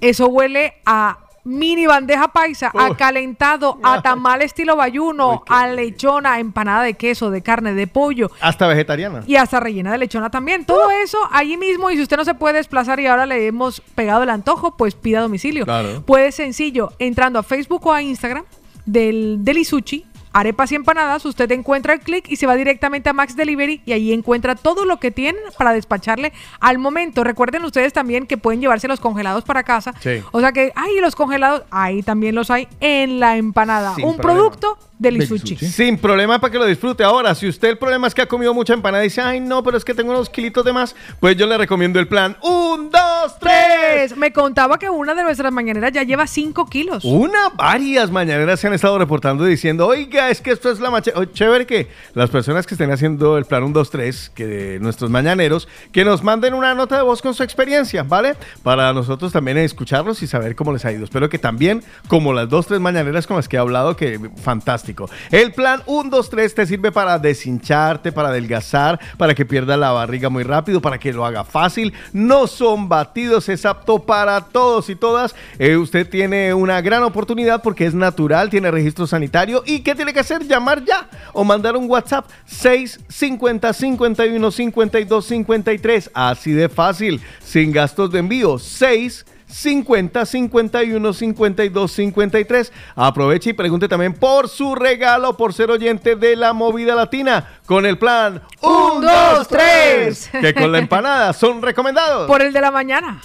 Eso huele a mini bandeja paisa, a calentado, a tamal estilo bayuno, a lechona, empanada de queso, de carne, de pollo. Hasta vegetariana. Y hasta rellena de lechona también. Todo eso allí mismo. Y si usted no se puede desplazar y ahora le hemos pegado el antojo, pues pida domicilio. Claro. Puede sencillo, entrando a Facebook o a Instagram del, del Isuchi, arepas y empanadas, usted encuentra el clic y se va directamente a Max Delivery y ahí encuentra todo lo que tienen para despacharle al momento. Recuerden ustedes también que pueden llevarse los congelados para casa. Sí. O sea que, ay, los congelados, ahí también los hay en la empanada. Sin Un problema. producto del Isuchi. Sin problema para que lo disfrute. Ahora, si usted el problema es que ha comido mucha empanada y dice, ay, no, pero es que tengo unos kilitos de más, pues yo le recomiendo el plan un, dos, tres. Tres. Me contaba que una de nuestras mañaneras ya lleva 5 kilos. Una, varias mañaneras se han estado reportando diciendo, oiga, es que esto es la macha... oh, chévere que las personas que estén haciendo el plan 1, 2, 3, que de nuestros mañaneros, que nos manden una nota de voz con su experiencia, ¿vale? Para nosotros también escucharlos y saber cómo les ha ido. Espero que también, como las dos, tres mañaneras con las que he hablado, que fantástico. El plan 1, 2, 3 te sirve para deshincharte, para adelgazar, para que pierda la barriga muy rápido, para que lo haga fácil. No son batidos, es apto para todos y todas. Eh, usted tiene una gran oportunidad porque es natural, tiene registro sanitario. ¿Y qué tiene que hacer? Llamar ya o mandar un WhatsApp 650 51 52 53. Así de fácil, sin gastos de envío. 6 50 51 52 53. Aproveche y pregunte también por su regalo por ser oyente de la movida latina con el plan 1, 2, 3. Que con la empanada son recomendados. Por el de la mañana.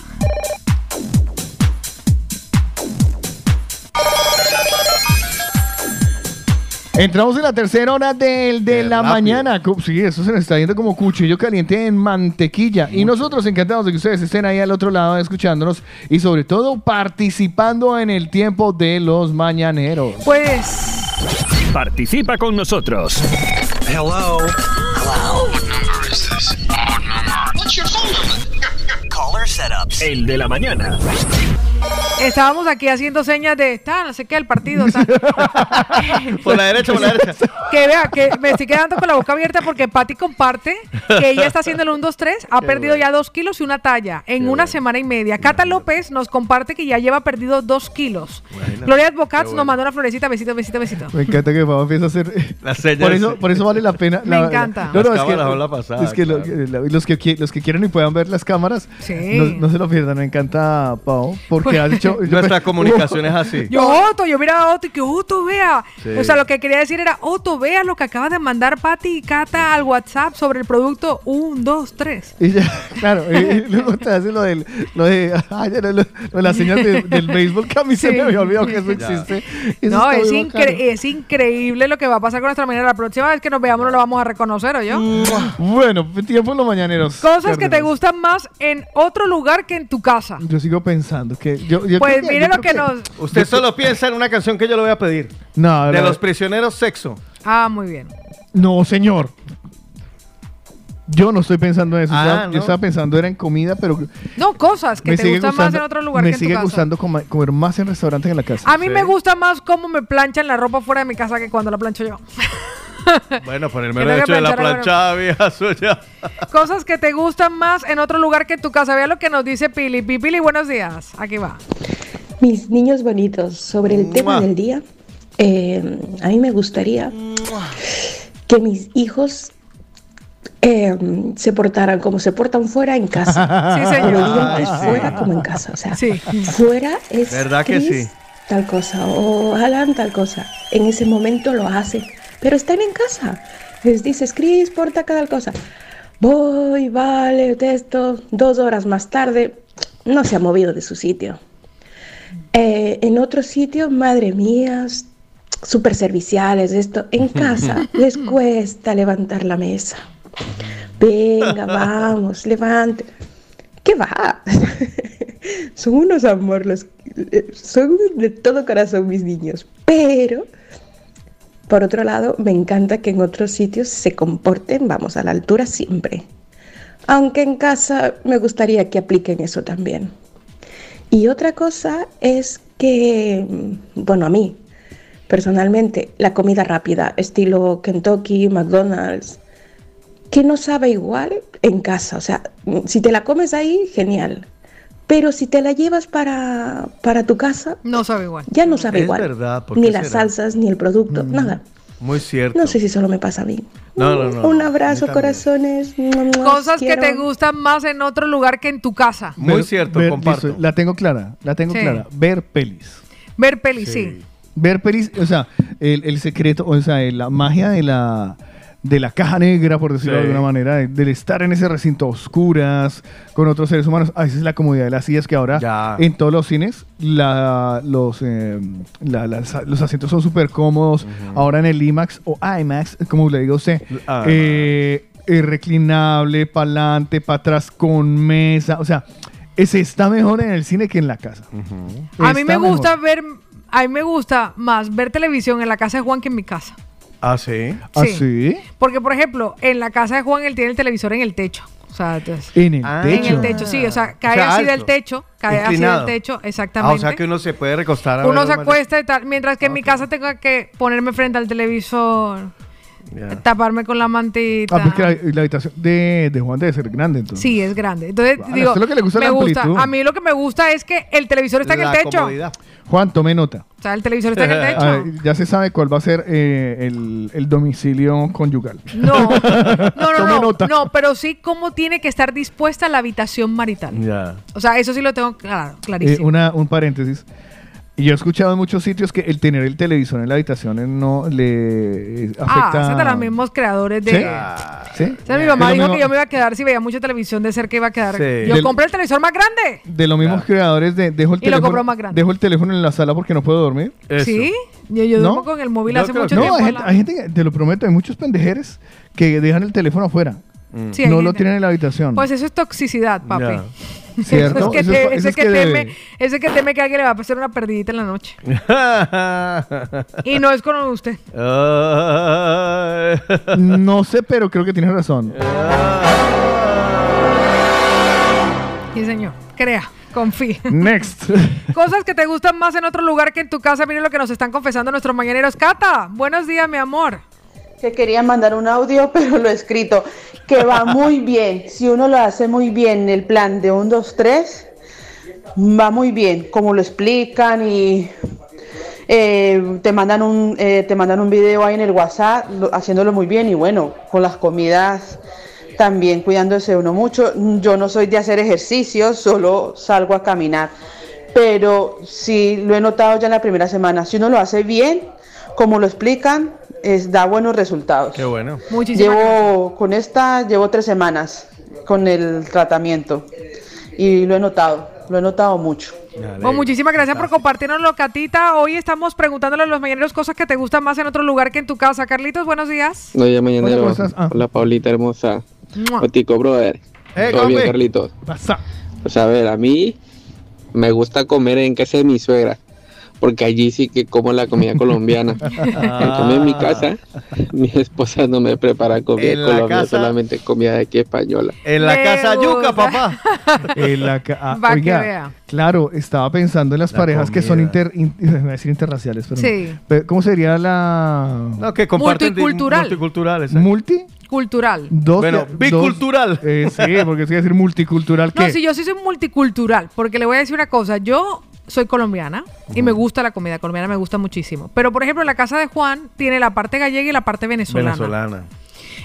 Entramos en la tercera hora del de la rápido. mañana. Sí, eso se nos está yendo como cuchillo caliente en mantequilla. Y nosotros encantados de que ustedes estén ahí al otro lado escuchándonos y sobre todo participando en el tiempo de los mañaneros. Pues Participa con nosotros. Hello. Hello. What number is this? Odd number. What's your phone number? Caller setups. El de la mañana. Estábamos aquí haciendo señas de está, no sé qué, el partido. Por la derecha, por la derecha. que vea, que me estoy quedando con la boca abierta porque Patti comparte que ella está haciendo el 1, 2, 3, ha perdido ya 2 kilos y una talla en una semana y media. Cata López nos comparte que ya lleva perdido 2 kilos. Gloria Advocats nos mandó una florecita, besito, besito, besito. Me encanta que Pablo empieza a hacer. Las señas. Por eso, por eso vale la pena. Me la- encanta. No, no, Las es que, la pasada, es que lo- claro. la- los, que, los que quieran y puedan ver las cámaras, Sí. no, no se lo pierdan. Me encanta, Pau, porque has hecho. Nuestra comunicación es así. Yo, Otto, yo miraba a Otto y que Otto vea. Sí. O sea, lo que quería decir era, Otto, vea lo que acaba de mandar Patti y Cata al WhatsApp sobre el producto 1, 2, 3. Y ya, claro, y, y luego te hace lo, del, lo de, ay, lo, lo- lo de las señas de- del béisbol, que a mí se me había olvidado que eso Ya. existe. Eso No, es, incre- es increíble lo que va a pasar con nuestra mañana. La próxima vez que nos veamos no lo vamos a reconocer, ¿o yo? Bueno, tiempo en los mañaneros. Cosas que te gustan más en otro lugar que en tu casa. Yo sigo pensando que. Yo, yo Pues creo que- mire yo lo creo que nos... Usted solo piensa en una canción que yo le voy a pedir. No, De los prisioneros sexo. Ah, muy bien. No, señor. Yo no estoy pensando en eso. Ah. Yo estaba pensando era en comida, pero No, cosas que me te gustan gustando, más en otro lugar me que en tu sigue casa. gustando coma- comer más en restaurantes que en la casa. A mí me gusta más cómo me planchan la ropa fuera de mi casa que cuando la plancho yo. Bueno, por el mero hecho de la planchada, vieja suya. Cosas que te gustan más en otro lugar que en tu casa. Vea lo que nos dice Pili. Pi- Pili, buenos días. Aquí va. Mis niños bonitos, sobre el tema del día, eh, a mí me gustaría que mis hijos eh, se portaran como se portan fuera en casa. Sí, señor. Como digan, Ay, sí. fuera como en casa. O sea, Sí. fuera es ¿Verdad que sí? tal cosa o Alan tal cosa. En ese momento lo hacen, pero están en casa. Les dices, Chris, porta tal cosa. Voy, vale, esto. Dos horas más tarde, no se ha movido de su sitio. Eh, en otros sitios, madre mía, súper serviciales, esto. En casa les cuesta levantar la mesa. Venga, vamos, levante. ¿Qué va? son unos amor, los, eh, son de todo corazón mis niños. Pero, por otro lado, me encanta que en otros sitios se comporten, vamos, a la altura siempre. Aunque en casa me gustaría que apliquen eso también. Y otra cosa es que, mm, bueno, a mí, personalmente, la comida rápida, estilo Kentucky, McDonald's, que no sabe igual en casa. O sea, mm, si te la comes ahí, genial. Pero si te la llevas para, para tu casa, No sabe igual. ya no sabe Es igual. verdad, ¿por Ni las será? salsas, ni el producto, nada. Muy cierto. No sé si solo me pasa a mí. No, no, no. Un abrazo, corazones. Cosas que te gustan más en otro lugar que en tu casa. Muy Ver- cierto, ver- comparto. listo, la tengo clara, la tengo Sí. clara. Ver pelis. Ver pelis, sí. Ver pelis, o sea, el, el secreto, o sea, la magia de la, de la caja negra, por decirlo de alguna manera, de- del estar en ese recinto a oscuras, con otros seres humanos. A veces la comodidad de las sillas que ahora Ya. en todos los cines la- los, eh, la- las- los asientos son súper cómodos. Ahora en el IMAX o IMAX, como le digo a usted, Ah. eh, eh, reclinable, para adelante, para atrás, con mesa. O sea, ese está mejor en el cine que en la casa. A mí me gusta mejor. ver, a mí me gusta más ver televisión en la casa de Juan que en mi casa. Ah, sí. ¿Ah, Sí. sí? Porque, por ejemplo, en la casa de Juan él tiene el televisor en el techo. O sea, entonces, En el Ah. techo. en el techo, sí, o sea, cae sea, así alto. del techo, cae Inclinado. así del techo, Ah, exactamente. o sea que uno se puede recostar. a uno ver se acuesta y tal, mientras que en mi casa tengo que ponerme frente al televisor, Taparme con la mantita. Ah, pues que la, la habitación de, de Juan debe ser grande, entonces. Sí, es grande. Entonces, digo, es lo que le gusta me la gusta. amplitud. A mí lo que me gusta es que el televisor está en el techo. comodidad. Juan, tome nota. O sea, el televisor está en el techo. Ya se sabe cuál va a ser eh, el, el domicilio conyugal. No, no, no, Tome no, nota. no, pero sí cómo tiene que estar dispuesta la habitación marital. Ya. O sea, eso sí lo tengo claro, Eh, clarísimo. una, un paréntesis. Y yo he escuchado en muchos sitios que el tener el televisor en la habitación eh, no le eh, ah, afecta. de los mismos creadores de... ¿Sí? ¿Sí? O sea, mi mamá lo dijo mismo- que yo me iba a quedar si veía mucha televisión de cerca iba a quedar. Sí. Yo Del- compré el televisor más grande. De los mismos creadores de dejo el Y lo teléfono. compró más grande. Dejo el teléfono en la sala porque no puedo dormir. Eso. Sí, yo, yo ¿No? duermo con el móvil Yo hace creo mucho No, tiempo. hay al gente, lado. hay gente que, te lo prometo, hay muchos pendejeres que dejan el teléfono afuera. Sí, hay no lo tienen en la habitación. Pues eso es toxicidad, papi. Ya. ¿Cierto? Eso es que es- ese que que teme, ese que teme que alguien le va a pasar una perdidita en la noche. Y no es con usted. No sé, pero creo que tienes razón. Sí, señor. Crea, confíe. Next. Cosas que te gustan más en otro lugar que en tu casa. Miren lo que nos están confesando nuestros mañaneros. Cata, buenos días, mi amor. Que quería mandar un audio, pero lo he escrito, que va muy bien. Si uno lo hace muy bien en el plan de 1, 2, 3, va muy bien, como lo explican y eh, te, mandan un, eh, te mandan un video ahí en el WhatsApp lo- haciéndolo muy bien y bueno, con las comidas también cuidándose uno mucho. Yo no soy de hacer ejercicio, solo salgo a caminar, pero sí lo he notado ya en la primera semana. Si uno lo hace bien, como lo explican, es, da buenos resultados. Qué bueno. Muchísimas Llevo con esta, llevo tres semanas con el tratamiento y lo he notado, lo he notado mucho. Bueno, muchísimas gracias por compartirnoslo, Catita. Hoy estamos preguntándole a los mañaneros cosas que te gustan más en otro lugar que en tu casa. Carlitos, buenos días. Oye, mañanero. Hola. Ah. Hola, Paulita hermosa. Otico, brother. Eh, Todo bien. Carlitos. Pasa. Pues a ver, a mí me gusta comer en casa de mi suegra. Porque allí sí que como la comida colombiana. En cambio, en mi casa, mi esposa no me prepara comida colombiana, casa- solamente comida de aquí española. En la Me casa yuca, papá. En la ca- ah, Va que oiga, vea. claro, estaba pensando en las La parejas que son inter, in- a decir interraciales, pero. Sí. Pero, ¿Cómo sería la No, que comparten Multicultural. multicultural, exacto. multi? Cultural. Dos, Bueno, dos- bicultural. eh, sí, porque es decir multicultural. No, si yo sí soy multicultural, porque le voy a decir una cosa, yo soy colombiana y me gusta la comida colombiana, me gusta muchísimo. Pero, por ejemplo, la casa de Juan tiene la parte gallega y la parte venezolana. Venezolana.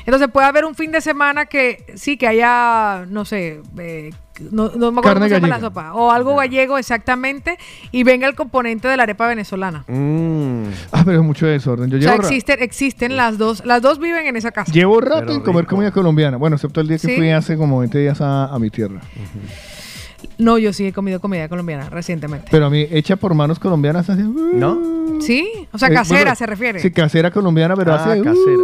Entonces puede haber un fin de semana que sí, que haya, no sé, eh, no, no me acuerdo Carne cómo se llama la gallega. sopa, o algo gallego exactamente, y venga el componente de la arepa venezolana. Ah, pero es mucho desorden. Yo O sea, existen, existen las dos, las dos viven en esa casa. llevo rato en comer comida colombiana. Bueno, excepto el día que Sí. fui hace como 20 días a, a mi tierra. No, yo sí he comido comida colombiana recientemente. Pero a mí, hecha por manos colombianas, así. ¿No? ¿Sí? O sea, Eh, casera bueno, se refiere. Sí, casera colombiana, pero Ah, hace. uh, casera.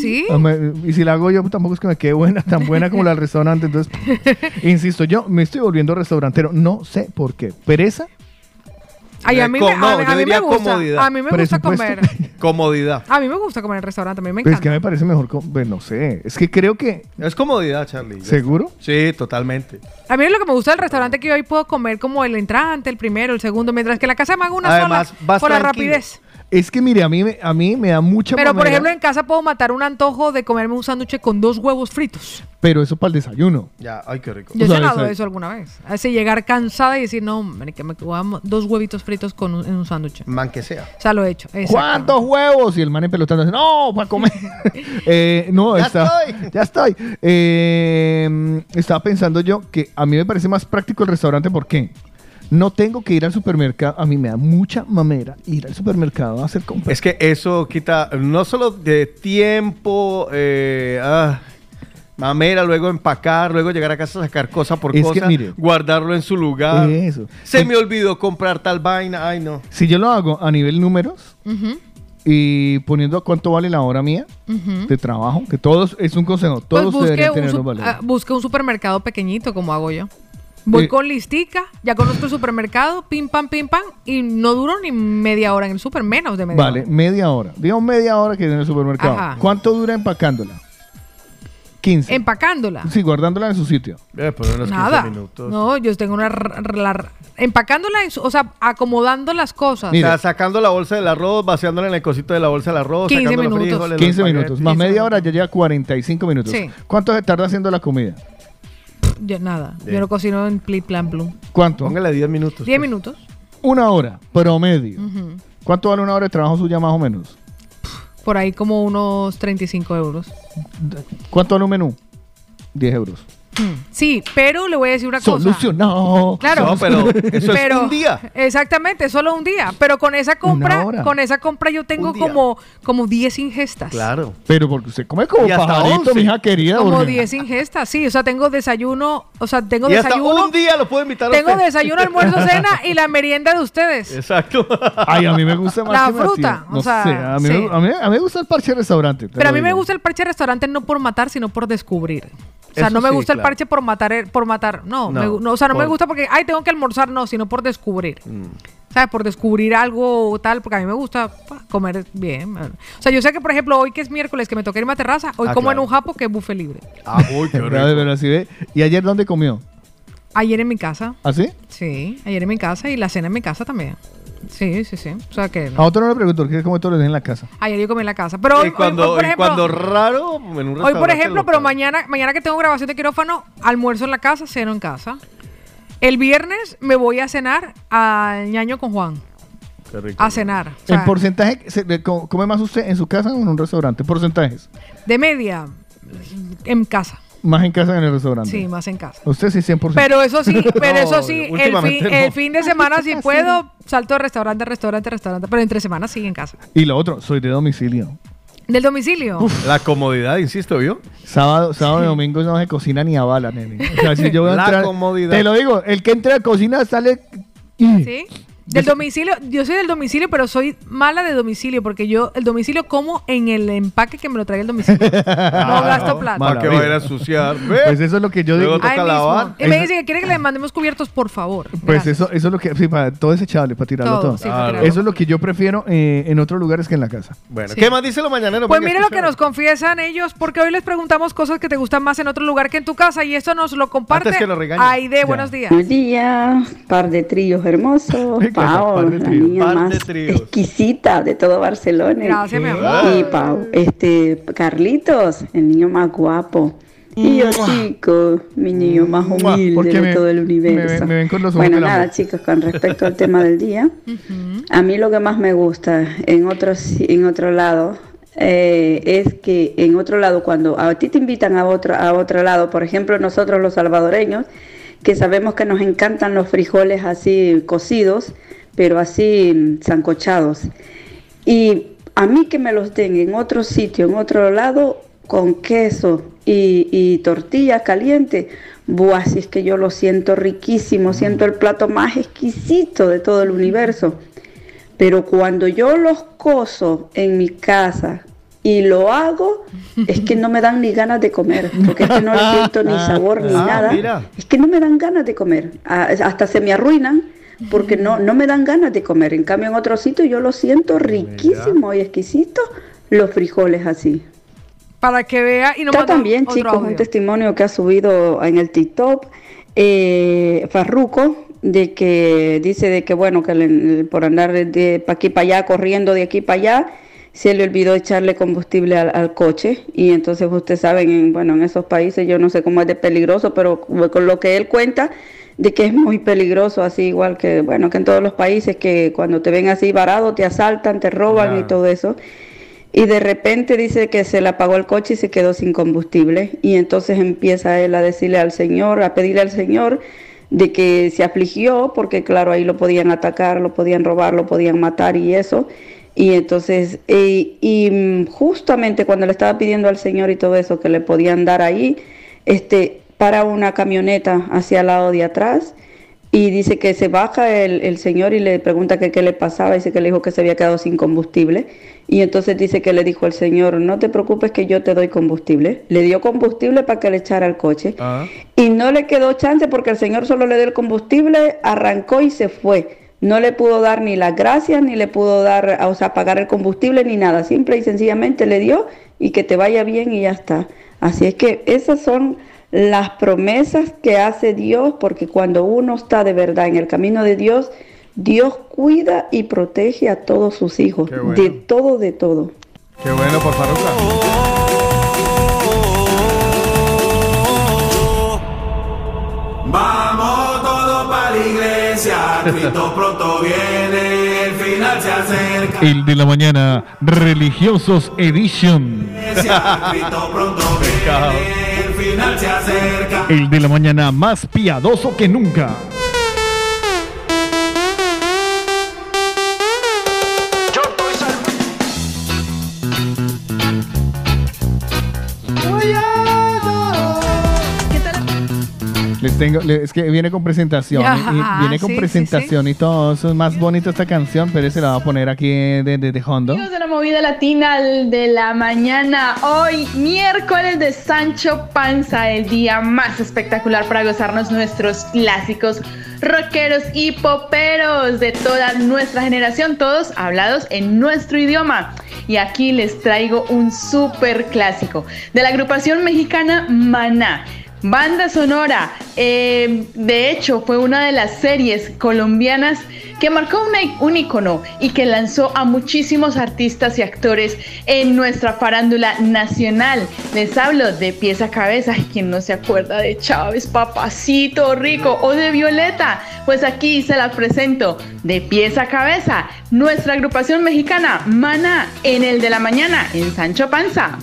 ¿Sí? Ah, Y si la hago yo, pues, tampoco es que me quede buena, tan buena como la del restaurante. Entonces, insisto, yo me estoy volviendo restaurantero. No sé por qué. ¿Pereza? Ay, a mí, me, no, a, mí- yo a mí me gusta. comodidad. A mí me gusta comer. Comodidad. A mí me gusta comer en el restaurante, a mí me Pero es encanta. que me parece mejor. pues, no sé. Es que creo que. Es comodidad, Charlie. ¿Seguro? Sí, totalmente. A mí lo que me gusta del restaurante es que hoy puedo comer como el entrante, el primero, el segundo, mientras que en la casa me hago una Además, sola por la rapidez. Es que mire, a mí, me- a mí me da mucha Pero por mamera, ejemplo en casa puedo matar un antojo de comerme un sándwich con dos huevos fritos. Pero eso para el desayuno. Ya, ay, qué rico. Yo he O sea, cenado esa- eso alguna vez. Así llegar cansada y decir, no, que me comamos dos huevitos fritos con un, en un sándwich. Man que sea. O sea, lo he hecho. exacto. ¿Cuántos huevos? Y el man pelotando dice, no, para comer. Eh, no, Ya está, estoy. Ya estoy. Eh, estaba pensando yo que a mí me parece más práctico el restaurante. ¿Por qué? No tengo que ir al supermercado. A mí me da mucha mamera ir al supermercado a hacer compras. Es que eso quita no solo de tiempo, eh, ah, mamera, luego empacar, luego llegar a casa a sacar cosa por Es que, cosa, mire. guardarlo en su lugar. Eso. Se me olvidó comprar tal vaina, ay no. Si yo lo hago a nivel números y poniendo cuánto vale la hora mía de trabajo, que todos, es un consejo, Pues todos busque deberían tener los valores. ah, busque un supermercado pequeñito como hago yo. Voy Eh. con listica, ya conozco el supermercado, pim pam, pim pam, y no duro ni media hora en el super, menos de media Vale, hora. media hora. Digamos media hora que en el supermercado. Ajá. ¿Cuánto dura empacándola? 15. Empacándola. Sí, guardándola en su sitio. Eh, unos 15 Nada. minutos. No, yo tengo una... la- empacándola, en su- o sea, acomodando las cosas. O sea, sacando la bolsa del arroz, vaciándola en el cosito de la bolsa del arroz, 15 sacando los minutos. frijoles, los 15 espaguetis. minutos. Más media hora ya lleva 45 minutos. Sí. ¿Cuánto se tarda haciendo la comida? Yo, nada, yo lo cocino en pli plan blue. ¿Cuánto? Póngale 10 minutos. 10 minutos. Una hora, promedio. ¿Cuánto vale una hora de trabajo suya más o menos? Por ahí como unos 35 euros. ¿Cuánto vale un menú? 10 euros. Sí, pero le voy a decir una cosa. Solucionado. Claro. No, pero eso es Pero- un día. Exactamente, solo un día. Pero con esa compra, con esa compra yo tengo como, como 10 ingestas. Claro. Pero porque usted come como Y pajarito, 11. mija querida. Como porque- 10 ingestas, sí. O sea, tengo desayuno, o sea, tengo Y hasta desayuno. un día lo puedo invitar a Tengo usted. desayuno, almuerzo, cena y la merienda de ustedes. Exacto. Ay, a mí me gusta más La que fruta, atiendan. o No sea, sé, a mí, sí. me, a, mí, a mí me gusta el parche de restaurante. te Pero a mí me gusta el parche de restaurante no por matar, sino por descubrir. O sea, Eso no me sí, gusta el claro. Parche por matar, eh, por matar. No, No, me no, o sea, no me gusta porque, ay, tengo que almorzar, no, sino por descubrir. Mm. ¿Sabes? Por descubrir algo tal, porque a mí me gusta pa, comer bien. O sea, yo sé que, por ejemplo, hoy que es miércoles, que me toca irme a terraza, hoy Ah, como claro. en un japo que es buffet libre. Ah, uy, qué Ya, de rico. verdad, sí ve. ¿Y ayer dónde comió? Ayer en mi casa, ¿Así? sí, ayer en mi casa y la cena en mi casa también. Sí, sí, sí. O sea que... A otro no le pregunto, ¿qué come todos los días en la casa? Ayer yo comí en la casa. Pero hoy, y cuando, hoy, por y ejemplo, cuando raro, en un Hoy, por ejemplo, pero mañana, mañana que tengo grabación de quirófano, almuerzo en la casa, ceno en casa. El viernes me voy a cenar al ñaño con Juan. Qué rico. A cenar. O sea, ¿En porcentaje se- come más usted en su casa o en un restaurante? ¿Porcentajes? de media, en casa. Más en casa que en el restaurante. Sí, más en casa. Usted sí, 100%. Pero eso sí, pero No, eso sí, el fin, no. el fin de semana si puedo, salto de restaurante, restaurante, restaurante. Pero entre semanas sí en casa. Y lo otro, soy de domicilio. Del domicilio. La comodidad, insisto, ¿vio? Sábado, sábado y domingo no se cocina ni a bala, nene. O sea, si yo voy a La entrar, comodidad. Te lo digo, el que entra a cocina sale... ¿Sí? Del domicilio, yo soy del domicilio, pero soy mala de domicilio, porque yo el domicilio como en el empaque que me lo trae el domicilio. no gasto plata. ¿Para qué va a ir a ensuciar? Pues eso es lo que yo digo. Y me dice que quiere que le mandemos cubiertos, por favor. Pues Gracias. eso, eso es lo que... Sí, para, todo desechable, para tirarlo Todo, todo. sí, para Claro. tirarlo. Eso es lo que yo prefiero eh, en otros lugares que en la casa. Bueno, Sí. ¿qué más dice lo mañanero? Pues mire lo que nos confiesan ellos, porque hoy les preguntamos cosas que te gustan más en otro lugar que en tu casa y esto nos lo comparte Antes que lo regañen. Aide, buenos días. Buenos días, par de tríos hermosos. Pau, par de la tríos. niña Par más exquisita de todo Barcelona. Gracias, mi amor. Y Pau, este, Carlitos, el niño más guapo. Y yo, chico, mi niño más humilde de me- todo el universo. ven- me ven con los ojos bueno, nada, amor. chicos, con respecto al tema del día, a mí lo que más me gusta en otro, en otro lado eh, es que en otro lado, cuando a ti te invitan a otro, a otro lado, por ejemplo nosotros los salvadoreños, que sabemos que nos encantan los frijoles así cocidos, pero así mm, sancochados. Y a mí que me los den en otro sitio, en otro lado, con queso y, y tortilla caliente, buah, si es que yo lo siento riquísimo, siento el plato más exquisito de todo el universo. Pero cuando yo los coso en mi casa y lo hago, es que no me dan ni ganas de comer, porque es que no le siento ni sabor ni Ah, nada. mira. Es que no me dan ganas de comer. Ah, Hasta se me arruinan porque no, no me dan ganas de comer. En cambio, en otro sitio yo lo siento riquísimo y exquisito los frijoles así. Para que vea y no Está también, chicos, un audio. testimonio que ha subido en el TikTok eh, Farruco, de que dice de que, bueno, que le- por andar de para aquí para allá, corriendo de aquí para allá, se le olvidó echarle combustible al, al coche. Y entonces ustedes saben, en, bueno, en esos países yo no sé cómo es de peligroso, pero con lo que él cuenta, de que es muy peligroso, así igual que, bueno, que en todos los países, que cuando te ven así varado, te asaltan, te roban y todo eso. Y de repente dice que se le apagó el coche y se quedó sin combustible. Y entonces empieza él a decirle al Señor, a pedirle al Señor de que se afligió, porque claro, ahí lo podían atacar, lo podían robar, lo podían matar y eso. Y entonces, eh, y mm, justamente cuando le estaba pidiendo al Señor y todo eso que le podían dar ahí, este, para una camioneta hacia el lado de atrás y dice que se baja el, el señor y le pregunta que qué le pasaba, dice que le dijo que se había quedado sin combustible y entonces dice que le dijo al señor, no te preocupes que yo te doy combustible. Le dio combustible para que le echara al coche y no le quedó chance porque el señor solo le dio el combustible, arrancó y se fue. No le pudo dar ni las gracias, ni le pudo dar, o sea, pagar el combustible, ni nada. Simple y sencillamente le dio y que te vaya bien y ya está. Así es que esas son las promesas que hace Dios, porque cuando uno está de verdad en el camino de Dios, Dios cuida y protege a todos sus hijos, bueno. de todo, de todo. Qué bueno por Farruca. La iglesia, Cristo pronto viene, el final se acerca. El de la mañana, Religiosos Edition. Iglesia, Cristo pronto viene, el final se acerca. El de la mañana más piadoso que nunca. Les tengo, le- es que viene con presentación. Ya, y- y viene con sí, sí, presentación y todo. Eso es más bonito esta canción, pero se la va a poner aquí de, de, de Hondo. Amigos de la movida latina de la mañana, hoy miércoles de Sancho Panza, el día más espectacular para gozarnos nuestros clásicos rockeros y poperos de toda nuestra generación, todos hablados en nuestro idioma. Y aquí les traigo un súper clásico de la agrupación mexicana Maná. Banda sonora, eh, de hecho fue una de las series colombianas que marcó un icono y que lanzó a muchísimos artistas y actores en nuestra farándula nacional. Les hablo de pieza a cabeza, quien no se acuerda de Chávez, Papacito Rico o de Violeta, pues aquí se las presento de pieza a cabeza, nuestra agrupación mexicana Mana en el de la mañana en Sancho Panza.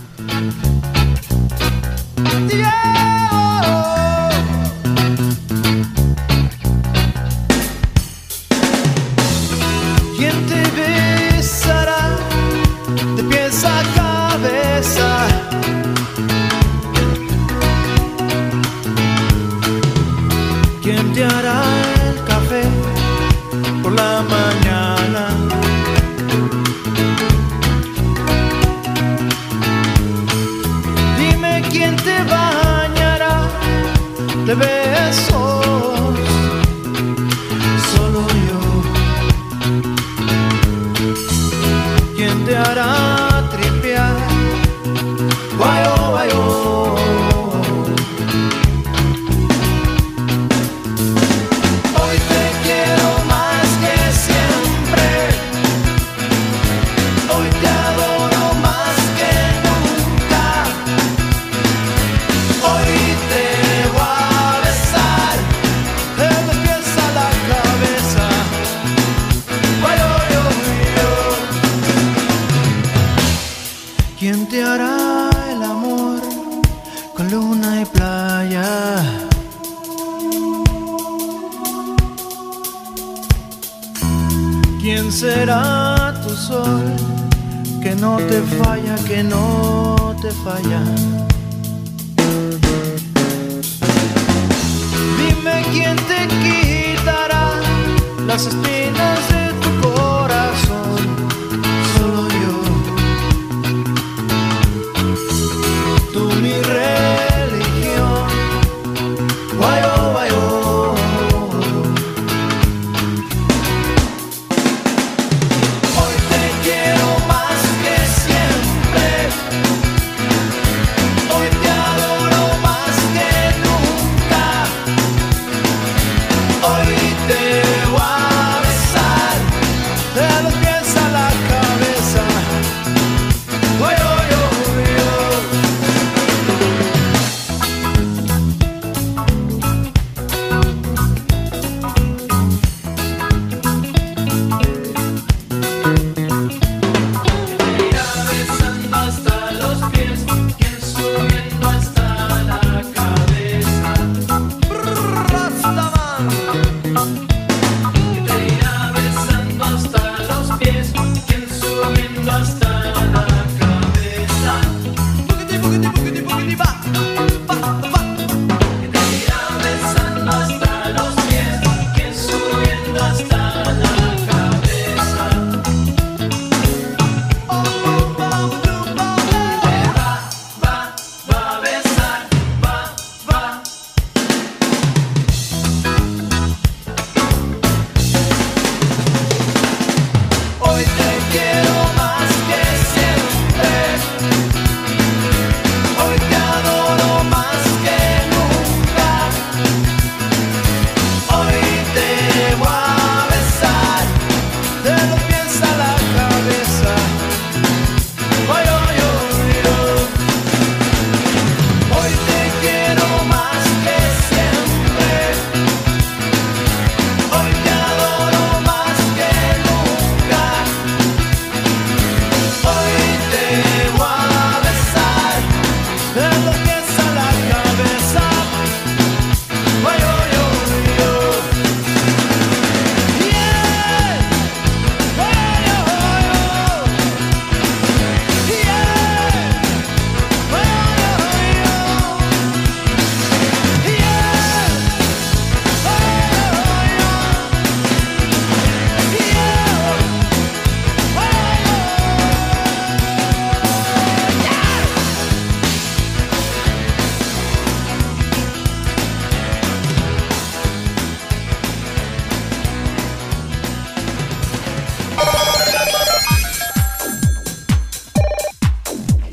Que no te falla? Dime quién te quitará las espinas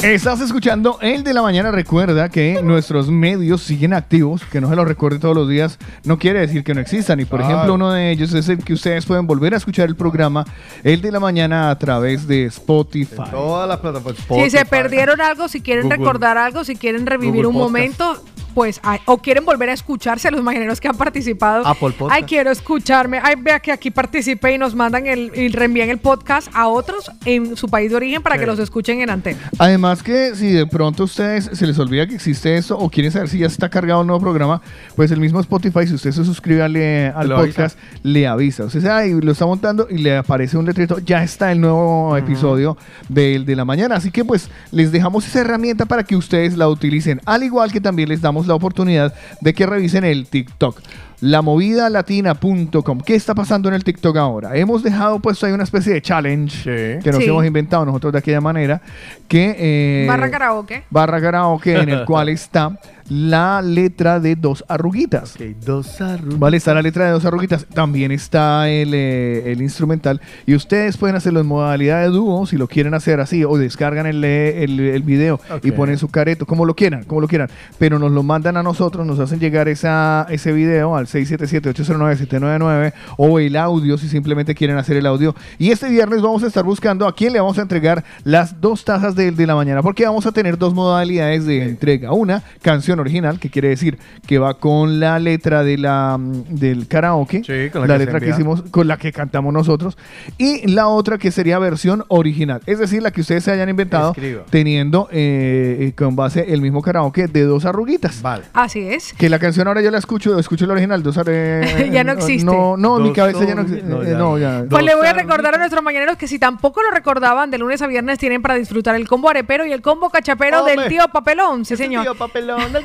Estás escuchando El de la Mañana. Recuerda que nuestros medios siguen activos, que no se los recuerde todos los días, no quiere decir que no existan. Y por Claro. ejemplo, uno de ellos es el que ustedes pueden volver a escuchar el programa El de la Mañana a través de Spotify. Todas las plataformas. Si se perdieron algo, si quieren Google. recordar algo, si quieren revivir Google un Podcast. momento, pues, ay, o quieren volver a escucharse a los mañaneros que han participado. Apple Podcast. Ay, quiero escucharme. Ay, vea que aquí participé y nos mandan el, y reenvían el podcast a otros en su país de origen para Sí. que los escuchen en antena. Además que si de pronto a ustedes se les olvida que existe esto o quieren saber si ya está cargado un nuevo programa, pues el mismo Spotify, si usted se suscribe al, eh, al Lo avisa. podcast, le avisa. O sea, ay, lo está montando y le aparece un letrero, ya está el nuevo episodio del de la mañana. Así que pues les dejamos esa herramienta para que ustedes la utilicen. Al igual que también les damos la oportunidad de que revisen el TikTok. lamovidalatina.com. ¿Qué está pasando en el TikTok ahora? Hemos dejado puesto ahí una especie de challenge que nos Sí. hemos inventado nosotros de aquella manera que eh, Barra karaoke. barra karaoke en el cual está la letra de dos arruguitas. dos arruguitas. Vale, está la letra de dos arruguitas. También está el, eh, el instrumental. Y ustedes pueden hacerlo en modalidad de dúo si lo quieren hacer así. O descargan el, eh, el, el video y ponen su careto, como lo quieran, como lo quieran. Pero nos lo mandan a nosotros, nos hacen llegar esa, ese video al 677-809-799 o el audio si simplemente quieren hacer el audio. Y este viernes vamos a estar buscando a quién le vamos a entregar las dos tazas de la mañana. Porque vamos a tener dos modalidades de entrega. Una, canciones original, que quiere decir que va con la letra de la, mm, del karaoke, con la la, que se letra que hicimos, con la que cantamos nosotros, y la otra que sería versión original, es decir, la que ustedes se hayan inventado Escriba. teniendo eh, eh, con base el mismo karaoke de dos arruguitas. Vale. Así es. Que la canción ahora yo la escucho, escucho la original, dos arruguitas. Ya no existe. No, no, mi Dos cabeza ya no existe. No, eh, ya. no, ya. Pues le voy a recordar a nuestros mañaneros que si tampoco lo recordaban, de lunes a viernes tienen para disfrutar el combo arepero y el combo cachapero del tío Papelón. Sí, señor. Tío papelón, del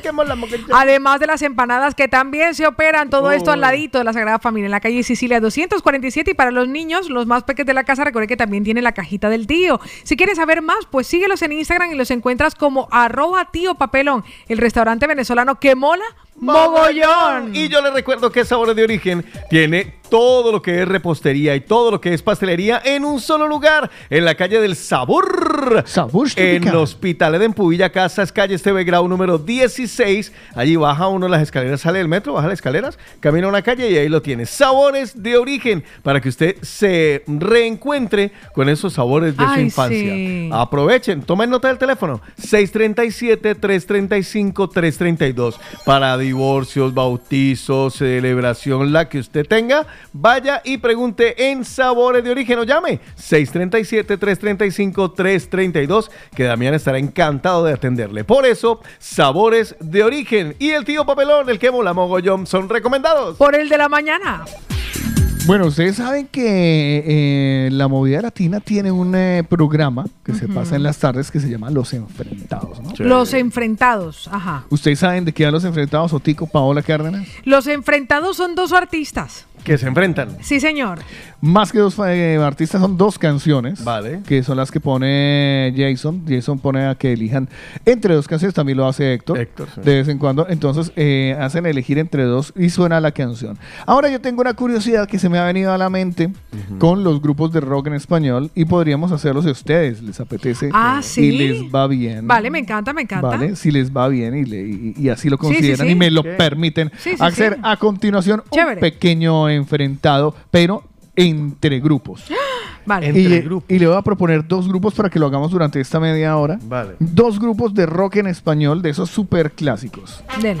Además de las empanadas que también se operan, todo esto al ladito de la Sagrada Familia, en la calle Sicilia 247. Y para los niños, los más pequeños de la casa, recuerde que también tiene la cajita del tío. Si quieres saber más, pues síguelos en Instagram y los encuentras como arroba tío papelón, el restaurante venezolano que mola mogollón. Y yo les recuerdo que Sabores de Origen tiene todo lo que es repostería y todo lo que es pastelería en un solo lugar, en la calle del Sabor. Sabor En el Hospitalet de Empuvilla Casas, calle Esteve Grau número 16. Allí baja uno las escaleras, sale del metro, baja las escaleras, camina una calle y ahí lo tiene. Sabores de Origen, para que usted se reencuentre con esos sabores de su infancia. sí. Aprovechen, tomen nota del teléfono 637-335-332 para divorcios, bautizos, celebración, la que usted tenga. Vaya y pregunte en Sabores de Origen o llame 637-335-332 que Damián estará encantado de atenderle. Por eso, Sabores de Origen y el tío Papelón, el que mola mogollón, son recomendados. Por el de la mañana. Bueno, ustedes saben que eh, la movida latina tiene un eh, programa que se pasa en las tardes que se llama Los Enfrentados, ¿no? Los enfrentados, ajá. ¿Ustedes saben de qué van los enfrentados, Otico, Paola Cárdenas? Los enfrentados son dos artistas. Que se enfrentan. Sí, señor. Más que dos eh, artistas, son dos canciones. Vale. Que son las que pone Jason. Jason pone a que elijan entre dos canciones. También lo hace Héctor. Héctor, sí. De vez en cuando. Entonces eh, hacen elegir entre dos y suena la canción. Ahora yo tengo una curiosidad que se me ha venido a la mente con los grupos de rock en español y podríamos hacerlos si a ustedes les apetece. Ah, Y sí. les va bien. Vale, me encanta, me encanta. Vale, si les va bien y, le- y- y así lo Sí, sí, consideran sí. y me lo permiten Sí, sí, hacer sí. a continuación Chévere. un pequeño enfrentado, pero entre grupos. Vale. y, le- y le voy a proponer dos grupos para que lo hagamos durante esta media hora. Vale. Dos grupos de rock en español, de esos super clásicos. Dele.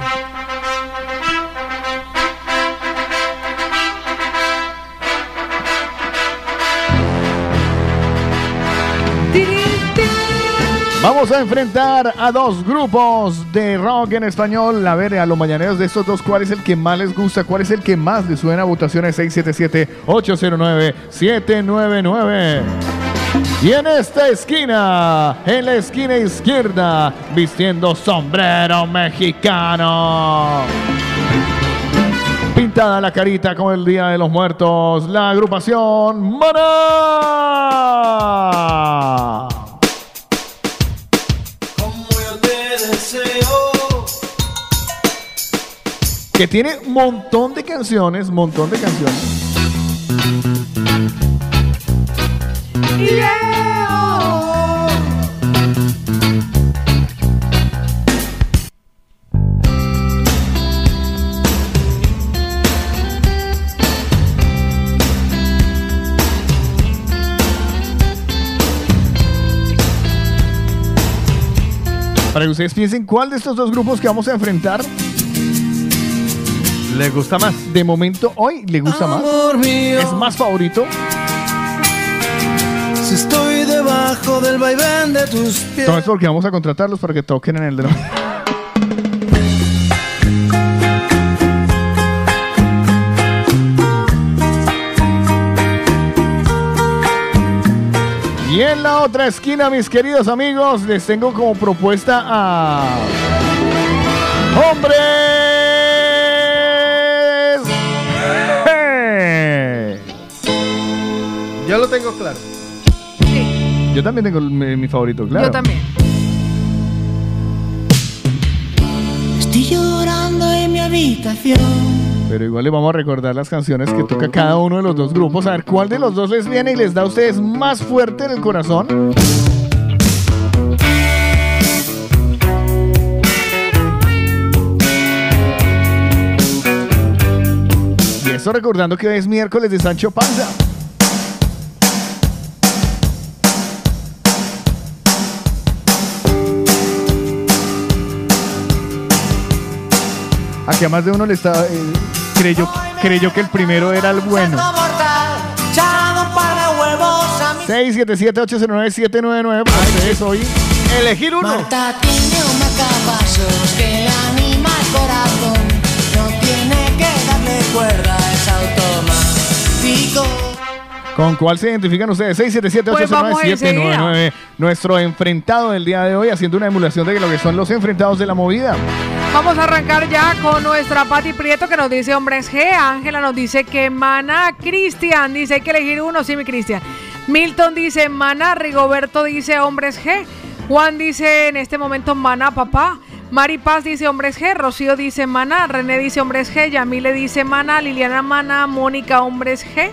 Vamos a enfrentar a dos grupos de rock en español. A ver, a los mañaneros de estos dos, ¿cuál es el que más les gusta? ¿Cuál es el que más les suena? Votaciones 677-809-799. Y en esta esquina, en la esquina izquierda, vistiendo sombrero mexicano. Pintada la carita como el Día de los Muertos, la agrupación Maná. Que tiene un montón de canciones, montón de canciones. Para que ustedes piensen cuál de estos dos grupos que vamos a enfrentar ¿Le gusta más? de momento hoy le gusta más. Mío. Es más favorito. Si estoy debajo del vaivén de tus pies. Todo porque vamos a contratarlos para que toquen en el de Y en la otra esquina, mis queridos amigos, les tengo como propuesta a. ¡Hombres! Yo lo tengo claro. Yo también tengo mi, mi favorito, claro. Yo también. Estoy llorando en mi habitación. Pero igual les vamos a recordar las canciones que toca cada uno de los dos grupos. A ver cuál de los dos les viene y les da a ustedes más fuerte en el corazón. Y eso recordando que hoy es miércoles de Sancho Panza. Aquí a más de uno le estaba. eh, creyó, creyó que el primero era el bueno. Echado un par de huevos a mi 677-809-799. Para ustedes hoy, elegir uno. Marta tiene un marcapasos que le anima el corazón. No tiene que darle cuerda, es automático. ¿Con cuál se identifican ustedes? 677-809-799. Nuestro enfrentado del día de hoy haciendo una emulación de lo que son los enfrentados de la movida. Vamos a arrancar ya con nuestra Pati Prieto que nos dice hombres G. Ángela nos dice que Mana. Cristian dice hay que elegir uno. Sí, mi Cristian. Milton dice Mana. Rigoberto dice hombres G. Juan dice en este momento Mana, papá. Mari Paz dice hombres G. Rocío dice Mana. René dice hombres G. Yamile dice Mana. Liliana Mana. Mónica hombres G.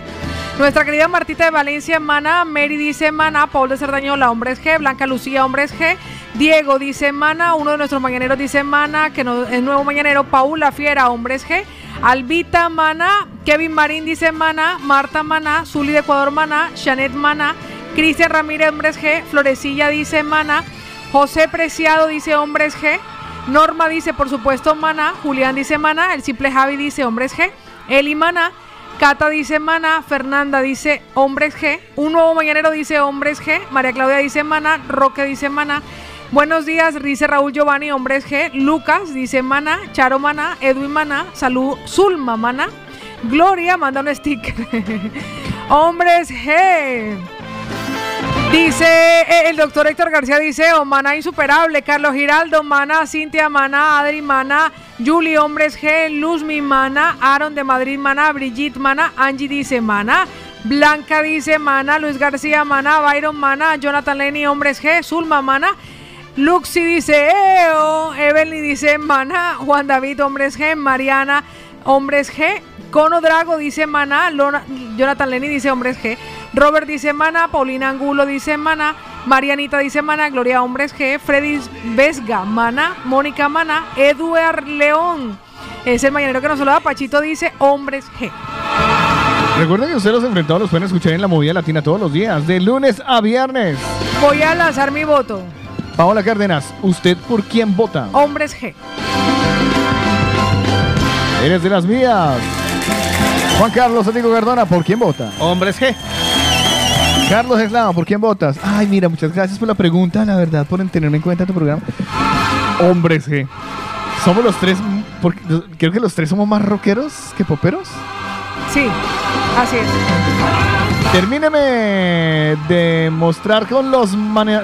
Nuestra querida Martita de Valencia, Mana. Mary dice Mana. Paul de Cerdañola, hombres G. Blanca Lucía, hombres G. Diego dice Mana. Uno de nuestros mañaneros dice Mana, que no, es nuevo mañanero. Paula Fiera, hombres G. Albita Mana. Kevin Marín dice Mana. Marta Mana. Zuli de Ecuador Mana. Janet Mana. Cristian Ramírez, hombres G. Florecilla dice Mana. José Preciado dice hombres G. Norma dice, por supuesto, Mana. Julián dice Mana. El simple Javi dice hombres G. Eli Mana. Cata dice Mana. Fernanda dice hombres G. Un nuevo mañanero dice hombres G. María Claudia dice Mana. Roque dice Mana. Buenos días, dice Raúl Giovanni, hombres G. Lucas dice Mana. Charo Mana. Edwin Mana. Salud, Zulma Mana. Gloria manda un sticker. hombres G. Dice eh, el doctor Héctor García dice, oh, Mana insuperable, Carlos Giraldo, Mana, Cintia, Mana, Adri, Mana, Julie Hombres G, Luzmi, Mana, Aaron de Madrid, Mana, Brigitte, Mana, Angie dice, Mana, Blanca dice, Mana, Luis García, Mana, Byron, Mana, Jonathan Lenny, Hombres G, Zulma, Mana, Luxi dice, Eo, Evelyn dice, Mana, Juan David, Hombres G, Mariana, Hombres G, Cono Drago dice Mana, Lona- Jonathan Lenny dice Hombres G, Robert dice Mana, Paulina Angulo dice Mana, Marianita dice Mana, Gloria Hombres G, Freddy Vesga, Mana, Mónica Mana, Eduard León, es el mañanero que nos saluda, Pachito dice Hombres G. Recuerden que ustedes los enfrentados los pueden escuchar en la movida latina todos los días, de lunes a viernes. Voy a lanzar mi voto, Paola Cárdenas, ¿usted por quién vota? Hombres G. Eres de las mías. Juan Carlos Santiago Cardona, ¿por quién vota? Hombres G. Carlos Eslava, ¿por quién votas? Ay, mira, muchas gracias por la pregunta, la verdad, por tenerme en cuenta en tu programa. Hombres G. Somos los tres, porque, creo que los tres somos más rockeros que poperos. Sí, así es. Termíneme de mostrar con los,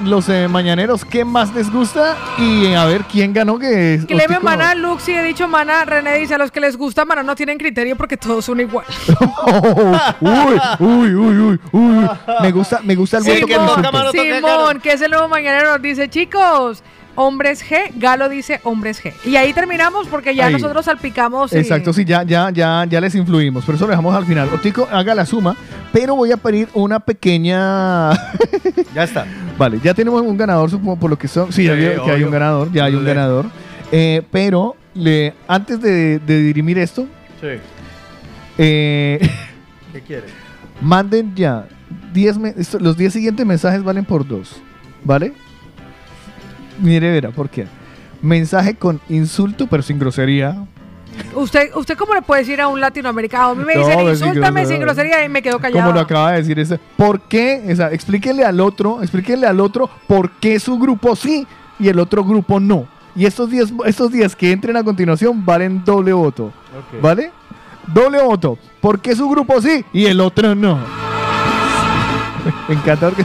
los eh, mañaneros qué más les gusta y a ver quién ganó que es. Cleme Ostico- Mana, Luxi, he dicho Mana, René dice, a los que les gusta Mana no tienen criterio porque todos son igual. uy, uy, uy, uy, uy. Me gusta, me gusta el voto con insultos. Simón, que es el nuevo mañanero, dice, chicos, hombres G, Galo dice hombres G. Y ahí terminamos porque ya Ahí. nosotros salpicamos. y- Exacto, sí, ya, ya, ya, ya les influimos. Pero eso lo dejamos al final. Otico, haga la suma, pero voy a pedir una pequeña. ya está. Vale, ya tenemos un ganador, supongo, por lo que son. Sí, ya veo que hay un ganador, ya hay un ganador. Eh, pero le, antes de, de dirimir esto, Sí. eh, ¿Qué quiere? manden ya 10 me- esto- los 10 siguientes mensajes valen por dos, ¿vale? Mire, verá, ¿por qué? Mensaje con insulto, pero sin grosería. ¿Usted, ¿Usted cómo le puede decir a un latinoamericano? A mí me No, dicen, pues, sin insúltame grosería. sin grosería y me quedo callado. Como lo acaba de decir ese. ¿Por qué? O sea, explíquenle al otro, explíquenle al otro por qué su grupo sí y el otro grupo no. Y estos días, estos días que entren a continuación valen doble voto. ¿Vale? Doble voto. ¿Por qué su grupo sí y el otro no? Me encanta porque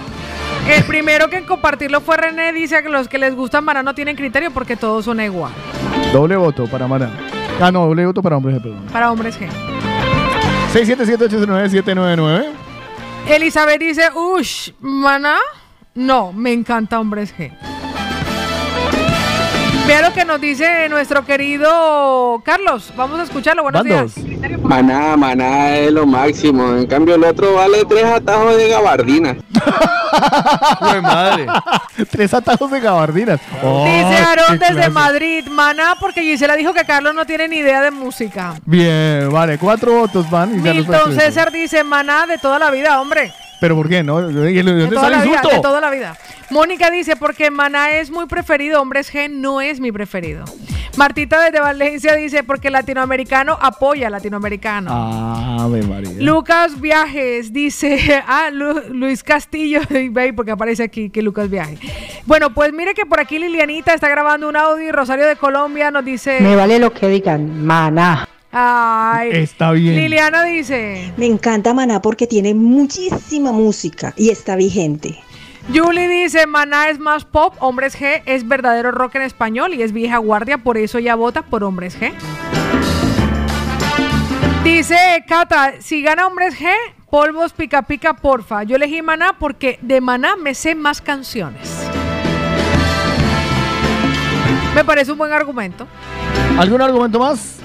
El primero que en compartirlo fue René, dice que los que les gustan Mana no tienen criterio porque todos son igual. doble voto para Mara. Ah, no, doble voto para hombres, perdón. Para hombres G. 677-809-799. Elizabeth dice, ush, Mana, no, me encanta hombres G. Vea lo que nos dice nuestro querido Carlos. Vamos a escucharlo. Buenos Bandos. días. Maná, maná es lo máximo. En cambio, el otro vale tres atajos de gabardina. ¡Jue madre! Tres atajos de gabardinas. Dice ¡Ay, Aarón desde clase! Madrid, Mana, porque Gisela dijo que Carlos no tiene ni idea de música. Bien, vale, cuatro votos van y Milton César dice Maná de toda la vida, hombre. Pero ¿por qué no? ¿De De dónde toda, sale la el vida, insulto? de toda la vida. Mónica dice, porque Maná es muy preferido, hombres G no es mi preferido. Martita desde Valencia dice, porque latinoamericano apoya a latinoamericano. Ave María. Lucas Viajes dice, ah, Lu- Luis Castillo, porque aparece aquí que Lucas Viaje. Bueno, pues mire que por aquí Lilianita está grabando un audio y Rosario de Colombia nos dice... Me vale lo que digan, maná. Ay, Está bien. Liliana dice... Me encanta Maná porque tiene muchísima música y está vigente. Julie dice, Maná es más pop, Hombres G es verdadero rock en español y es vieja guardia, por eso ella vota por Hombres G. Dice Cata, si gana Hombres G, polvos pica pica, porfa. Yo elegí Maná porque de Maná me sé más canciones. Me parece un buen argumento. ¿Algún argumento más?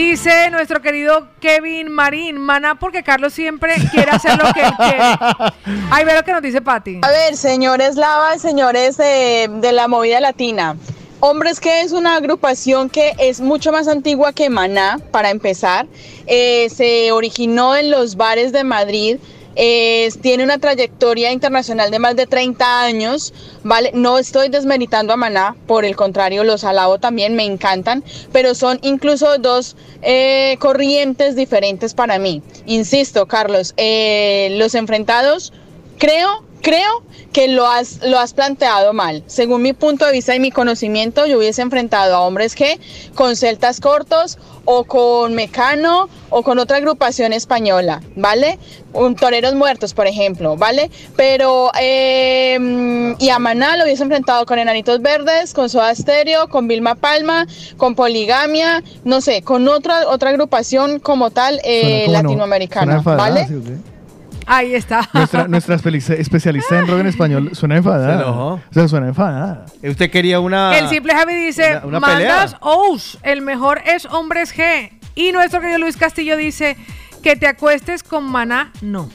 Dice nuestro querido Kevin Marín, Maná porque Carlos siempre quiere hacer lo que él quiere. Ahí ve lo que nos dice Patti. A ver, señores Lava, señores de, de la movida latina. Hombres que es una agrupación que es mucho más antigua que Maná, para empezar. Eh, se originó en los bares de Madrid. Eh, tiene una trayectoria internacional de más de 30 años, ¿vale? No estoy desmeritando a Maná, por el contrario, los alabo también, me encantan, pero son incluso dos eh, corrientes diferentes para mí. Insisto, Carlos, eh, los enfrentados Creo, creo que lo has, lo has planteado mal. Según mi punto de vista y mi conocimiento, yo hubiese enfrentado a hombres que con celtas cortos o con Mecano o con otra agrupación española, ¿vale? Un Toreros Muertos, por ejemplo, ¿vale? Pero, eh, y a Maná lo hubiese enfrentado con Enanitos Verdes, con Soda Stereo, con Vilma Palma, con Poligamia, no sé, con otra, otra agrupación como tal eh, latinoamericana, ¿vale? ¿sí o qué? Ahí está. Nuestra, nuestra especialista en rock en español suena enfadada. Se enojó. O sea, suena enfadada. Usted quería una. El simple Javi dice, una- una mandas pelea. Ous, el mejor es Hombres G. Y nuestro querido Luis Castillo dice, que te acuestes con Maná, no.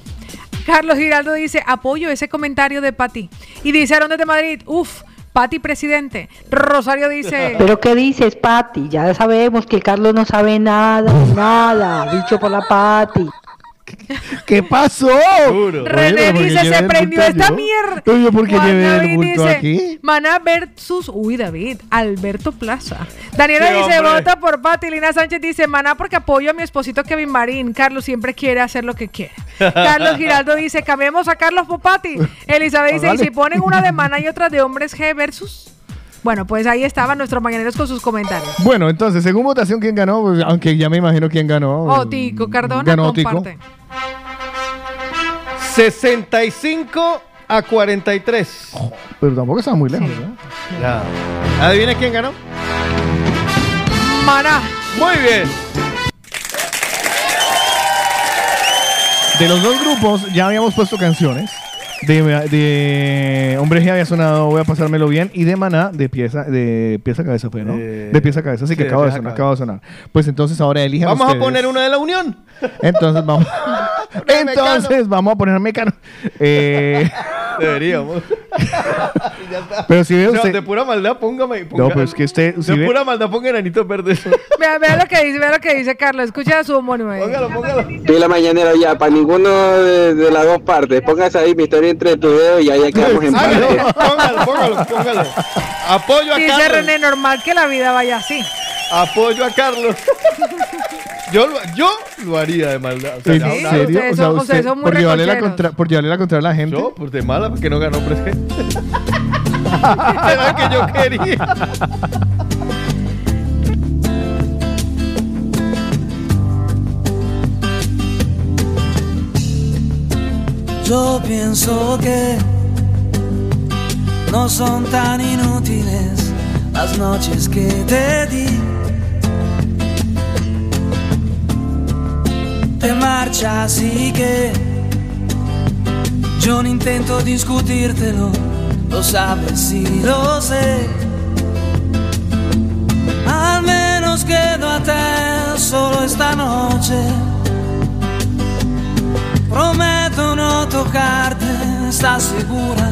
Carlos Giraldo dice, apoyo ese comentario de Pati. Y dice Aaron desde Madrid, uff, Pati presidente. Rosario dice, ¿Pero qué dices, Pati? Ya sabemos que Carlos no sabe nada, nada, dicho por la Pati. ¿Qué pasó? René dice, se prendió esta mierda. Oye, ¿por qué llevé el David bulto dice, aquí? Maná versus, uy David, Alberto Plaza. Daniela Sí, dice, hombre. vota por Pati. Lina Sánchez dice, Maná porque apoyo a mi esposito Kevin Marín. Carlos siempre quiere hacer lo que quiere. Carlos Giraldo dice, cambiemos a Carlos por Pati. Elizabeth dice, Vale. y si ponen una de Maná y otra de Hombres G versus... Bueno, pues ahí estaban nuestros mañaneros con sus comentarios. Bueno, entonces, según votación, ¿quién ganó? Pues, aunque ya me imagino quién ganó. Otico Cardona Ganó Tico. comparte. 65 a 43. Pero tampoco estaba muy lejos, ¿no? Ya. ¿Adivina quién ganó? Maná. Muy bien. De los dos grupos ya habíamos puesto canciones. De, de Hombre G había sonado Voy a pasármelo bien. Y de Maná, de pieza, de pieza a cabeza fue, ¿no? Eh, de pieza a cabeza, así que sí, acaba de, sonar, acaba de sonar. Pues entonces ahora elijan Vamos a poner una de la Unión. Entonces vamos. entonces vamos a poner Mecano. Eh, Deberíamos. pero si ve No, usted. de pura maldad, póngame. No, ponga- pero es que usted. Si de ve, pura maldad, ponga enanitos verdes. Vea, vea lo que dice, vea lo que dice Carlos. Escucha a su homónimo. ahí. Póngalo, póngalo. Pila mañanero ya, para ninguno de, de las dos partes. Póngase ahí mi historia entre tu dedo y ya, ya quedamos en Hágalo, parte. póngalo, póngalo, póngalo. Apoyo a Dice Carlos. René, normal que la vida vaya así. Apoyo a Carlos. Yo lo, yo lo haría de maldad. O sea, ¿En ya, una- serio? ustedes O sea, son- usted, ustedes son muy por, llevarle la contra, por llevarle la contra a la gente. Yo, pues de mala, porque no ganó presidente. Era que yo quería. Yo pienso que no son tan inútiles las noches que te di. Te marchas y que yo no intento discutírtelo, lo sabes y lo sé. Al menos quédate solo esta noche. Prometo no tocarte, ¿estás segura?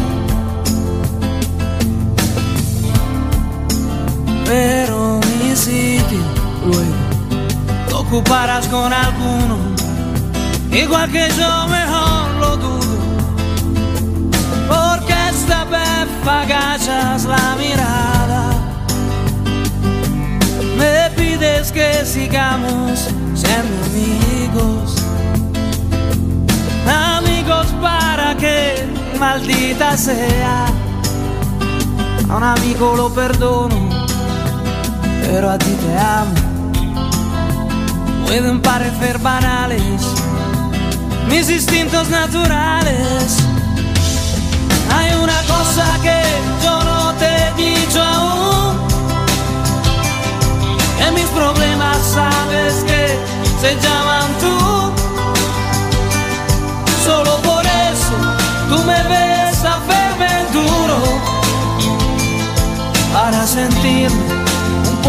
Pero mi sitio luego lo ocuparás con alguno, igual que yo mejor lo dudo. Porque esta vez agachas la mirada. Me pides que sigamos siendo amigos. Amigos para que maldita sea. A un amigo lo perdono, pero a ti te amo. Pueden parecer banales mis instintos naturales. Hay una cosa que yo no te he dicho aún. En mis problemas sabes que se llaman tú. Solo por eso tú me ves a verme duro. Para sentirme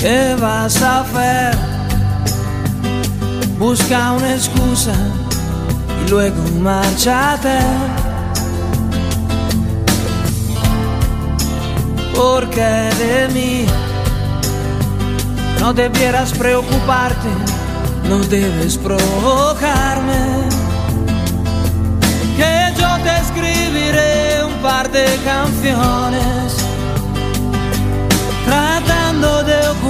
¿Qué vas a hacer? Busca una excusa y luego márchate. Porque de mí no debieras preocuparte, no debes provocarme. Que yo te escribiré un par de canciones tratando de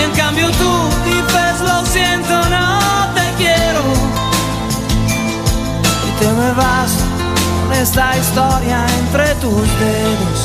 Y en cambio tú dices lo siento, no te quiero te me vas con esta historia entre tus dedos.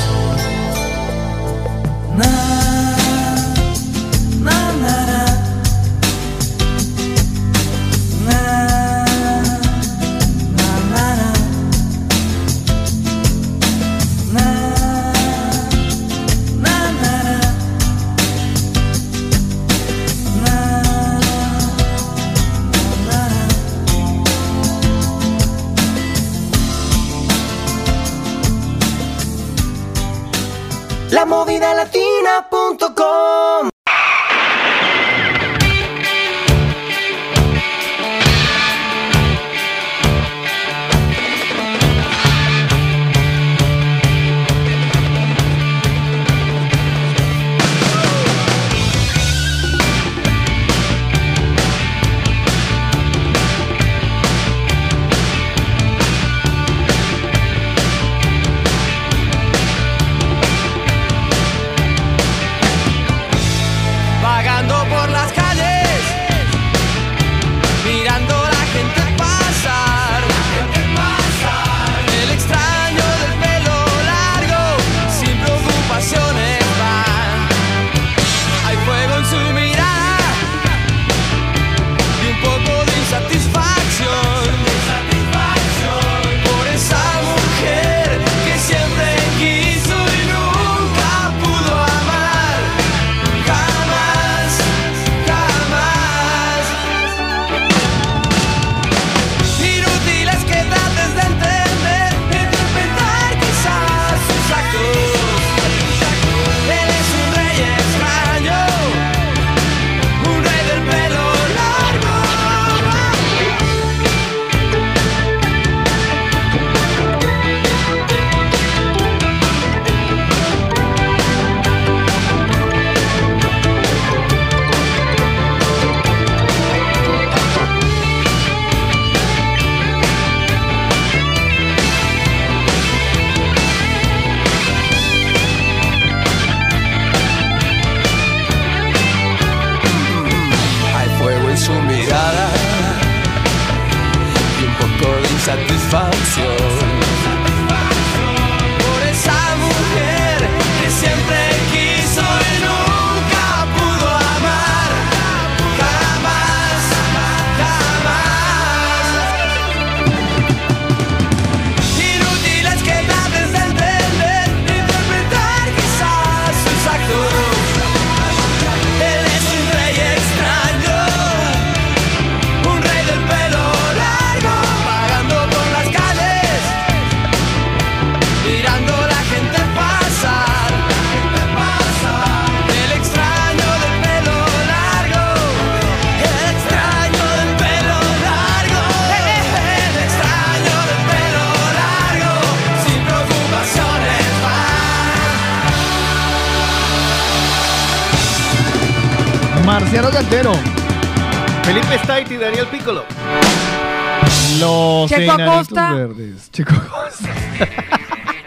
Acosta. verdes. Checo Acosta.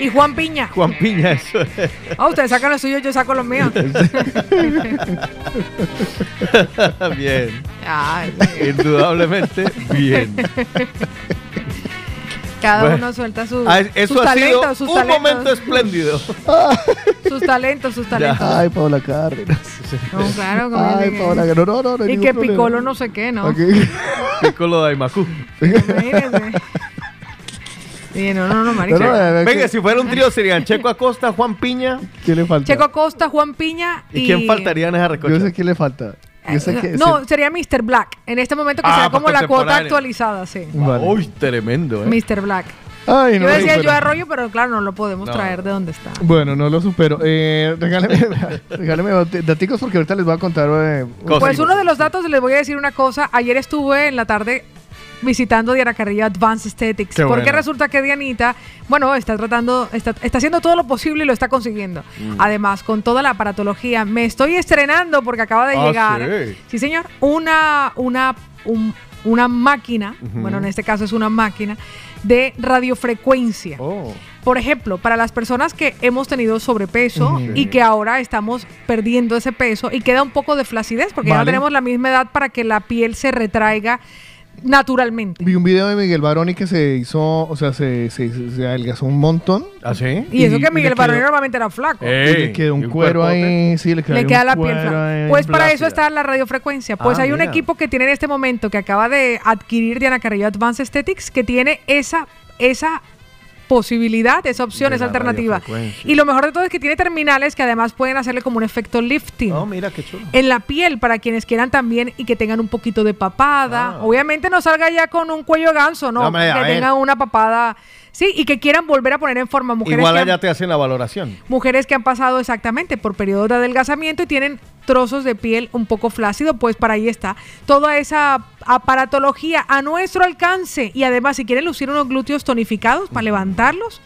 Y Juan Piña. Juan Piña, eso. Ah, ustedes sacan los suyos, yo saco los míos. bien. Ay, Indudablemente, bien. Cada Bueno. uno suelta su, Ah, Eso sus ha sido talentos, sus un talentos. momento espléndido. Sus talentos, sus talentos. Ay, Paola Cárdenas. No, claro, como Ay, Paola Cárdenas. No, no, no. Y que. Piccolo no sé qué, ¿no? Aquí. Piccolo de Aymacú. Imagínense. No, no, no, marica. No, no, eh, Venga, que- si fuera un trío serían Checo Acosta, Juan Piña. ¿Quién le falta? Checo Acosta, Juan Piña y... ¿Y quién faltaría en esa Yo recocha? sé quién le falta. Yo sé que. No, sería Mr. Black. En este momento que Ah, sea como la cuota actualizada, sí. Vale. Uy, tremendo, ¿eh? Mr. Black. Ay, no, yo decía yo arroyo, pero claro, no lo podemos No. traer de donde está. Bueno, no lo supero. Eh, regáleme, regáleme dat- daticos porque ahorita les voy a contar. eh, Pues uno de los datos, les voy a decir una cosa. Ayer estuve en la tarde visitando Diana Carrillo Advanced Aesthetics. Qué porque bueno. resulta que Dianita, bueno, está tratando, está, está haciendo todo lo posible y lo está consiguiendo. Mm. Además, con toda la aparatología, me estoy estrenando porque acaba de Ah, llegar. sí. señor. Una, una, un- una máquina, bueno, en este caso es una máquina de radiofrecuencia. Oh. Por ejemplo, para las personas que hemos tenido sobrepeso y que ahora estamos perdiendo ese peso y queda un poco de flacidez porque ya no tenemos la misma edad para que la piel se retraiga naturalmente. Vi un video de Miguel Baroni que se hizo, o sea, se, se, se adelgazó un montón. ¿Ah, sí? Y, eso que Miguel Baroni normalmente era flaco. y le quedó un cuero ahí, sí, le quedó Le queda un la piel flaca. Pues para eso está la radiofrecuencia. Pues Ah, hay un equipo que tiene en este momento que acaba de adquirir Diana Carrillo Advanced Aesthetics que tiene esa, esa posibilidad, esa opción, esa alternativa. Y lo mejor de todo es que tiene terminales que además pueden hacerle como un efecto lifting. Oh, mira qué chulo. En la piel, para quienes quieran también y que tengan un poquito de papada. Obviamente no salga ya con un cuello ganso, no. Ah. No, hombre, a que tengan una papada. Sí, y que quieran volver a poner en forma mujeres Igual allá han- te hacen la valoración. Mujeres que han pasado exactamente por periodos de adelgazamiento y tienen trozos de piel un poco flácido, pues para ahí está. Toda esa aparatología a nuestro alcance y además si quieren lucir unos glúteos tonificados para levantarlos,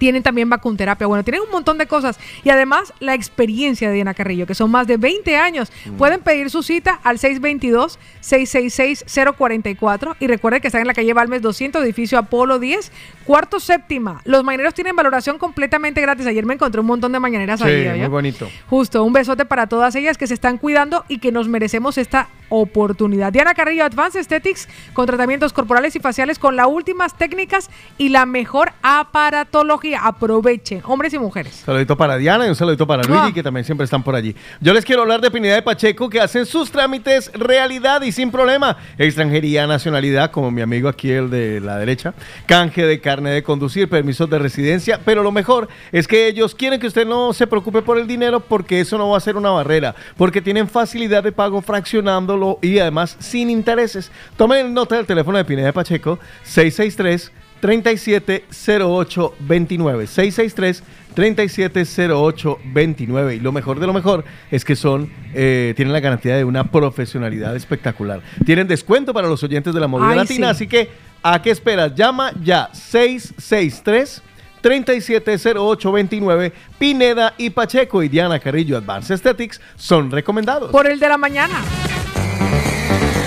tienen también vacunterapia. Bueno, tienen un montón de cosas. Y además la experiencia de Diana Carrillo, que son más de 20 años. Pueden pedir su cita al 622-666-044. Y recuerden que están en la calle Balmes 200, edificio Apolo 10, cuarto séptima. Los mañaneros tienen valoración completamente gratis. Ayer me encontré un montón de mañaneras Sí, ahí. muy ¿oye? bonito. Justo, un besote para todas ellas que se están cuidando y que nos merecemos esta oportunidad. Diana Carrillo, Advanced Aesthetics, con tratamientos corporales y faciales con las últimas técnicas y la mejor aparatología. Aprovechen, hombres y mujeres. Saludito para Diana y un saludito para Luigi, Ah. que también siempre están por allí. Yo les quiero hablar de Pineda de Pacheco, que hacen sus trámites realidad y sin problema. Extranjería, nacionalidad, como mi amigo aquí, el de la derecha. Canje de carne de conducir, permisos de residencia. Pero lo mejor es que ellos quieren que usted no se preocupe por el dinero, porque eso no va a ser una barrera. Porque tienen facilidad de pago fraccionándolo y además sin intereses. Tomen nota del teléfono de Pineda de Pacheco, 663 370829 663 370829 y lo mejor de lo mejor es que son eh, tienen la garantía de una profesionalidad espectacular tienen descuento para los oyentes de la movida Ay, latina sí. así que ¿a qué esperas? llama ya 663 370829 Pineda y Pacheco y Diana Carrillo Advanced Aesthetics son recomendados Por el de la mañana.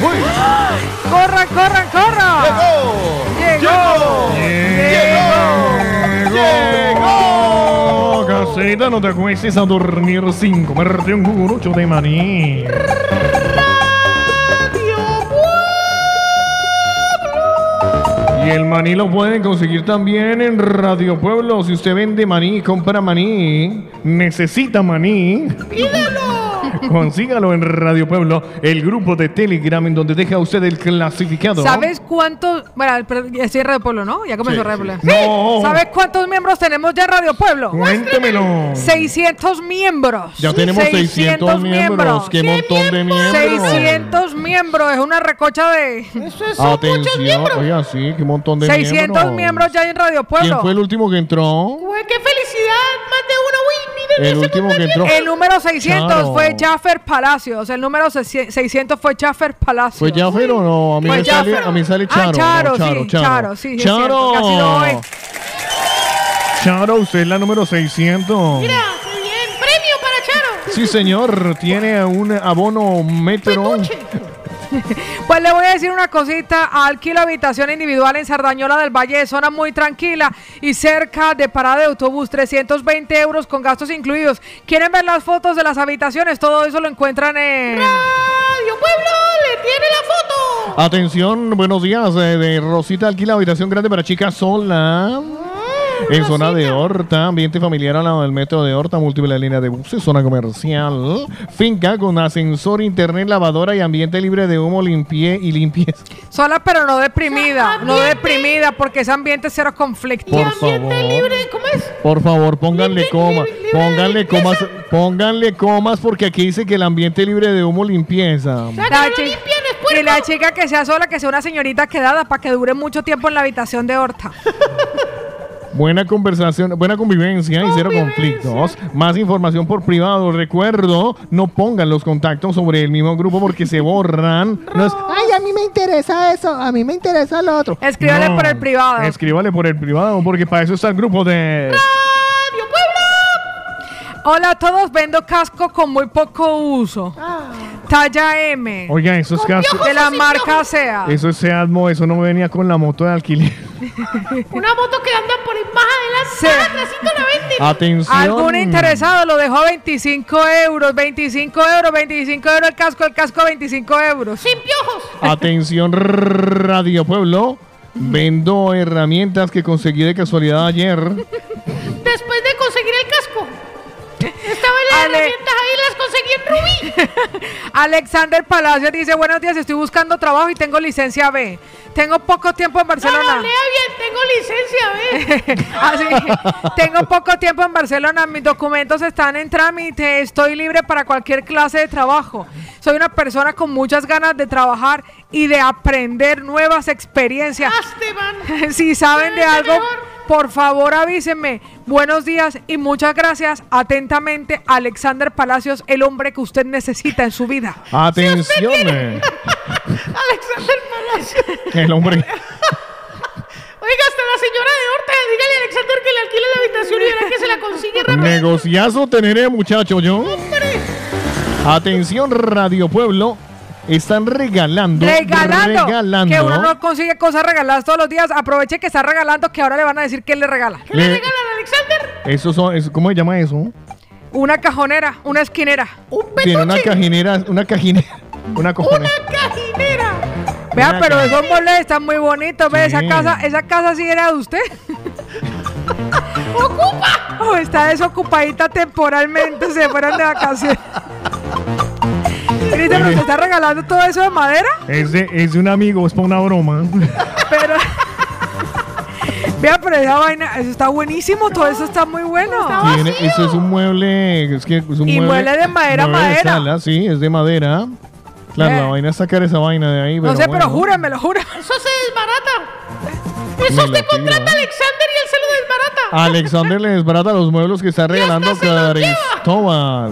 ¡Corran, corran, corran! ¡Llegó! ¡Llegó! Casita, no te acuestes a dormir sin comerte un cucurucho de maní. Y el maní lo pueden conseguir también en Radio Pueblo. Si usted vende maní, compra maní, necesita maní. ¡Pídelo! Consígalo en Radio Pueblo, el grupo de Telegram en donde deja usted el clasificado. ¿Sabes cuántos? Bueno, estoy en Radio Pueblo, ¿no? Ya comenzó Sí, Radio sí. No. ¿Sabes cuántos miembros tenemos ya en Radio Pueblo? Cuéntemelo. 600 miembros. Ya tenemos 600 miembros. ¡Qué montón de miembros! 600 miembros. Es una recocha de. Eso es Atención, oiga, sí, qué montón de 600 miembros. miembros ya en Radio Pueblo. ¿Quién fue el último que entró? Güey, ¡Qué felicidad! Más de uno, uy, El último que entró. El número 600 Charo. fue Jaffer Palacios. El número 600 fue Jaffer Palacios. ¿Fue Jaffer o no? A mí, me sale, Jaffer. a mí sale Ah, Charo. Charo, no, Charo, sí, Charo. Charo, sí, es cierto, Charo. casi lo voy. Charo, usted es la número 600. Mira, qué bien. Premio para Charo. Sí, señor, tiene un abono metro. Pues le voy a decir una cosita. Alquilo habitación individual en Sardañola del Valle, zona muy tranquila y cerca de parada de autobús. 320 euros con gastos incluidos. ¿Quieren ver las fotos de las habitaciones? Todo eso lo encuentran en. Radio Pueblo le tiene la foto. Atención, buenos días. eh, de Rosita alquila habitación grande para chicas sola. En zona de Horta, ambiente familiar al lado del metro de Horta, múltiple línea de buses, zona comercial, finca con ascensor, internet, lavadora y ambiente libre de humo, limpie y limpieza. Sola pero no deprimida. No deprimida porque ese ambiente es cero conflicto. Por favor. ¿Cómo es? Por favor, pónganle comas, pónganle comas, pónganle comas porque aquí dice que el ambiente libre de humo, limpieza. Y la chica que sea sola, que sea una señorita quedada para que dure mucho tiempo en la habitación de Horta. Buena conversación, buena convivencia y cero conflictos. Más información por privado. Recuerdo, no pongan los contactos sobre el mismo grupo porque se borran. No es, Ay, a mí me interesa eso, a mí me interesa lo otro. Escríbale por el privado. Escríbale por el privado porque para eso está el grupo de... Hola a todos, vendo casco con muy poco uso. Talla M. Oiga, esos cascos... De la marca SEA. Eso es Seatmo, eso no me venía con la moto de alquiler. Una moto que anda por ahí más adelante. La venden. Atención. ¿Algún interesado lo dejó a 25 euros? 25 euros, 25 euros el casco, el casco 25 euros. Sin piojos. Atención, Radio Pueblo. Vendo herramientas que conseguí de casualidad ayer. Después de conseguir el casco. Estaban las Ale- herramientas ahí, las conseguí en Rubí. Alexander Palacio dice, buenos días, estoy buscando trabajo y tengo licencia B. Tengo poco tiempo en Barcelona. no, lea bien, tengo licencia, ¿ves? Así, tengo poco tiempo en Barcelona, mis documentos están en trámite, estoy libre para cualquier clase de trabajo. Soy una persona con muchas ganas de trabajar y de aprender nuevas experiencias. si saben de algo, por favor avísenme. Buenos días y muchas gracias. Atentamente, Alexander Palacios, el hombre que usted necesita en su vida. Atención. Alexander Palacio. El hombre. Oiga, hasta la señora de Horta, dígale a Alexander que le alquile la habitación y verá que se la consigue rápido. Negociazo tener muchacho yo. Atención, Radio Pueblo. Están regalando. Regalando, Regalando. que uno no consigue cosas regaladas todos los días. Aproveche que está regalando, que ahora le van a decir que le regala. Le- Eso son, eso- ¿Cómo se llama eso? Una cajonera, una esquinera. Tiene una cajinera, una cajinera, una cojonera. ¡Cajinera! Vea, Una pero esos muebles están muy bonitos. Ve, esa casa, esa casa sí era de usted. ¡Ocupa! O está desocupadita temporalmente, se fueron de vacaciones. Cristian, ¿usted está regalando todo eso de madera? Es de, es de un amigo, es para una broma. Pero. Vea, pero esa vaina, eso está buenísimo, todo eso está muy bueno. Tiene- eso es un mueble, es que es un Y mueble de madera, mueble de madera. sala, sí, es de madera. Claro, Eh. la vaina es sacar esa vaina de ahí. no sé, pero bueno. júremelo, júremelo. Eso se desbarata. Eso Me usted lo tiro, contrata a. Alexander y él se lo desbarata. Alexander le desbarata los muebles que está regalando Cristóbal.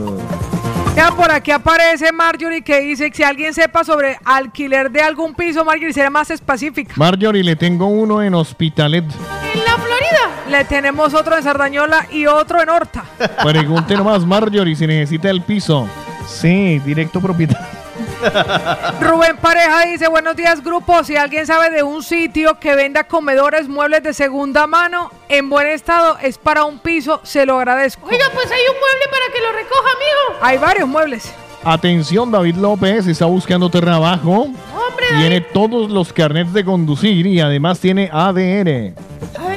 Por aquí aparece Marjorie que dice que si alguien sepa sobre alquiler de algún piso, Marjorie será más específica. Marjorie, le tengo uno en Hospitalet. En la Florida. Le tenemos otro en Sardañola y otro en Horta. Pregunte nomás, Marjorie, si necesita el piso. Sí, directo propietario. Rubén Pareja dice, buenos días grupo, si alguien sabe de un sitio que venda comedores, muebles de segunda mano en buen estado, es para un piso, se lo agradezco. Oiga, pues hay un mueble para que lo recoja, amigo. Hay varios muebles. Atención, David López está buscando trabajo. Hombre, Tiene todos los carnets de conducir y además tiene ADR.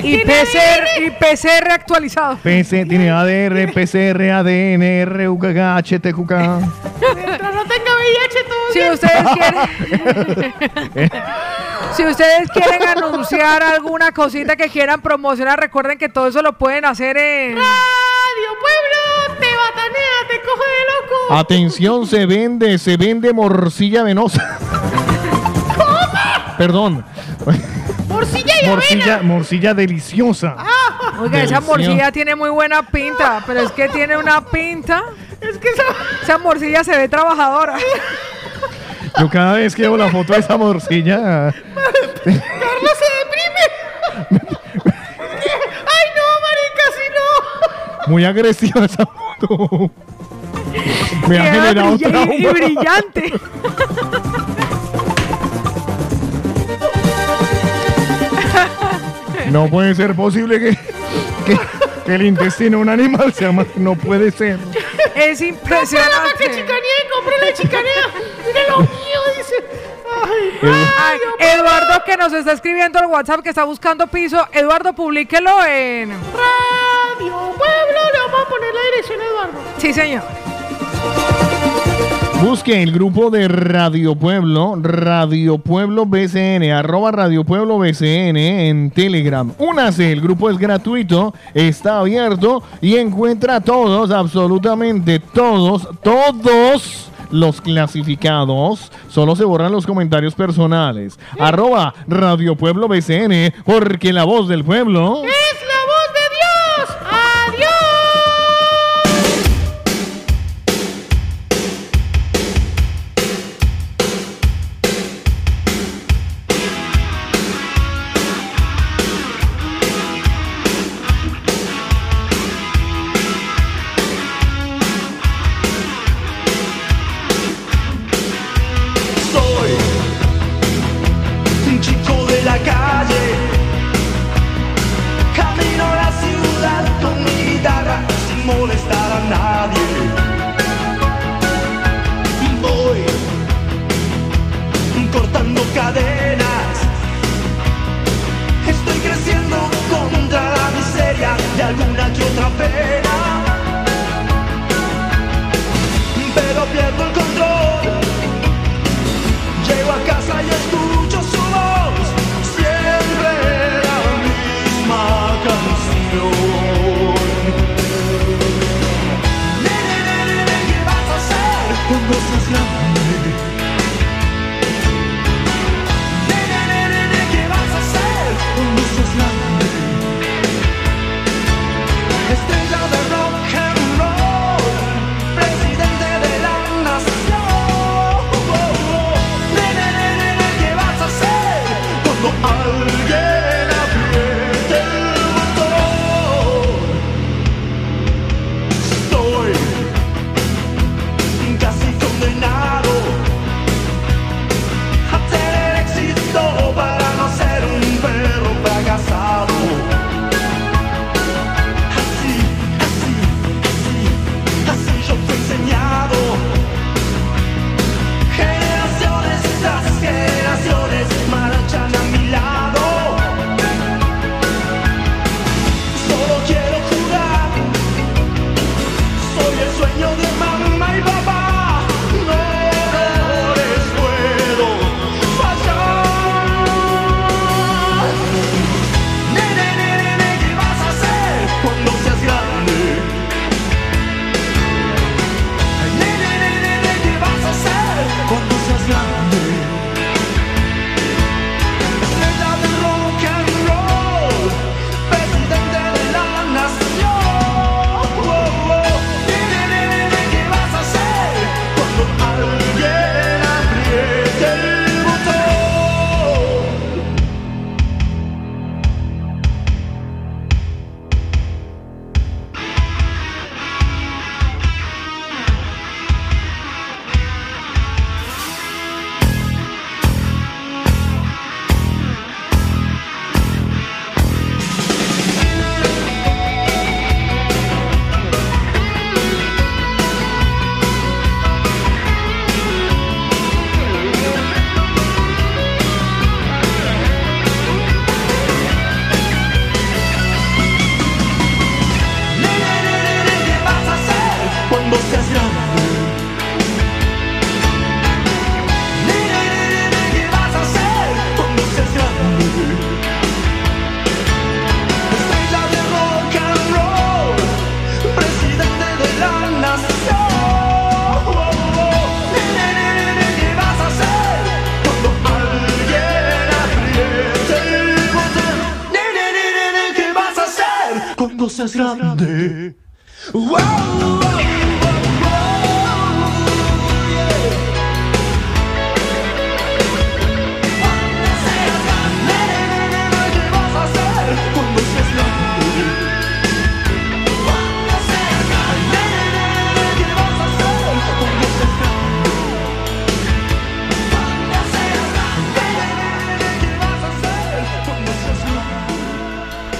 Y PCR, y PCR actualizado. PC, tiene ADR, PCR, ADN, RUKK, HTQK. Mientras no tenga VIH, todo Si bien. ustedes quieren. Si ustedes quieren anunciar alguna cosita que quieran promocionar, recuerden que todo eso lo pueden hacer en. Radio Te coge de loco. Atención, se vende, se vende morcilla venosa. Perdón. Morcilla y Morcilla, morcilla deliciosa. Oiga, esa morcilla tiene muy buena pinta, pero es que tiene una pinta. Es que esa, morcilla se ve trabajadora. Yo cada vez que veo la foto de esa morcilla, Carlos se deprime. Ay, no, marica, si no. muy agresiva esa foto. Me ha generado trauma. y brillante. No puede ser posible que, que, que el intestino de un animal sea más. No puede ser. Es impresionante. chicanea, cómprale chicanea. Mire lo mío, dice. Ay, Ay, Eduardo que nos está escribiendo al WhatsApp que está buscando piso. Eduardo, publíquelo en. Radio Pueblo, le vamos a poner la dirección a Eduardo. Sí, señor. Busque el grupo de Radio Pueblo, Radio Pueblo BCN, arroba Radio Pueblo BCN en Telegram. Únase, el grupo es gratuito, está abierto y encuentra todos, absolutamente todos, todos los clasificados. Solo se borran los comentarios personales. Arroba Radio Pueblo BCN, porque la voz del pueblo... ¡Es la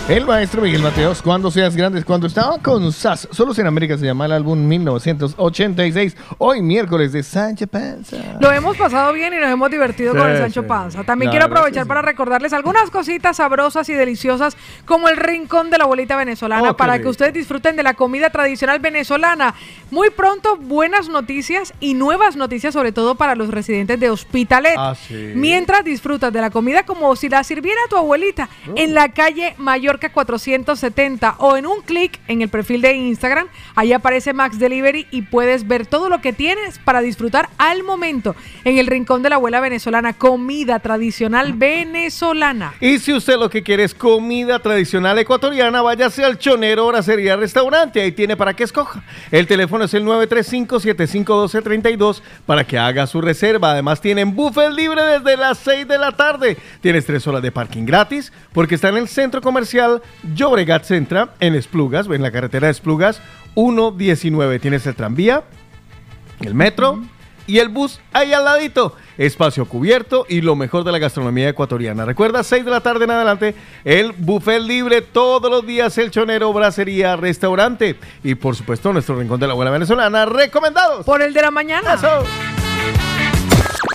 El maestro Miguel Mateos, cuando seas grandes, cuando estaba con SAS, solo en América se llama el álbum 1986, hoy miércoles de Sánchez Panza. Lo hemos pasado bien y nos hemos divertido Sí, con el Sancho sí. Panza. También quiero aprovechar sí. para recordarles algunas cositas sabrosas y deliciosas como el rincón de la abuelita venezolana Oh, para que ustedes disfruten de la comida tradicional venezolana. Muy pronto buenas noticias y nuevas noticias sobre todo para los residentes de Hospitalet. Ah, sí. Mientras disfrutas de la comida como si la sirviera tu abuelita Oh. en la calle Mallorca 470 o en un clic en el perfil de Instagram, ahí aparece Max Delivery y puedes ver todo lo que tienes para disfrutar al momento en el rincón de la abuela venezolana, comida tradicional venezolana. Y si usted lo que quiere es comida tradicional ecuatoriana, váyase al Chonero Bracería Restaurante. Ahí tiene para que escoja. El teléfono es el 935-751232 para que haga su reserva. Además, tienen buffet libre desde las 6 de la tarde. Tienes tres horas de parking gratis porque está en el centro comercial Llobregat Centra, en Esplugas, en la carretera de Esplugas 119. Tienes el tranvía, el metro y el bus ahí al ladito. Espacio cubierto y lo mejor de la gastronomía ecuatoriana. Recuerda, 6 de la tarde en adelante, el buffet libre todos los días, el chonero, bracería, restaurante. Y por supuesto, nuestro rincón de la abuela venezolana, recomendados. Por el de la mañana.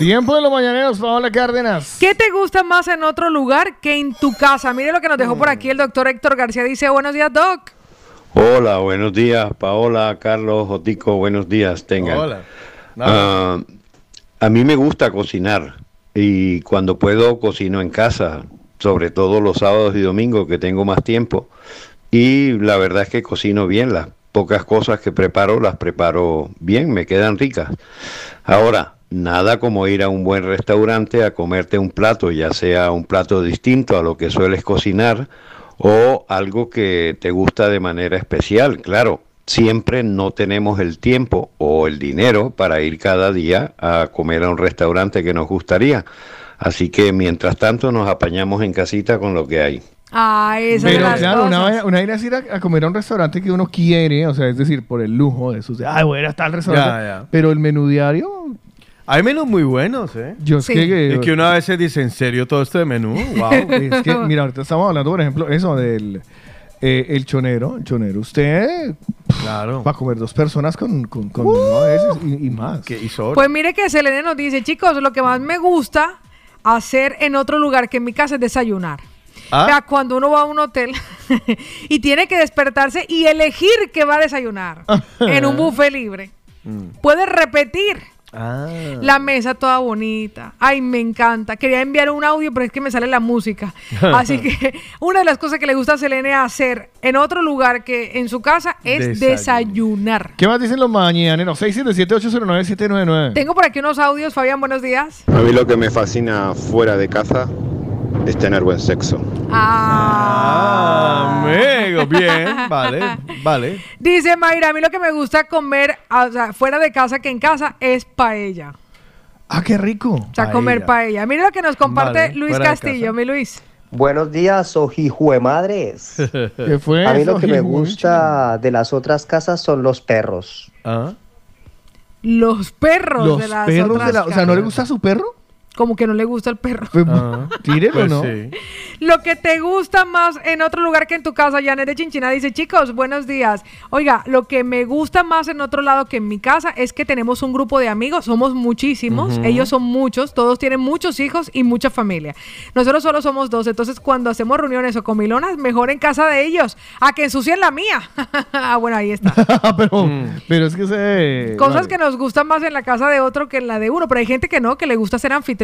Tiempo de los mañaneros, Paola Cárdenas. ¿Qué te gusta más en otro lugar que en tu casa? Mire lo que nos dejó por aquí el doctor Héctor García. Dice, buenos días, doc. Hola, buenos días, Paola, Carlos, Jotico, buenos días, tengan. Hola. Ah, a mí me gusta cocinar y cuando puedo cocino en casa, sobre todo los sábados y domingos que tengo más tiempo. Y la verdad es que cocino bien, las pocas cosas que preparo las preparo bien, me quedan ricas. Ahora, nada como ir a un buen restaurante a comerte un plato, ya sea un plato distinto a lo que sueles cocinar o algo que te gusta de manera especial. Claro, siempre no tenemos el tiempo o el dinero para ir cada día a comer a un restaurante que nos gustaría. Así que mientras tanto nos apañamos en casita con lo que hay. Ah, esa de Pero las claro, una, cosas. una vaina es ir a, a comer a un restaurante que uno quiere, o sea, es decir, por el lujo de sus... Ay, voy a ir hasta el restaurante. Ya, ya. Pero el menú diario... Hay menús muy buenos, ¿eh? Yo es que... Es que una vez se dice, ¿en serio todo esto de menú? Wow. Es que, mira, ahorita estamos hablando, por ejemplo, eso del eh, el chonero. El chonero, usted claro. va a comer dos personas con, con, con menú a veces y, y más. Pues mire que Selene nos dice, chicos, lo que más me gusta hacer en otro lugar que en mi casa es desayunar. Ah. O sea, cuando uno va a un hotel y tiene que despertarse y elegir qué va a desayunar en un buffet libre. Puede repetir. Ah. La mesa toda bonita. Ay, me encanta. Quería enviar un audio, pero es que me sale la música. Así que una de las cosas que le gusta a Selene hacer en otro lugar que en su casa es Desayuno. desayunar. ¿Qué más dicen los mañaneros? 677-809-799. Tengo por aquí unos audios, Fabián, buenos días. A mí lo que me fascina fuera de casa es tener buen sexo. Ah, amigo, bien, vale, vale. Dice Mayra, a mí lo que me gusta comer ah, o sea, fuera de casa que en casa es paella. Ah, qué rico. O sea, comer paella. Mira lo que nos comparte Vale, Luis Castillo, mi Luis. Buenos días, ojijuemadres. ¿Qué fue A mí eso, lo que me gusta de las otras casas son los perros. Los perros Los de las perros otras de la... O sea, ¿no le casas. gusta su perro? Como que no le gusta el perro. Pues, Ah, tírelo, pues ¿no? sí. Lo que te gusta más en otro lugar que en tu casa, Janet de Chinchina dice, chicos, buenos días. Oiga, lo que me gusta más en otro lado que en mi casa es que tenemos un grupo de amigos, somos muchísimos, ellos son muchos, todos tienen muchos hijos y mucha familia. Nosotros solo somos dos, entonces cuando hacemos reuniones o comilonas, mejor en casa de ellos, a que ensucien la mía. ah, bueno, ahí está. pero, Mm. pero es que se... Cosas que nos gustan más en la casa de otro que en la de uno, pero hay gente que no, que le gusta ser anfitrión.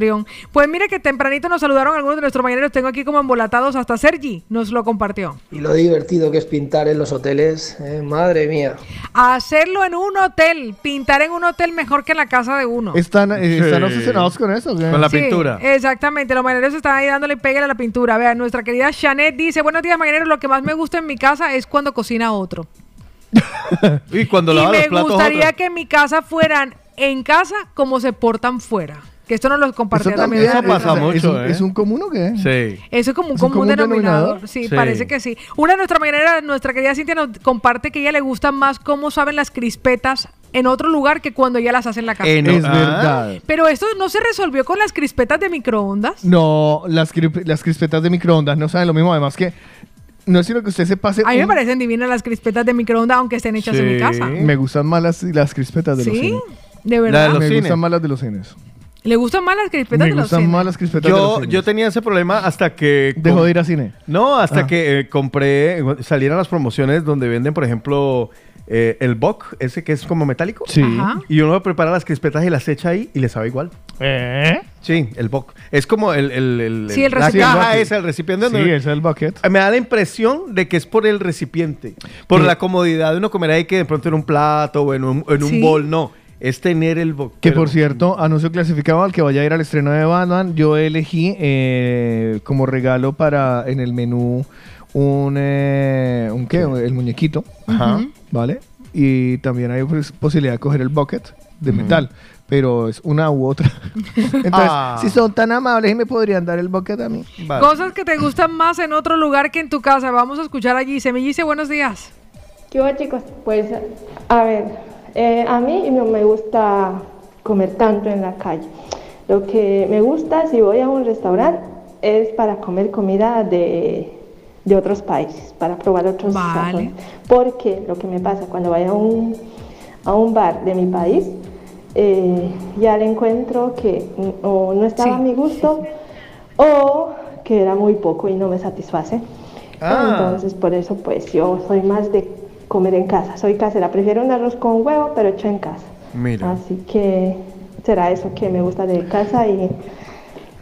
Pues mire que tempranito nos saludaron algunos de nuestros mañaneros, tengo aquí como embolatados, hasta Sergi nos lo compartió. Y lo divertido que es pintar en los hoteles, eh, madre mía. Hacerlo en un hotel, pintar en un hotel mejor que en la casa de uno. ¿Están, eh, ¿están Sí. obsesionados con eso? o qué? Sí, Exactamente, los mañaneros están ahí dándole pegue a la pintura. Vean, nuestra querida Janet dice, buenos días mañaneros, lo que más me gusta en mi casa es cuando cocina otro. Y cuando y lava los me platos. gustaría que en mi casa fueran en casa como se portan fuera. Que esto nos lo compartía Eso también. la- pasa ¿es, mucho, un, ¿eh? ¿Es un común o qué? Sí. Eso es como un ¿Es un común, común denominador. denominador? Sí, Sí. parece que sí. Una de nuestras mañaneras, nuestra querida Cintia, nos comparte que a ella le gusta más cómo saben las crispetas en otro lugar que cuando ella las hace en la casa. En- Es Ah. verdad. Pero esto no se resolvió con las crispetas de microondas. No, las, cri- las crispetas de microondas no saben lo mismo. Además que no es sino que usted se pase... A mí me parecen divinas las crispetas de microondas, aunque estén hechas en mi casa. Me gustan más las, las crispetas de los ¿Sí? cines. De verdad. Me cines. gustan más las de los cines. ¿Le gustan más las crispetas Me de los gustan cines? más las crispetas de los Yo, cines. yo tenía ese problema hasta que... Dejó de ir a cine. No, hasta Ah. que eh, compré, salieron las promociones donde venden, por ejemplo, eh, el Bock, ese que es como metálico. Sí. Ajá. Y uno prepara las crispetas y las echa ahí y le sabe igual. ¿Eh? Sí, el Bock. Es como el... el, el- Sí, el la recipiente. caja esa, el recipiente. Sí, donde- ese es el bucket. Me da la impresión de que es por el recipiente, por la comodidad de uno comer ahí que de pronto en un plato o en un, en un Sí. bol, no. Es tener el Bock. Que por cierto, anuncio clasificado al que vaya a ir al estreno de Batman. Yo elegí eh, como regalo para en el menú un, eh, un ¿qué? El muñequito. Ajá. ¿Vale? Y también hay pues, posibilidad de coger el bucket de metal. Pero es una u otra. Entonces, Ah. si son tan amables, me podrían dar el bucket a mí. Vale. Cosas que te gustan más en otro lugar que en tu casa. Vamos a escuchar allí. Semillice, buenos días. ¿Qué hubo, chicos? Pues, a ver, eh, a mí no me gusta comer tanto en la calle. Lo que me gusta si voy a un restaurante es para comer comida de, de otros países, para probar otros Vale. sazones. Porque lo que me pasa cuando voy a un, a un bar de mi país, eh, ya le encuentro que o no estaba a mi gusto o que era muy poco y no me satisface. Ah. Entonces, por eso, pues yo soy más de comer en casa. Soy casera. Prefiero un arroz con huevo, pero hecho en casa. Mira. Así que será eso que me gusta de casa y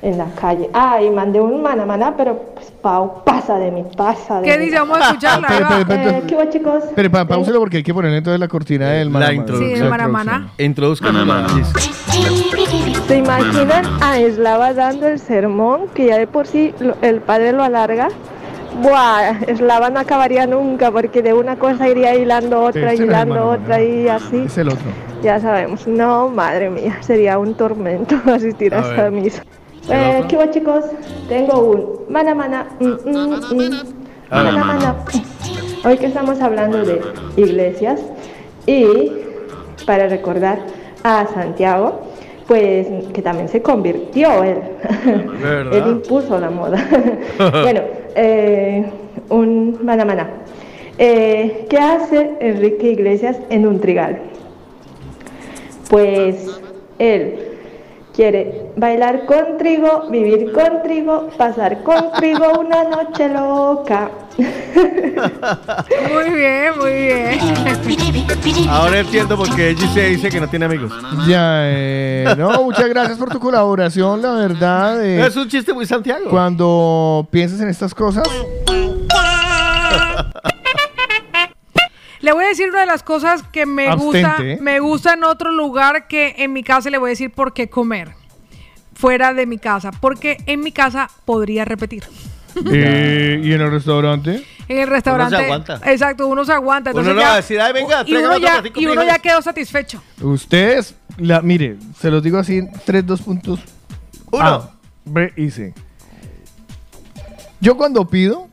en la calle. Ah, y mandé un maná maná, pero pues Pau pasa de mí, pasa de ¿Qué mí. dice? Vamos a escucharla. ahí Pero, pero, pero, Eh, ¿Qué hubo, chicos? Pero pa, pauselo porque hay que ponerle entonces la cortina del La Manamana. introducción. Sí, el. Introduzcan la ¿Se imaginan a Eslava dando el sermón, que ya de por sí el padre lo alarga? Buah, Eslava no acabaría nunca porque de una cosa iría hilando otra, es hilando otra y así. Es el otro. Ya sabemos. No, madre mía, sería un tormento asistir a, A esta misa. ¿El Eh? ¿Qué hubo, chicos? Tengo un mana mana. mm, mm, mm, A ver. mana mana. Hoy que estamos hablando de iglesias y para recordar a Santiago, pues que también se convirtió él. ¿Verdad? él impuso la moda. bueno, eh, un mana mana. Eh, ¿Qué hace Enrique Iglesias en un trigal? Pues él quiere bailar con trigo, vivir con trigo, pasar con trigo una noche loca. Muy bien, muy bien. Ahora entiendo por qué ella se dice que no tiene amigos. Ya, eh, no, muchas gracias por tu colaboración, la verdad. eh, Es un chiste muy Santiago. cuando pienses en estas cosas, Le voy a decir una de las cosas que me gusta, Abstente. me gusta en otro lugar que en mi casa y le voy a decir por qué comer. Fuera de mi casa. Porque en mi casa podría repetir. eh, y en el restaurante, En el restaurante. aguanta. Exacto, uno se aguanta. Uno Entonces no ya- va a decir, "Ay, venga, y uno, ya, y uno frijoles". ya quedó satisfecho. ustedes, la, mire, se los digo así, tres, dos puntos. Uno. A, B y C. Yo cuando pido,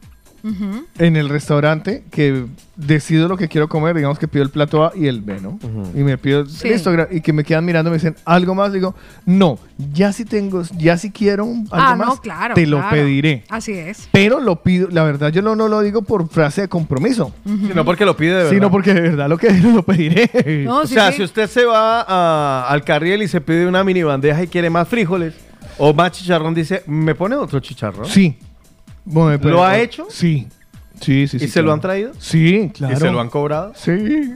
En el restaurante que decido lo que quiero comer, digamos que pido el plato A y el B, ¿no? Y me pido, Sí. listo, y que me quedan mirando, me dicen, ¿algo más? Digo, no, ya si tengo, ya si quiero un- algo Ah, más, no, claro. te lo claro. pediré. Así es. Pero lo pido, la verdad yo no, no lo digo por frase de compromiso. Sino porque lo pide de verdad. Sino porque de verdad lo que lo pediré. o sea, si usted se va a- al carriel y se pide una mini bandeja y quiere más frijoles o más chicharrón, dice, ¿me pone otro chicharrón? Sí. Bueno, pero- ¿Lo ha hecho? Sí. Sí, sí, ¿Y sí. se lo han traído? Sí, claro. ¿Y se lo han cobrado? Sí.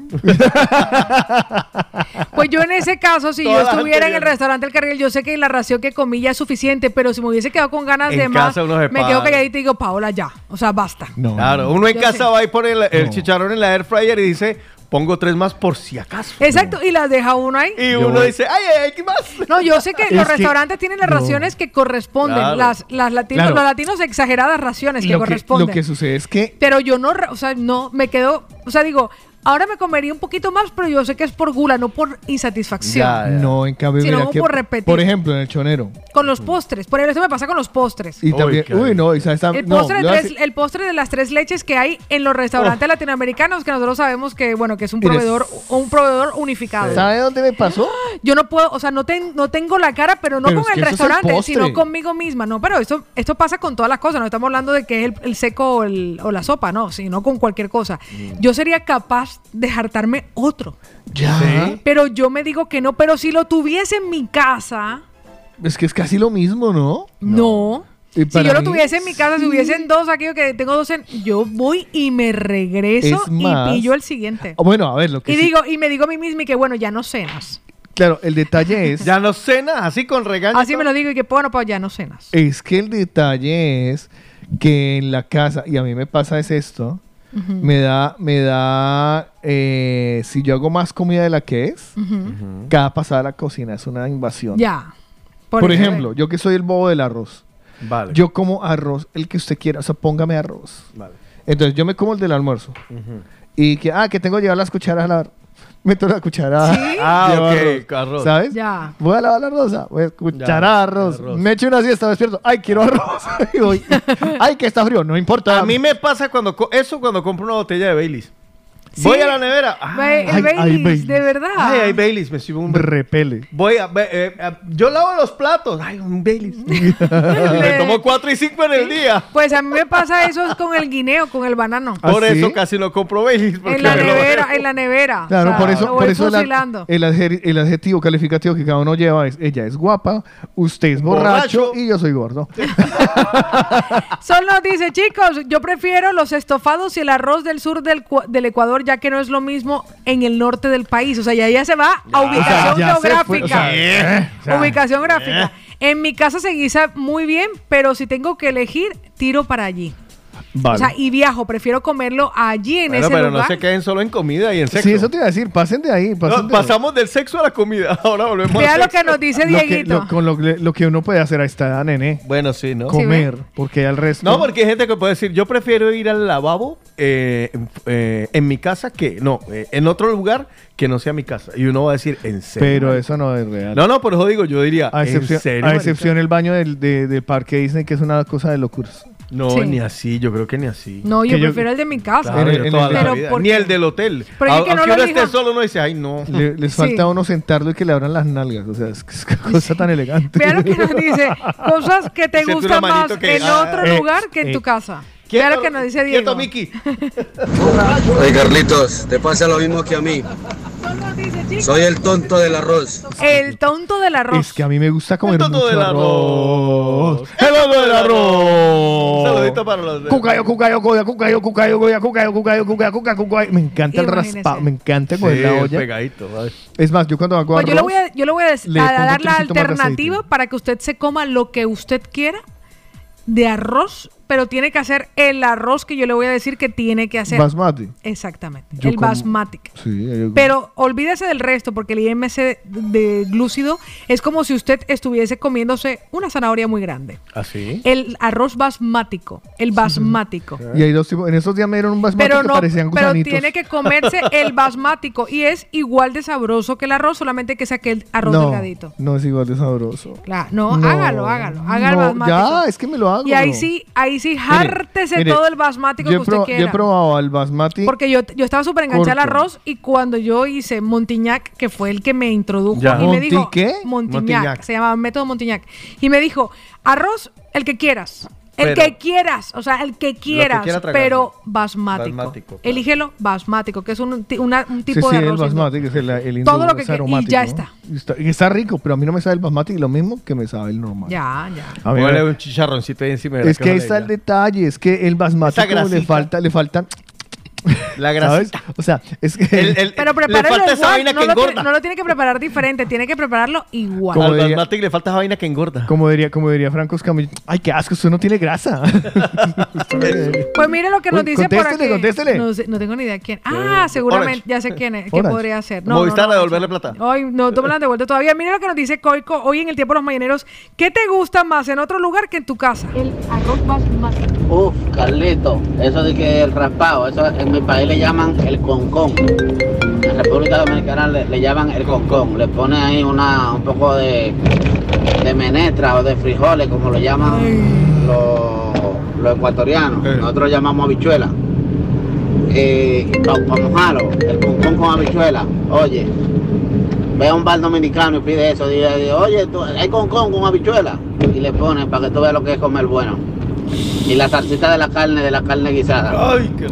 Pues yo en ese caso, si yo Todas estuviera en el restaurante El Carril, yo sé que la ración que comí ya es suficiente, pero si me hubiese quedado con ganas En de más, me quedo calladita y digo, Paola, ya. O sea, basta. claro, uno en Yo casa sé. va y pone el, el chicharrón en la air fryer y dice, pongo tres más por si acaso. Exacto, y las deja uno ahí. Y uno dice, ay, ay, ¿qué más? No, yo sé que Es los que- restaurantes tienen las no. raciones que corresponden. Claro. Las, las latinos, Claro. los latinos exageradas raciones que lo, que, corresponden. lo que sucede es que Pero yo no, o sea, no, me quedo, o sea, digo, ahora me comería un poquito más, pero yo sé que es por gula, no por insatisfacción. no, en cambio, Sino mira que, por repetir. por ejemplo, en el chonero. Con los postres, por ejemplo, eso me pasa con los postres. Y también, uy, no, y sabes, El no, postre, de tres- el postre de las tres leches que hay en los restaurantes latinoamericanos, que nosotros sabemos que, bueno, que es un proveedor, un proveedor unificado. ¿Sabe dónde me pasó? Yo no puedo, o sea, no, ten- no tengo la cara, pero no Pero con el restaurante, sino conmigo misma. No, pero esto, esto pasa con todas las cosas. No estamos hablando de que es el, el seco o, el- o la sopa, no, sino con cualquier cosa. Mm. Yo sería capaz de hartarme otro. Ya. Pero yo me digo que no, pero si lo tuviese en mi casa, Es que es casi lo mismo, ¿no? no. Si yo lo tuviese en mi casa, si hubiesen dos, aquello que tengo dos en, yo voy y me regreso más- y pillo el siguiente. Ah, Bueno, a ver, lo que Y sí- digo, y me digo a mí misma y que bueno, ya no cenas. Claro, el detalle es. ya no cenas, así con regaño. Así me lo digo y que bueno, pues ya no cenas. Es que el detalle es que en la casa, y a mí me pasa es esto, Me da, me da, eh, si yo hago más comida de la que es, cada pasada a la cocina es una invasión. Ya. Por, ejemplo, yo que soy el bobo del arroz, Vale. yo como arroz, el que usted quiera, o sea, póngame arroz. Vale. Entonces yo me como el del almuerzo. Y que, ah, que tengo que llevar las cucharas a lavar. Meto la cuchara. ¿Sí? Ah, ok, arroz. ¿Sabes? Ya. Voy a lavar la rosa. Voy a cuchara Ya, arroz. arroz. Me echo una siesta, despierto. Ay, quiero arroz. y voy. Ay, que está frío. No importa. A mí me pasa cuando co- eso cuando compro una botella de Baileys. Voy a la nevera. Ah, el Ay, Baileys, ay, Baileys. de verdad. Ay, hay Baileys, me sirvo un repele. Voy a, ve- eh, eh, yo lavo los platos. Ay, un Baileys. me tomo cuatro y cinco en el día. Pues a mí me pasa eso con el guineo, con el banano. Por ¿Ah, eso sí? casi no compro Baileys. porque En la me lo nevera, en la nevera. Claro, O sea, por eso, lo por voy eso la- fusilando. el, adjer- el adjetivo calificativo que cada uno lleva es ella es guapa, usted es borracho, Borracho. y yo soy gordo. Sol nos dice, chicos, yo prefiero los estofados y el arroz del sur del, cua- del Ecuador, ya que no es lo mismo en el norte del país. O sea, ya, ya se va a ubicación ya geográfica. o sea, eh, o sea, ubicación gráfica. En mi casa se guisa muy bien, pero si tengo que elegir, tiro para allí. Vale. O sea, y viajo, prefiero comerlo allí en Bueno, ese pero lugar. no se queden solo en comida y en sexo. sí, eso te iba a decir, pasen de ahí. Pasen No, de pasamos del sexo a la comida. Ahora volvemos Vea al lo sexo. que nos dice Lo que, Dieguito. lo- con lo, que- lo que uno puede hacer a esta edad, nene. Bueno, sí, ¿no? Comer, porque al resto. No, porque hay gente que puede decir, yo prefiero ir al lavabo eh, en- eh, en mi casa que, no, eh, en otro lugar que no sea mi casa. Y uno va a decir, ¿en serio? Pero marica?" eso no es real. No, no, por eso digo, yo diría, a excepción, ¿en serio? a marica?" excepción el baño del, de- del parque Disney, que es una cosa de locuras. No, Sí. ni así, yo creo que ni así. No, yo Que yo- prefiero el de mi casa. Claro, En toda en la el- Pero vida. ¿por Ni el del hotel. Pero es que Aunque no lo uno esté solo, uno dice, ay, no. Le- les Sí. falta a uno sentarlo y que le abran las nalgas. O sea, es, que es cosa tan elegante. Vea lo que nos dice. Cosas que te gustan más que- en ah, otro eh, lugar que en eh. tu casa. Quieto, Vea lo que nos dice Diego. Quieto, Miki. Oye, Carlitos, te pasa lo mismo que a mí. Soy el tonto del arroz. El tonto del arroz. Es que a mí me gusta comer el tonto del arroz. arroz. El tonto del arroz. Saludito para los de... Cucayo, cucayo, goya, cucayo, cucayo, goya, cucayo, cucayo, cucayo, cucayo, cucayo. Me encanta el raspado, me encanta coger sí, la olla. pegadito. Es más, yo cuando hago pues arroz... Yo le voy a, yo le voy a, le a dar la alternativa para que usted se coma lo que usted quiera de arroz pero tiene que hacer el arroz que yo le voy a decir que tiene que hacer. basmati. Exactamente, Yo el como- basmatic. Sí, yo- Pero olvídese del resto, porque el IMC de, glúcido es como si usted estuviese comiéndose una zanahoria muy grande. ¿Así? El arroz basmático, el basmático. Y hay dos tipos. En esos días me dieron un basmati Pero que no, parecían pero gusanitos. tiene que comerse el basmático y es igual de sabroso que el arroz, solamente que saque el arroz no, delgadito. No es igual de sabroso. Claro, no, No, hágalo, hágalo, no, basmático. Ya, es que me lo hago. Y ahí sí, ahí ahí sí, jártese Mire, todo el basmático que usted pro- quiera. Yo he probado al basmati. Porque yo, yo estaba súper enganchada al arroz y cuando yo hice Montignac, que fue el que me introdujo, Ya. y me ¿Monti dijo... qué? Montignac, Montignac. se llama método Montignac. Y me dijo, arroz, el que quieras. El Pero- que quieras, o sea, el que quieras, quiera tragar. pero basmático. Basmático, claro. Elígelo basmático, que es un, ti- una- un Sí, tipo sí, de el arroz. basmati, que es el, el Todo lo que es que- y aromático, ya está. Y está. y está rico, pero a mí no me sabe el basmati lo mismo que me sabe el normal. Ya, ya. A mí Póngale un chicharroncito ahí encima. verá Es que ahí está el detalle, es que el como le falta, le faltan La ¿sabes? grasita. O sea, es que Pero prepáralo igual, no, lo tiene, no lo tiene que preparar diferente, tiene que prepararlo igual. Como Al diría- le falta esa vaina que engorda. como diría, como diría Franco Escamillo, ay, qué asco, usted no tiene grasa. Pues mire lo que nos Uy, dice por aquí. contéstele. No, no tengo ni idea quién. Ah, seguramente, ya sé quién es. ¿Qué Orange. podría ser? Movistar a no, devolverle plata. Hoy no, no me la han devuelto todavía. Mire lo que nos dice Coico hoy en el tiempo de los mañaneros. ¿Qué te gusta más en otro lugar que en tu casa? El arroz basmati. Uf, Carlito, eso de que el raspado, eso en mi país le llaman el concón. En República Dominicana le, le llaman el concón. Le ponen ahí una, un poco de, de menestra o de frijoles, como lo llaman los, los ecuatorianos. Nosotros llamamos habichuela. Eh, para mojarlo, el concón con habichuela. Oye, ve a un bar dominicano y pide eso. Dile, oye, tú- hay concón con habichuela. Y le ponen para que tú veas lo que es comer bueno. Y la salsita de la carne, de la carne guisada. Ay, qué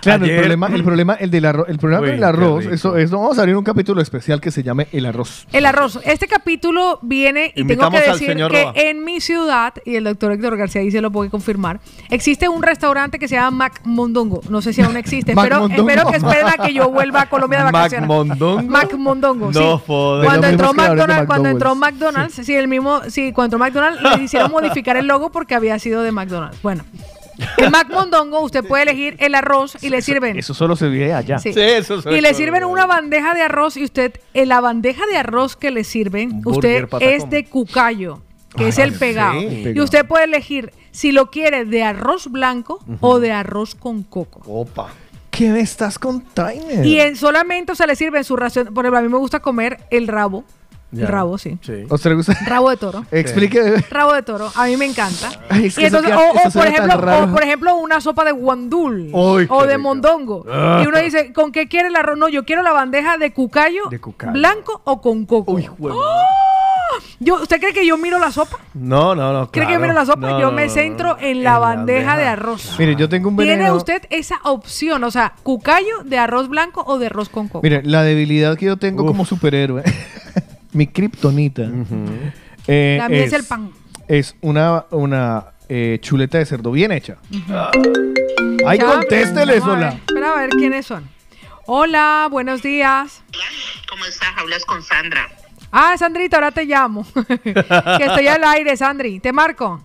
Claro, el problema, el problema, el del arroz, el problema Uy, con el qué arroz, eso, eso vamos a abrir un capítulo especial que se llame El arroz. El arroz. Este capítulo viene y tengo que decir que Roa. en mi ciudad, y el doctor Héctor García dice lo puede confirmar, existe un restaurante que se llama Mac Mondongo. No sé si aún existe. Mac espero, Mondongo. espero que esperen a que yo vuelva a Colombia de Mac vacaciones. Mondongo. Mac Mondongo, sí. No. Cuando entró, McDonald's, cuando entró McDonald's. McDonald's, sí, el mismo, sí, cuando entró McDonald's le hicieron modificar el logo porque había sido de McDonald's. Bueno, en Mac Mondongo usted puede elegir el arroz y le sirven. Eso solo se ve allá. Sí. y le sirven una bandeja de arroz y usted, en la bandeja de arroz que le sirven, Burger, usted patacón. es de cucayo, que es Ay, el pegado. sí. Y usted puede elegir si lo quiere de arroz blanco o de arroz con coco. Opa. ¿Qué me estás contando? Y en solamente, o sea, le sirven su ración. Por ejemplo, a mí me gusta comer el rabo. Ya. Rabo, sí. ¿A usted le gusta? Rabo de toro. Explique. Rabo de toro, a mí me encanta. Ay, es que y entonces, queda- o, o por ejemplo, o por ejemplo, una sopa de guandul Uy, o de rico. mondongo. Ah. Y uno dice, ¿con qué quiere el arroz? No, yo quiero la bandeja de cucayo, De cucayo. blanco o con coco. ¡Oh! Yo, ¿Usted cree que yo miro la sopa? No, no, no. ¿Cree que yo miro la sopa? No, yo no, me no, centro no. en la bandeja de arroz. Mire, yo tengo un Tiene veneno. usted esa opción, o sea, cucayo de arroz blanco o de arroz con coco. Mire, la debilidad que yo tengo como superhéroe, mi kriptonita, eh, La mía es el pan. Es una, una eh, chuleta de cerdo bien hecha. Ay, Ya, contéstele, vamos a ver, sola. Espera a ver quiénes son. Hola, buenos días. ¿Cómo estás? Hablas con Sandra. Ah, Sandrita, ahora te llamo. que estoy al aire, Sandri. ¿Te marco?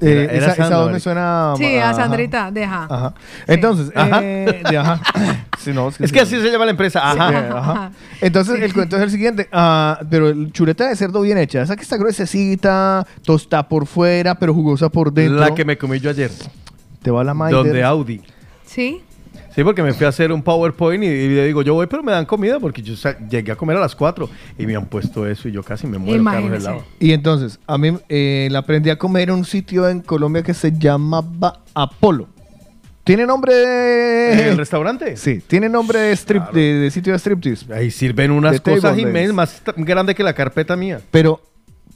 Eh, Era- era esa, esa voz me suena. Sí, a ajá. Sandrita, deja. Ajá. Entonces, Ajá. eh, de ajá. Sí, no, Es que así se llama la empresa. Ajá. Sí, ajá. Entonces, el cuento es el siguiente. ah, pero el chuleta de cerdo bien hecha. Esa que está gruesecita, tosta por fuera, pero jugosa por dentro. La que me comí yo ayer. Te va la Maider. Donde Audi. ¿Sí? Sí, porque me fui a hacer un PowerPoint y, y le digo, yo voy, pero me dan comida porque yo llegué a comer a las 4 y me han puesto eso y yo casi me muero Imagínese. helado. Y entonces, a mí eh, la aprendí a comer en un sitio en Colombia que se llamaba Apolo. ¿Tiene nombre de...? ¿El restaurante? Sí, tiene nombre de, strip, de, de sitio de striptease. Ahí sirven unas cosas inmensas, más grande que la carpeta mía. Pero,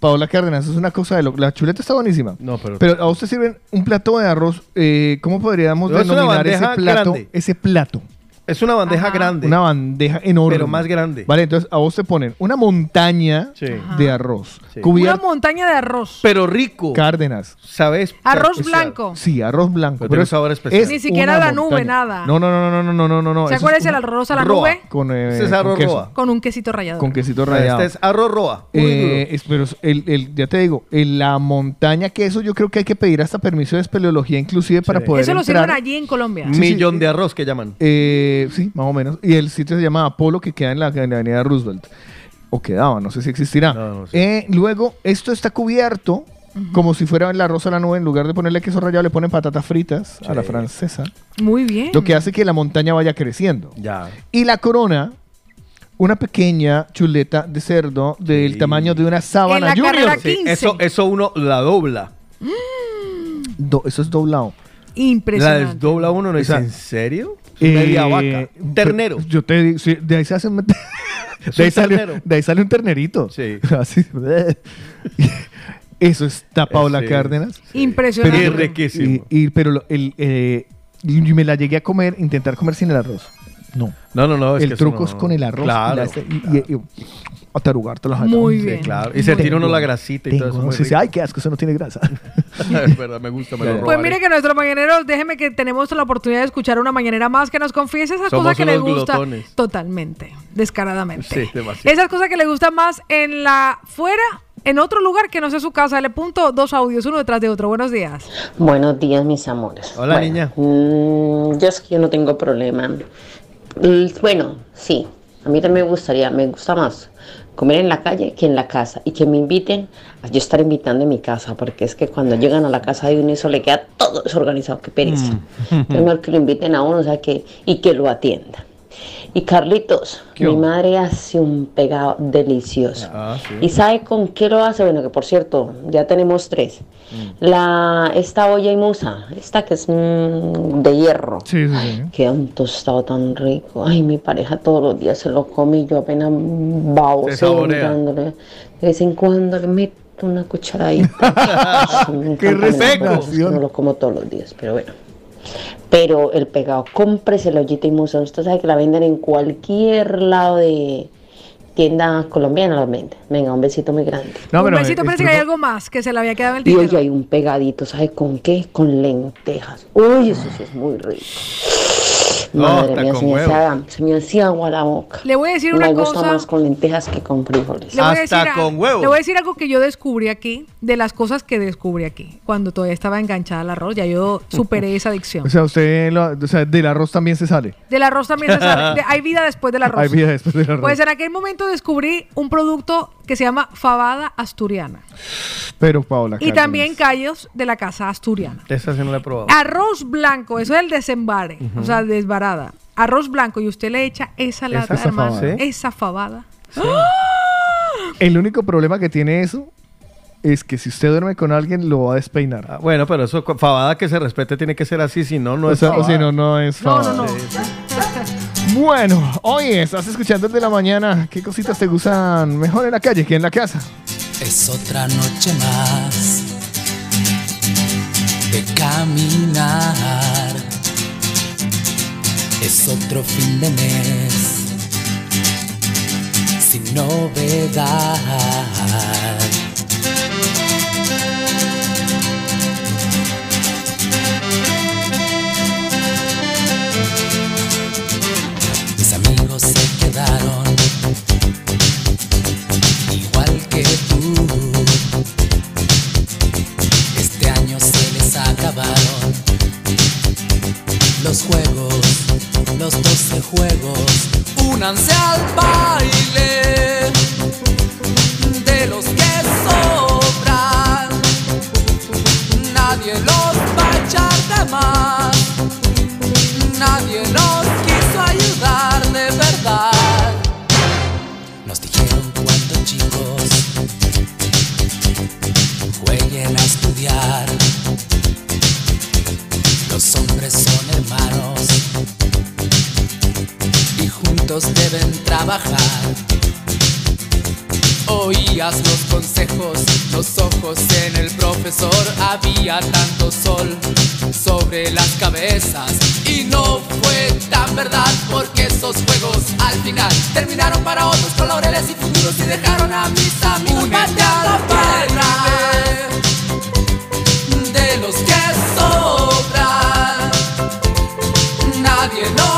Paola Cárdenas, es una cosa de lo... La chuleta está buenísima. No, pero- Pero a usted sirven un plato de arroz. eh, ¿Cómo podríamos denominar ese plato? grande. Ese plato. Es una bandeja grande. Una bandeja enorme. Pero más grande. Vale, entonces a vos te ponen una montaña Sí. de arroz. Sí. Una Cubierta... montaña de arroz. Pero rico. Cárdenas. ¿Sabes? Arroz Especial. blanco. Sí, arroz blanco. Pero tiene es- sabor especial. es Ni siquiera una la nube, nada. No, no, no, no, no, no, no, no, no. ¿Se eso acuerda es el una- arroz a la roa. nube? Con, eh, Ese es con arroz queso. roa. Con un quesito rallado. Con quesito rallado. Este es arroz roa. Muy Eh, duro. es- pero el, el- ya te digo, en la montaña que eso yo creo que hay que pedir hasta permiso de espeleología inclusive para poder Eso lo entrar. sirven allí en Colombia. Sí, sí, Millón eh, de arroz que llaman. Eh, sí, más o menos. Y el sitio se llama Apolo, que queda en la, en la avenida Roosevelt. O quedaba, no sé si existirá. Eh, luego, esto está cubierto como si fuera el arroz a la nube. En lugar de ponerle queso rallado, le ponen patatas fritas a la francesa. Muy bien. Lo que hace que la montaña vaya creciendo. Ya. Y la corona una pequeña chuleta de cerdo del tamaño de una sábana En la. Sí, eso, eso uno la dobla. Do- eso es doblado. La Impresionante. desdobla uno, ¿no es en serio? Eh, Media vaca. Un ternero. Yo te digo, sí, de ahí se hace. de, ahí sale, ternero. de ahí sale un ternerito. Sí. Así. Eso está Paula Sí. Cárdenas. Impresionante. Pero- riquísimo. Y, y- pero el, eh, y me la llegué a comer, intentar comer sin el arroz. No. No, no, no. es el que truco no- es con el arroz. Claro. y la- y, y- y- atarugártelo. Muy Sí, bien. claro. Y sentir uno la grasita y todo eso. Tengo, muy sí, sí, ay, qué asco, eso no tiene grasa. es verdad, me gusta, me lo Pues mire que nuestro mañanero, déjeme que tenemos la oportunidad de escuchar una mañanera más que nos confiese esas Somos cosas que le gusta glotones. totalmente, descaradamente. Sí, demasiado. Esas cosas que le gustan más en la fuera, en otro lugar que no sea su casa. Le punto dos audios, uno detrás de otro. Buenos días. Buenos días, mis amores. Hola, Bueno, niña. mm, yo es que yo no tengo problema. Bueno, sí, a mí también me gustaría, me gusta más comer en la calle que en la casa y que me inviten a yo estar invitando en mi casa, porque es que cuando llegan a la casa de uno eso le queda todo desorganizado, qué pereza. Mm. Es mejor que lo inviten a uno, o sea, que, y que lo atiendan. Y Carlitos, ¿Qué mi madre hace un pegado delicioso. Ah, sí. ¿Y sabe con qué lo hace? Bueno, que por cierto, ya tenemos tres. Mm. La, esta olla y musa, esta que es mm, de hierro. Sí, sí. Queda un tostado tan rico. Ay, mi pareja todos los días se lo come y yo apenas baboseo mirándole. De vez en cuando le meto una cucharadita. ¡Qué resignación! No lo como todos los días, pero bueno. Pero el pegado, cómprese la ollita y musa. Usted sabe que la venden en cualquier lado de tienda colombiana. La venden. Venga, un besito muy grande. No, Un pero besito, parece que hay algo más que se le había quedado en el Y hay un pegadito, ¿sabe con qué? Con lentejas. Uy, eso sí es muy rico. Madre mía, con se me, huevo. hacía, se me hacía agua la boca. Le voy a decir me una gusta cosa. más con lentejas que con frijoles. Le voy, a Hasta decir a- con huevo. le voy a decir algo que yo descubrí aquí, de las cosas que descubrí aquí, cuando todavía estaba enganchada al arroz, ya yo superé esa adicción. O sea, usted, lo- o sea, del arroz también se sale. Del arroz también se sabe. de- hay vida después del arroz. Hay vida después del arroz. Pues en aquel momento descubrí un producto que se llama fabada asturiana. Pero Paola Y también callos de la casa asturiana. Esa sí no la he probado. Arroz blanco, eso es el desembare, o sea, Arroz blanco y usted le echa esa lata, Esa hermano, fabada. esa fabada. El único problema que tiene eso es que si usted duerme con alguien lo va a despeinar. Ah, bueno, pero eso, fabada que se respete tiene que ser así, si no, no o es sea, o fabada. si no, no es No, no, fabada. no. Bueno, oye, estás escuchando desde la mañana. ¿Qué cositas te gustan mejor en la calle que en la casa? Es otra noche más de caminar. Es otro fin de mes sin novedad. Mis amigos se quedaron igual que tú. Este año se les acabaron los juegos, los 12 juegos. Únanse al baile de los que sobran. Nadie los va a echar de más. Nadie nos deben trabajar. Oías los consejos, los ojos en el profesor. Había tanto sol sobre las cabezas y no fue tan verdad porque esos juegos al final terminaron para otros con laureles y futuros y dejaron a mis amigos pateando de los que sobran. Nadie nos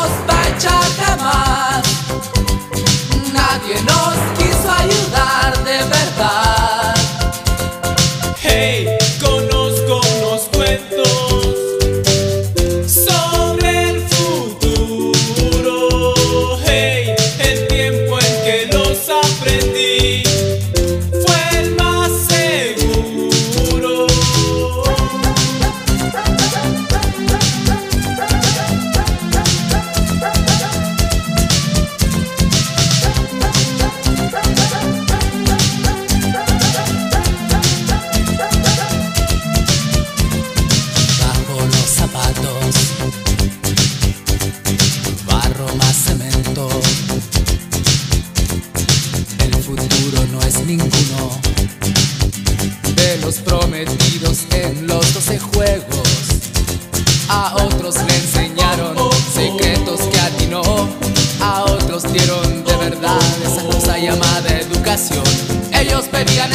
de verdad esa cosa llamada educación. Ellos pedían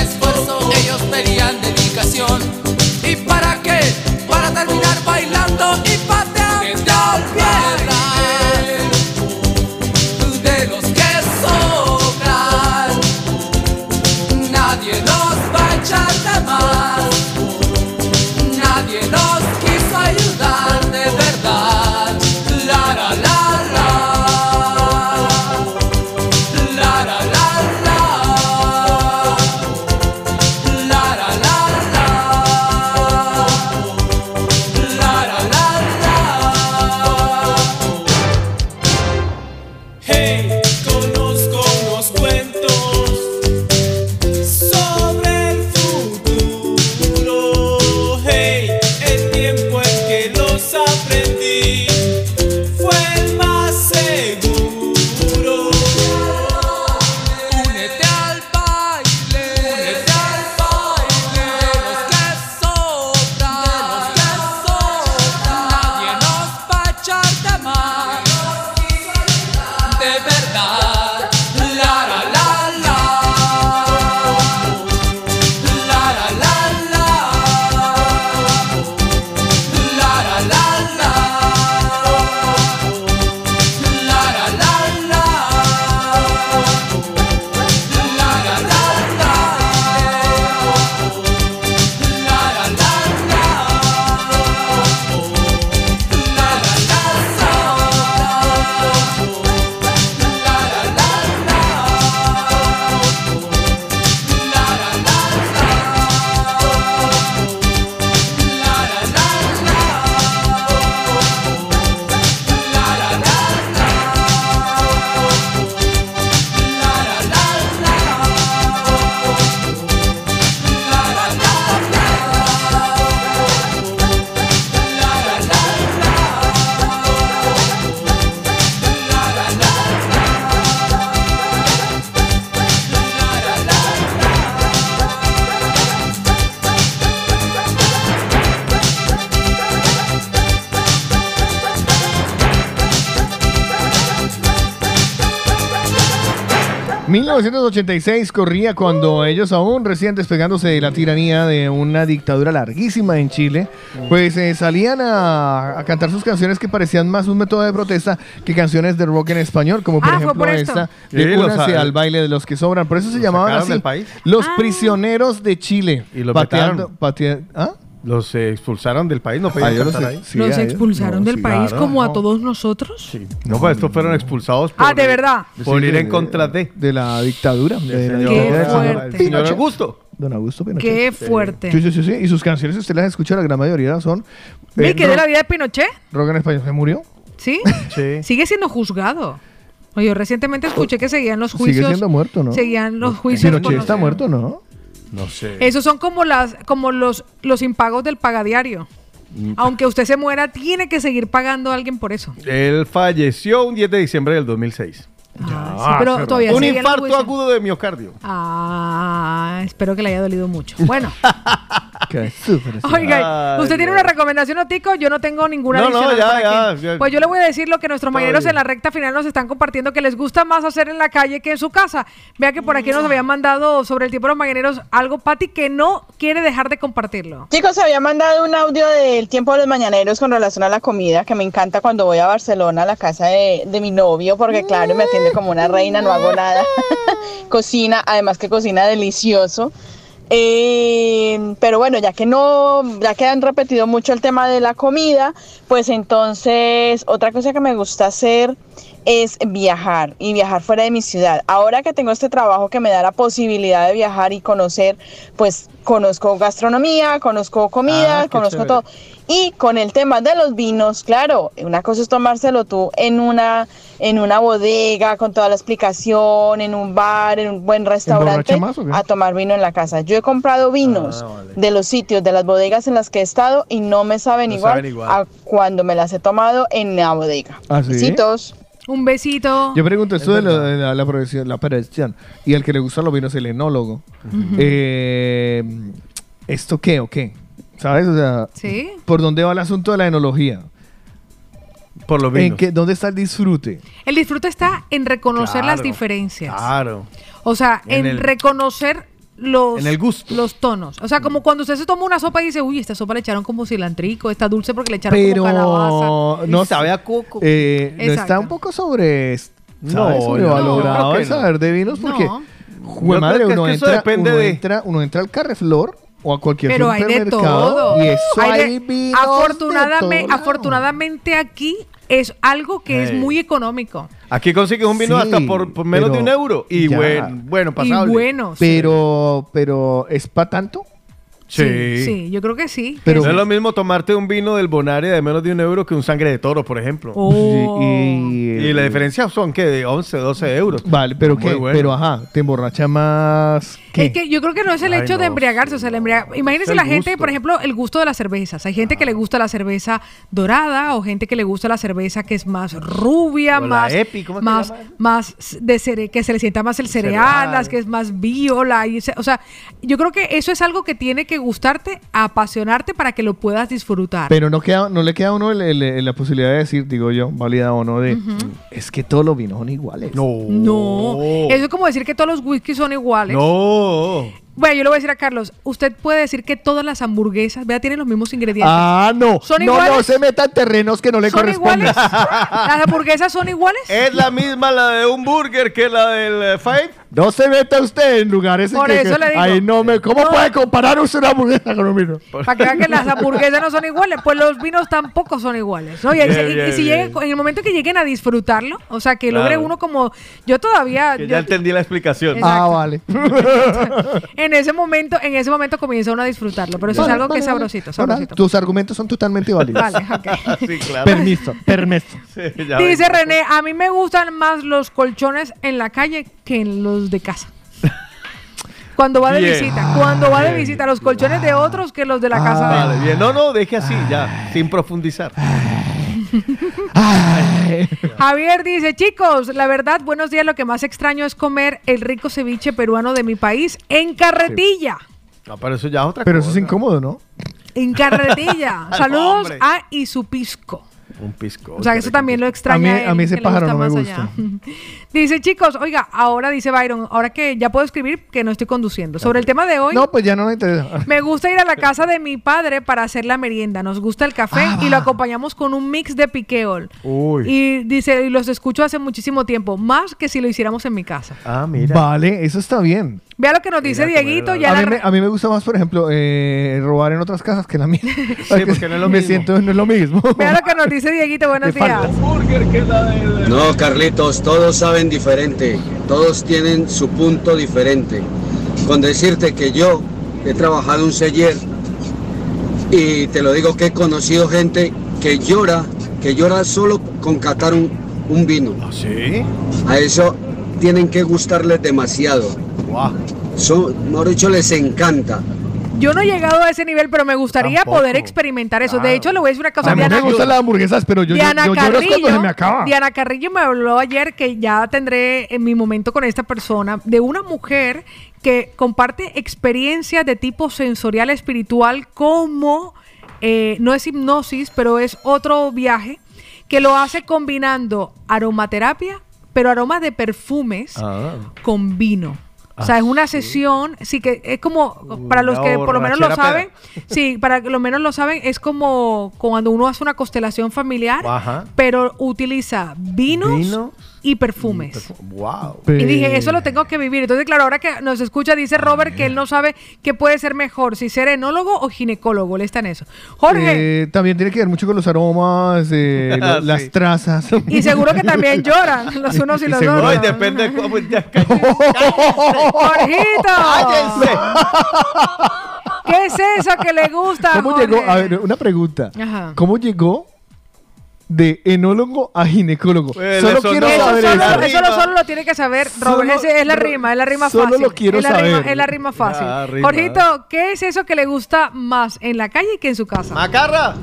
1986 corría cuando ellos aún recién despegándose de la tiranía de una dictadura larguísima en Chile, pues eh, salían a, a cantar sus canciones que parecían más un método de protesta que canciones de rock en español, como por Ah, ejemplo por esta de Únanse al baile de los que sobran. Por eso se llamaban así. Los Ah. prisioneros de Chile. Y los pateando, ¿Ah? Los eh, expulsaron del país, no podían Ah, ahí. Sí, ¿Los a ellos. expulsaron No, del sí, país claro, como a no. todos nosotros? No, pues estos fueron expulsados por, Ah, ¿de verdad? por Sí, ir de- en contra de. de la dictadura. de la señor- dictadura del Qué señor fuerte. señor Pinochet. Augusto. Don Augusto Pinochet. Qué fuerte. Sí, sí, sí, sí. Y sus canciones, usted las escucha, la gran mayoría son. ¿Ve eh, que de rock- la vida de Pinochet? rock en español. ¿Se murió? ¿Sí? Sí. Sigue siendo juzgado. Oye, yo recientemente escuché que seguían los juicios. Sigue siendo muerto, ¿no? Seguían los juicios. por Pinochet no está muerto, ¿no? No sé. Esos son como las, como los, los impagos del pagadiario. Mm. Aunque usted se muera, tiene que seguir pagando a alguien por eso. Él falleció un 10 de diciembre del 2006. Ah, sí, pero todavía Un infarto agudo de miocardio. Ah, espero que le haya dolido mucho. Bueno, Qué súper. oiga, Ay, ¿usted tiene una recomendación, Otico? Yo no tengo ninguna No, no, ya, ya. Pues yo le voy a decir lo que nuestros mañaneros en la recta final nos están compartiendo que les gusta más hacer en la calle que en su casa. Vea que por aquí nos habían mandado sobre el tiempo de los mañaneros algo, Pati, que no quiere dejar de compartirlo. Chicos, había mandado un audio del tiempo de los mañaneros con relación a la comida, que me encanta cuando voy a Barcelona, a la casa de, de mi novio, porque claro, me atiende como una reina, no hago nada. cocina, además que cocina delicioso. Eh, pero bueno, ya que no, ya que han repetido mucho el tema de la comida, pues entonces otra cosa que me gusta hacer es viajar y viajar fuera de mi ciudad. Ahora que tengo este trabajo que me da la posibilidad de viajar y conocer, pues conozco gastronomía, conozco comida, Ah, conozco chévere. todo. Y con el tema de los vinos, claro, una cosa es tomárselo tú en una, en una bodega con toda la explicación, en un bar, en un buen restaurante, a tomar vino en la casa. Yo he comprado vinos Ah, vale. de los sitios, de las bodegas en las que he estado y no me saben, No igual, saben igual. a cuando me las he tomado en la bodega. ¿Ah, sí? Besitos. Un besito. Yo pregunto esto de, lo- de la, la producción, la producción, y el que le gustan los vinos, el enólogo. Eh, ¿Esto qué o qué? ¿Sabes? O sea, Sí. ¿por dónde va el asunto de la enología? Por los ¿En vinos. qué, ¿Dónde está el disfrute? El disfrute está en reconocer las diferencias. Claro. O sea, En en, el- reconocer los, En el gusto. los tonos. O sea, como cuando usted se toma una sopa y dice, uy, esta sopa le echaron como cilantrico, está dulce porque le echaron Pero como calabaza. no sabe a coco. Eh, no está un poco sobre No, no, sobrevalorado no, el que no. saber de vinos porque No. jue Yo madre, que es uno que eso entra, depende uno de- entra, uno entra al Carreflor o a cualquier Pero hay de supermercado todo. y eso Hay de- hay todo afortunadamente aquí es algo que es muy económico. Aquí consigues un vino Sí, hasta por, por menos de un euro. Y ya. bueno, bueno, Y pasable. buenos. Pero, pero ¿es para tanto? Sí, sí, yo creo que sí. Pero no es lo mismo tomarte un vino del Bonaria de menos de un euro que un sangre de toro, por ejemplo. Oh. Y, Y la diferencia son que de 11, 12 euros. Vale, pero bueno. pero ajá, te emborracha más ¿qué? Es que yo creo que no es el Ay, hecho de embriagarse, o sea, el embriaga- Imagínense la gente, gusto. por ejemplo, el gusto de las cervezas. Hay gente que le gusta la cerveza dorada o gente que le gusta la cerveza que es más rubia, O la más, Epi, ¿cómo es que más, más de cere- que se le sienta más el cereal, Cereal. las que es más viola. Y, o sea, yo creo que eso es algo que tiene que gustarte, apasionarte para que lo puedas disfrutar. Pero no queda, no le queda a uno el- el- el- la posibilidad de decir, digo yo, válida o no, de es que todos los vinos son iguales. No. no, eso es como decir que todos los whiskies son iguales. No. Bueno, yo le voy a decir a Carlos, usted puede decir que todas las hamburguesas, vea, tienen los mismos ingredientes. Ah, no. ¿Son no, iguales? no se meta en terrenos que no le ¿Son corresponden. iguales? ¿Las hamburguesas son iguales? Es la misma la de un burger que la del eh, Five. No se meta usted en lugares en Por que, eso que- le digo. Ay, no me, ¿Cómo No. puede comparar usted una hamburguesa con un vino? Para que vean que las hamburguesas no son iguales, pues los vinos tampoco son iguales. ¿no? Y, Bien, y- y bien, si lleguen- en el momento que lleguen a disfrutarlo, o sea, que Claro. logre uno como. Yo todavía. Que yo- ya entendí la explicación. Exacto. Ah, vale. en ese momento, en ese momento comienza uno a disfrutarlo. Pero eso Vale, es algo que es sabrosito, sabrosito. tus argumentos son totalmente válidos. Vale, ok. Sí, claro. Permiso, permiso. Sí, Dice ven. René, a mí me gustan más los colchones en la calle que en los de casa. Cuando va de Bien. visita, cuando va de Bien. visita, los colchones de otros que los de la casa de él. Vale, bien. No, no, deje así, ya, sin profundizar. Javier dice, chicos, la verdad, buenos días, lo que más extraño es comer el rico ceviche peruano de mi país en carretilla. No, pero eso ya es otra Pero cosa. eso es incómodo, ¿no? En carretilla. Saludos Hombre. a Isupisco. Un pisco. O sea, eso también lo extraña. A mí- a mí ese pájaro no me gusta. dice, chicos, oiga, ahora dice Byron, ahora que ya puedo escribir, que no estoy conduciendo. Sobre el tema de hoy, No, pues ya no me interesa. me gusta ir a la casa de mi padre para hacer la merienda. Nos gusta el café Ah. y lo acompañamos con un mix de piqueol. Uy. Y dice, y los escucho hace muchísimo tiempo, más que si lo hiciéramos en mi casa. Ah, mira. Vale, eso está bien. Vea lo que nos dice Mira, Dieguito. Ya A la mí, me, a mí me gusta más, por ejemplo, eh, robar en otras casas que en la mía. porque no es lo me mismo. siento, no es lo mismo. Vea lo que nos dice Dieguito. Buenos días. No, Carlitos, todos saben diferente, todos tienen su punto diferente. Con decirte que yo he trabajado un seller y te lo digo que he conocido gente que llora, que llora solo con catar un, un vino. ¿Ah, sí? A eso tienen que gustarles demasiado. Guau. Son, mejor dicho, les encanta. Yo no he llegado a ese nivel, pero me gustaría Tampoco. poder experimentar eso. De hecho, le voy a decir una cosa. A mí me gustan las hamburguesas, pero yo, Diana yo es cuando Carrillo, se me acaba. Diana Carrillo me habló ayer que ya tendré en mi momento con esta persona de una mujer que comparte experiencias de tipo sensorial espiritual como eh, no es hipnosis, pero es otro viaje que lo hace combinando aromaterapia, pero aromas de perfumes Ah. con vino. O sea, Ah, es una sesión, sí que es como, para los que por lo menos lo saben, sí, para que lo menos lo saben, es como cuando uno hace una constelación familiar, Ajá. pero utiliza vinos Vino y perfumes. Wow. Y dije, eso lo tengo que vivir. Entonces, claro, ahora que nos escucha, dice Robert que él no sabe qué puede ser mejor, si ser enólogo o ginecólogo. Él está en eso. Jorge, Eh, también tiene que ver mucho con los aromas, eh, lo- Sí. las trazas. y seguro que también lloran los unos y y los otros. Ay, depende de cómo ya Jorgito, ¡Cállense! ¿qué es eso que le gusta? ¿Cómo Jorge? llegó? A ver, una pregunta. Ajá. ¿Cómo llegó de enólogo a ginecólogo? Pues, solo eso quiero no. Eso saber solo, eso. eso lo- solo lo tiene que saber Robert. Solo- es la rima, es la rima solo fácil. lo quiero es la Rima, saber. es la rima fácil. Rima. Jorgito, ¿qué es eso que le gusta más en la calle que en su casa? ¡Macarra!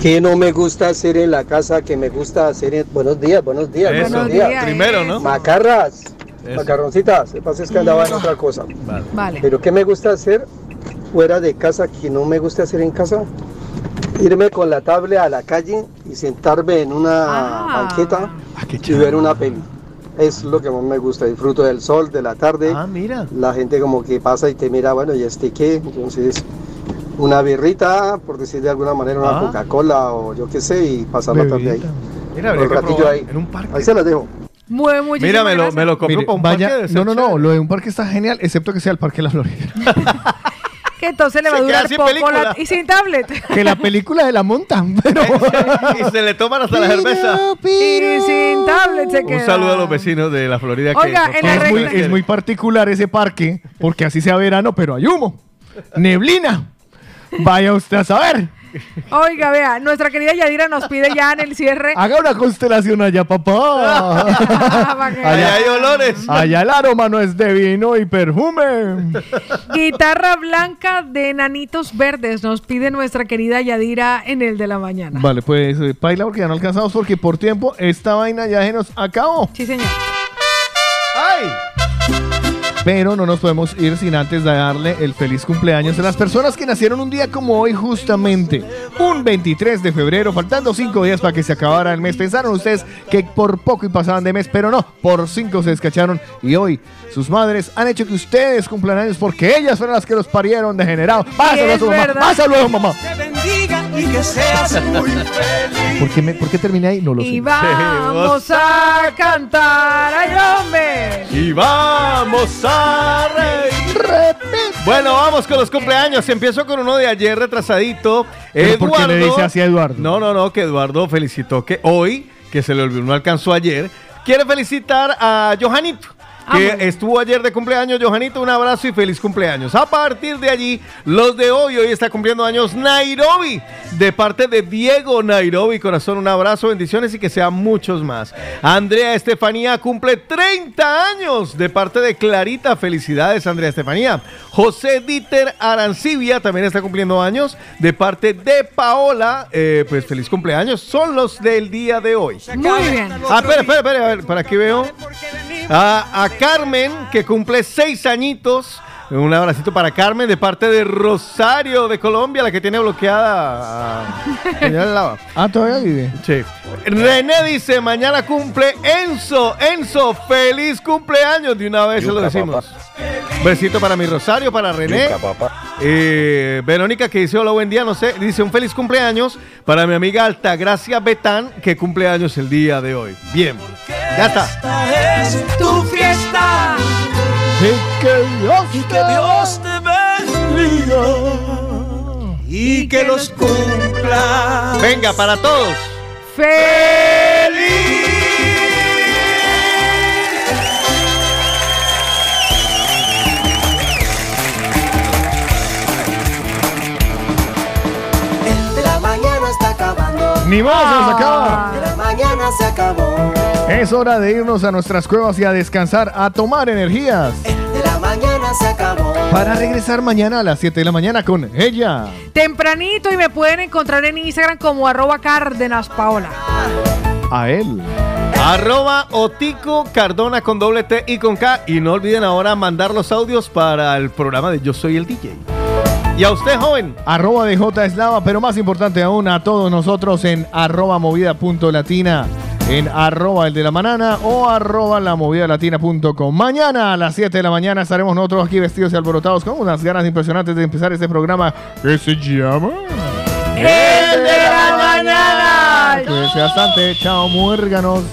¿Qué no me gusta hacer en la casa? que me gusta hacer en... Buenos días, buenos días, Eso. buenos días. Primero, ¿no? Macarras, Eso. macarroncitas. Que pasa es que andaba en otra cosa. Vale. Vale. Pero ¿qué me gusta hacer fuera de casa que no me gusta hacer en casa? Irme con la tablet a la calle y sentarme en una Ah. banqueta y ver una peli. Es lo que más me gusta, disfruto del sol, de la tarde. Ah, mira. La gente como que pasa y te mira, bueno, ¿y este qué? Entonces, una birrita, por decir de alguna manera, una Ah. Coca-Cola o yo qué sé, y pasar la tarde ahí. Mira, un ratillo ahí. en un parque. Ahí se las dejo. Muy, muy Mira, me lo, me lo compro Mire, para un vaya, parque de no, no, no, lo de un parque está genial, excepto que sea el Parque de la Florida. Que entonces le va a durar sin poco película. la- y sin tablet. que la película de la montan, pero... y se le toman hasta la cerveza. y sin tablet se queda. Un saludo a los vecinos de la Florida. que Oiga, por en la favor, es, muy, es muy particular ese parque, porque así sea verano, pero hay humo. Neblina. Vaya usted a saber. Oiga, vea, nuestra querida Yadira nos pide ya en el cierre. Haga una constelación allá, papá. Allá hay olores. Allá el aroma no es de vino y perfume. Guitarra blanca de nanitos verdes nos pide nuestra querida Yadira en el de la mañana. Vale, pues eh, paila porque ya no alcanzamos porque por tiempo esta vaina ya se nos acabó. Sí, señor. ¡Ay! Pero no nos podemos ir sin antes darle el feliz cumpleaños a las personas que nacieron un día como hoy justamente, un 23 de febrero, faltando cinco días para que se acabara el mes. Pensaron ustedes que por poco y pasaban de mes, pero no, por cinco se descacharon y hoy sus madres han hecho que ustedes cumplan años porque ellas fueron las que los parieron degenerados. Pásalo a su mamá, pásalo a su mamá. Te bendiga y que seas muy feliz. ¿Por qué, me, ¿Por qué terminé ahí? No lo sé. Y vamos a cantar, ay hombre. Y vamos a reír. Bueno, vamos con los cumpleaños. Empiezo con uno de ayer retrasadito. ¿Pero por qué le dice así a Eduardo? No, no, no, que Eduardo felicitó que hoy, que se le olvidó, no alcanzó ayer, quiere felicitar a Johanito. Que Ah, estuvo ayer de cumpleaños, Johanito, un abrazo y feliz cumpleaños. A partir de allí, los de hoy, hoy está cumpliendo años Nairobi, de parte de Diego Nairobi, corazón, un abrazo, bendiciones y que sean muchos más. Andrea Estefanía cumple 30 años, de parte de Clarita, felicidades Andrea Estefanía. José Dieter Arancibia también está cumpliendo años, de parte de Paola, eh, pues feliz cumpleaños, son los del día de hoy. Muy bien. Ah, espera, espera, espera, a ver, para aquí veo. A, a Carmen, que cumple seis añitos. Un abracito para Carmen de parte de Rosario de Colombia, la que tiene bloqueada a. Ah, todavía vive. Sí. René dice, mañana cumple Enzo. Enzo, feliz cumpleaños. De una vez se lo decimos. Besito para mi Rosario, para René. Papá. Eh, Verónica que dice hola, buen día, no sé, dice un feliz cumpleaños para mi amiga Altagracia Betán que cumple años el día de hoy. Bien, ya está. Esta es tu fiesta Y que Dios y que Dios te bendiga y que los cumpla. Venga, para todos. ¡Feliz! Ni más, se nos acaba. El de la mañana se acabó. Es hora de irnos a nuestras cuevas y a descansar, a tomar energías. El de la mañana se acabó. Para regresar mañana a las 7 de la mañana con ella. Tempranito y me pueden encontrar en Instagram como arroba Cárdenas Paola. A él. Arroba Otico Cardona con doble T y con K. Y no olviden ahora mandar los audios para el programa de Yo Soy el DJ. Y a usted, joven. Arroba de J Eslava, pero más importante aún a todos nosotros en arroba movida punto latina, en arroba el de la manana o arroba la movida latina.com. Mañana a las 7 de la mañana estaremos nosotros aquí vestidos y alborotados con unas ganas impresionantes de empezar este programa que se llama... ¡El de la mañana! Cuídense bastante. Chao, muérganos.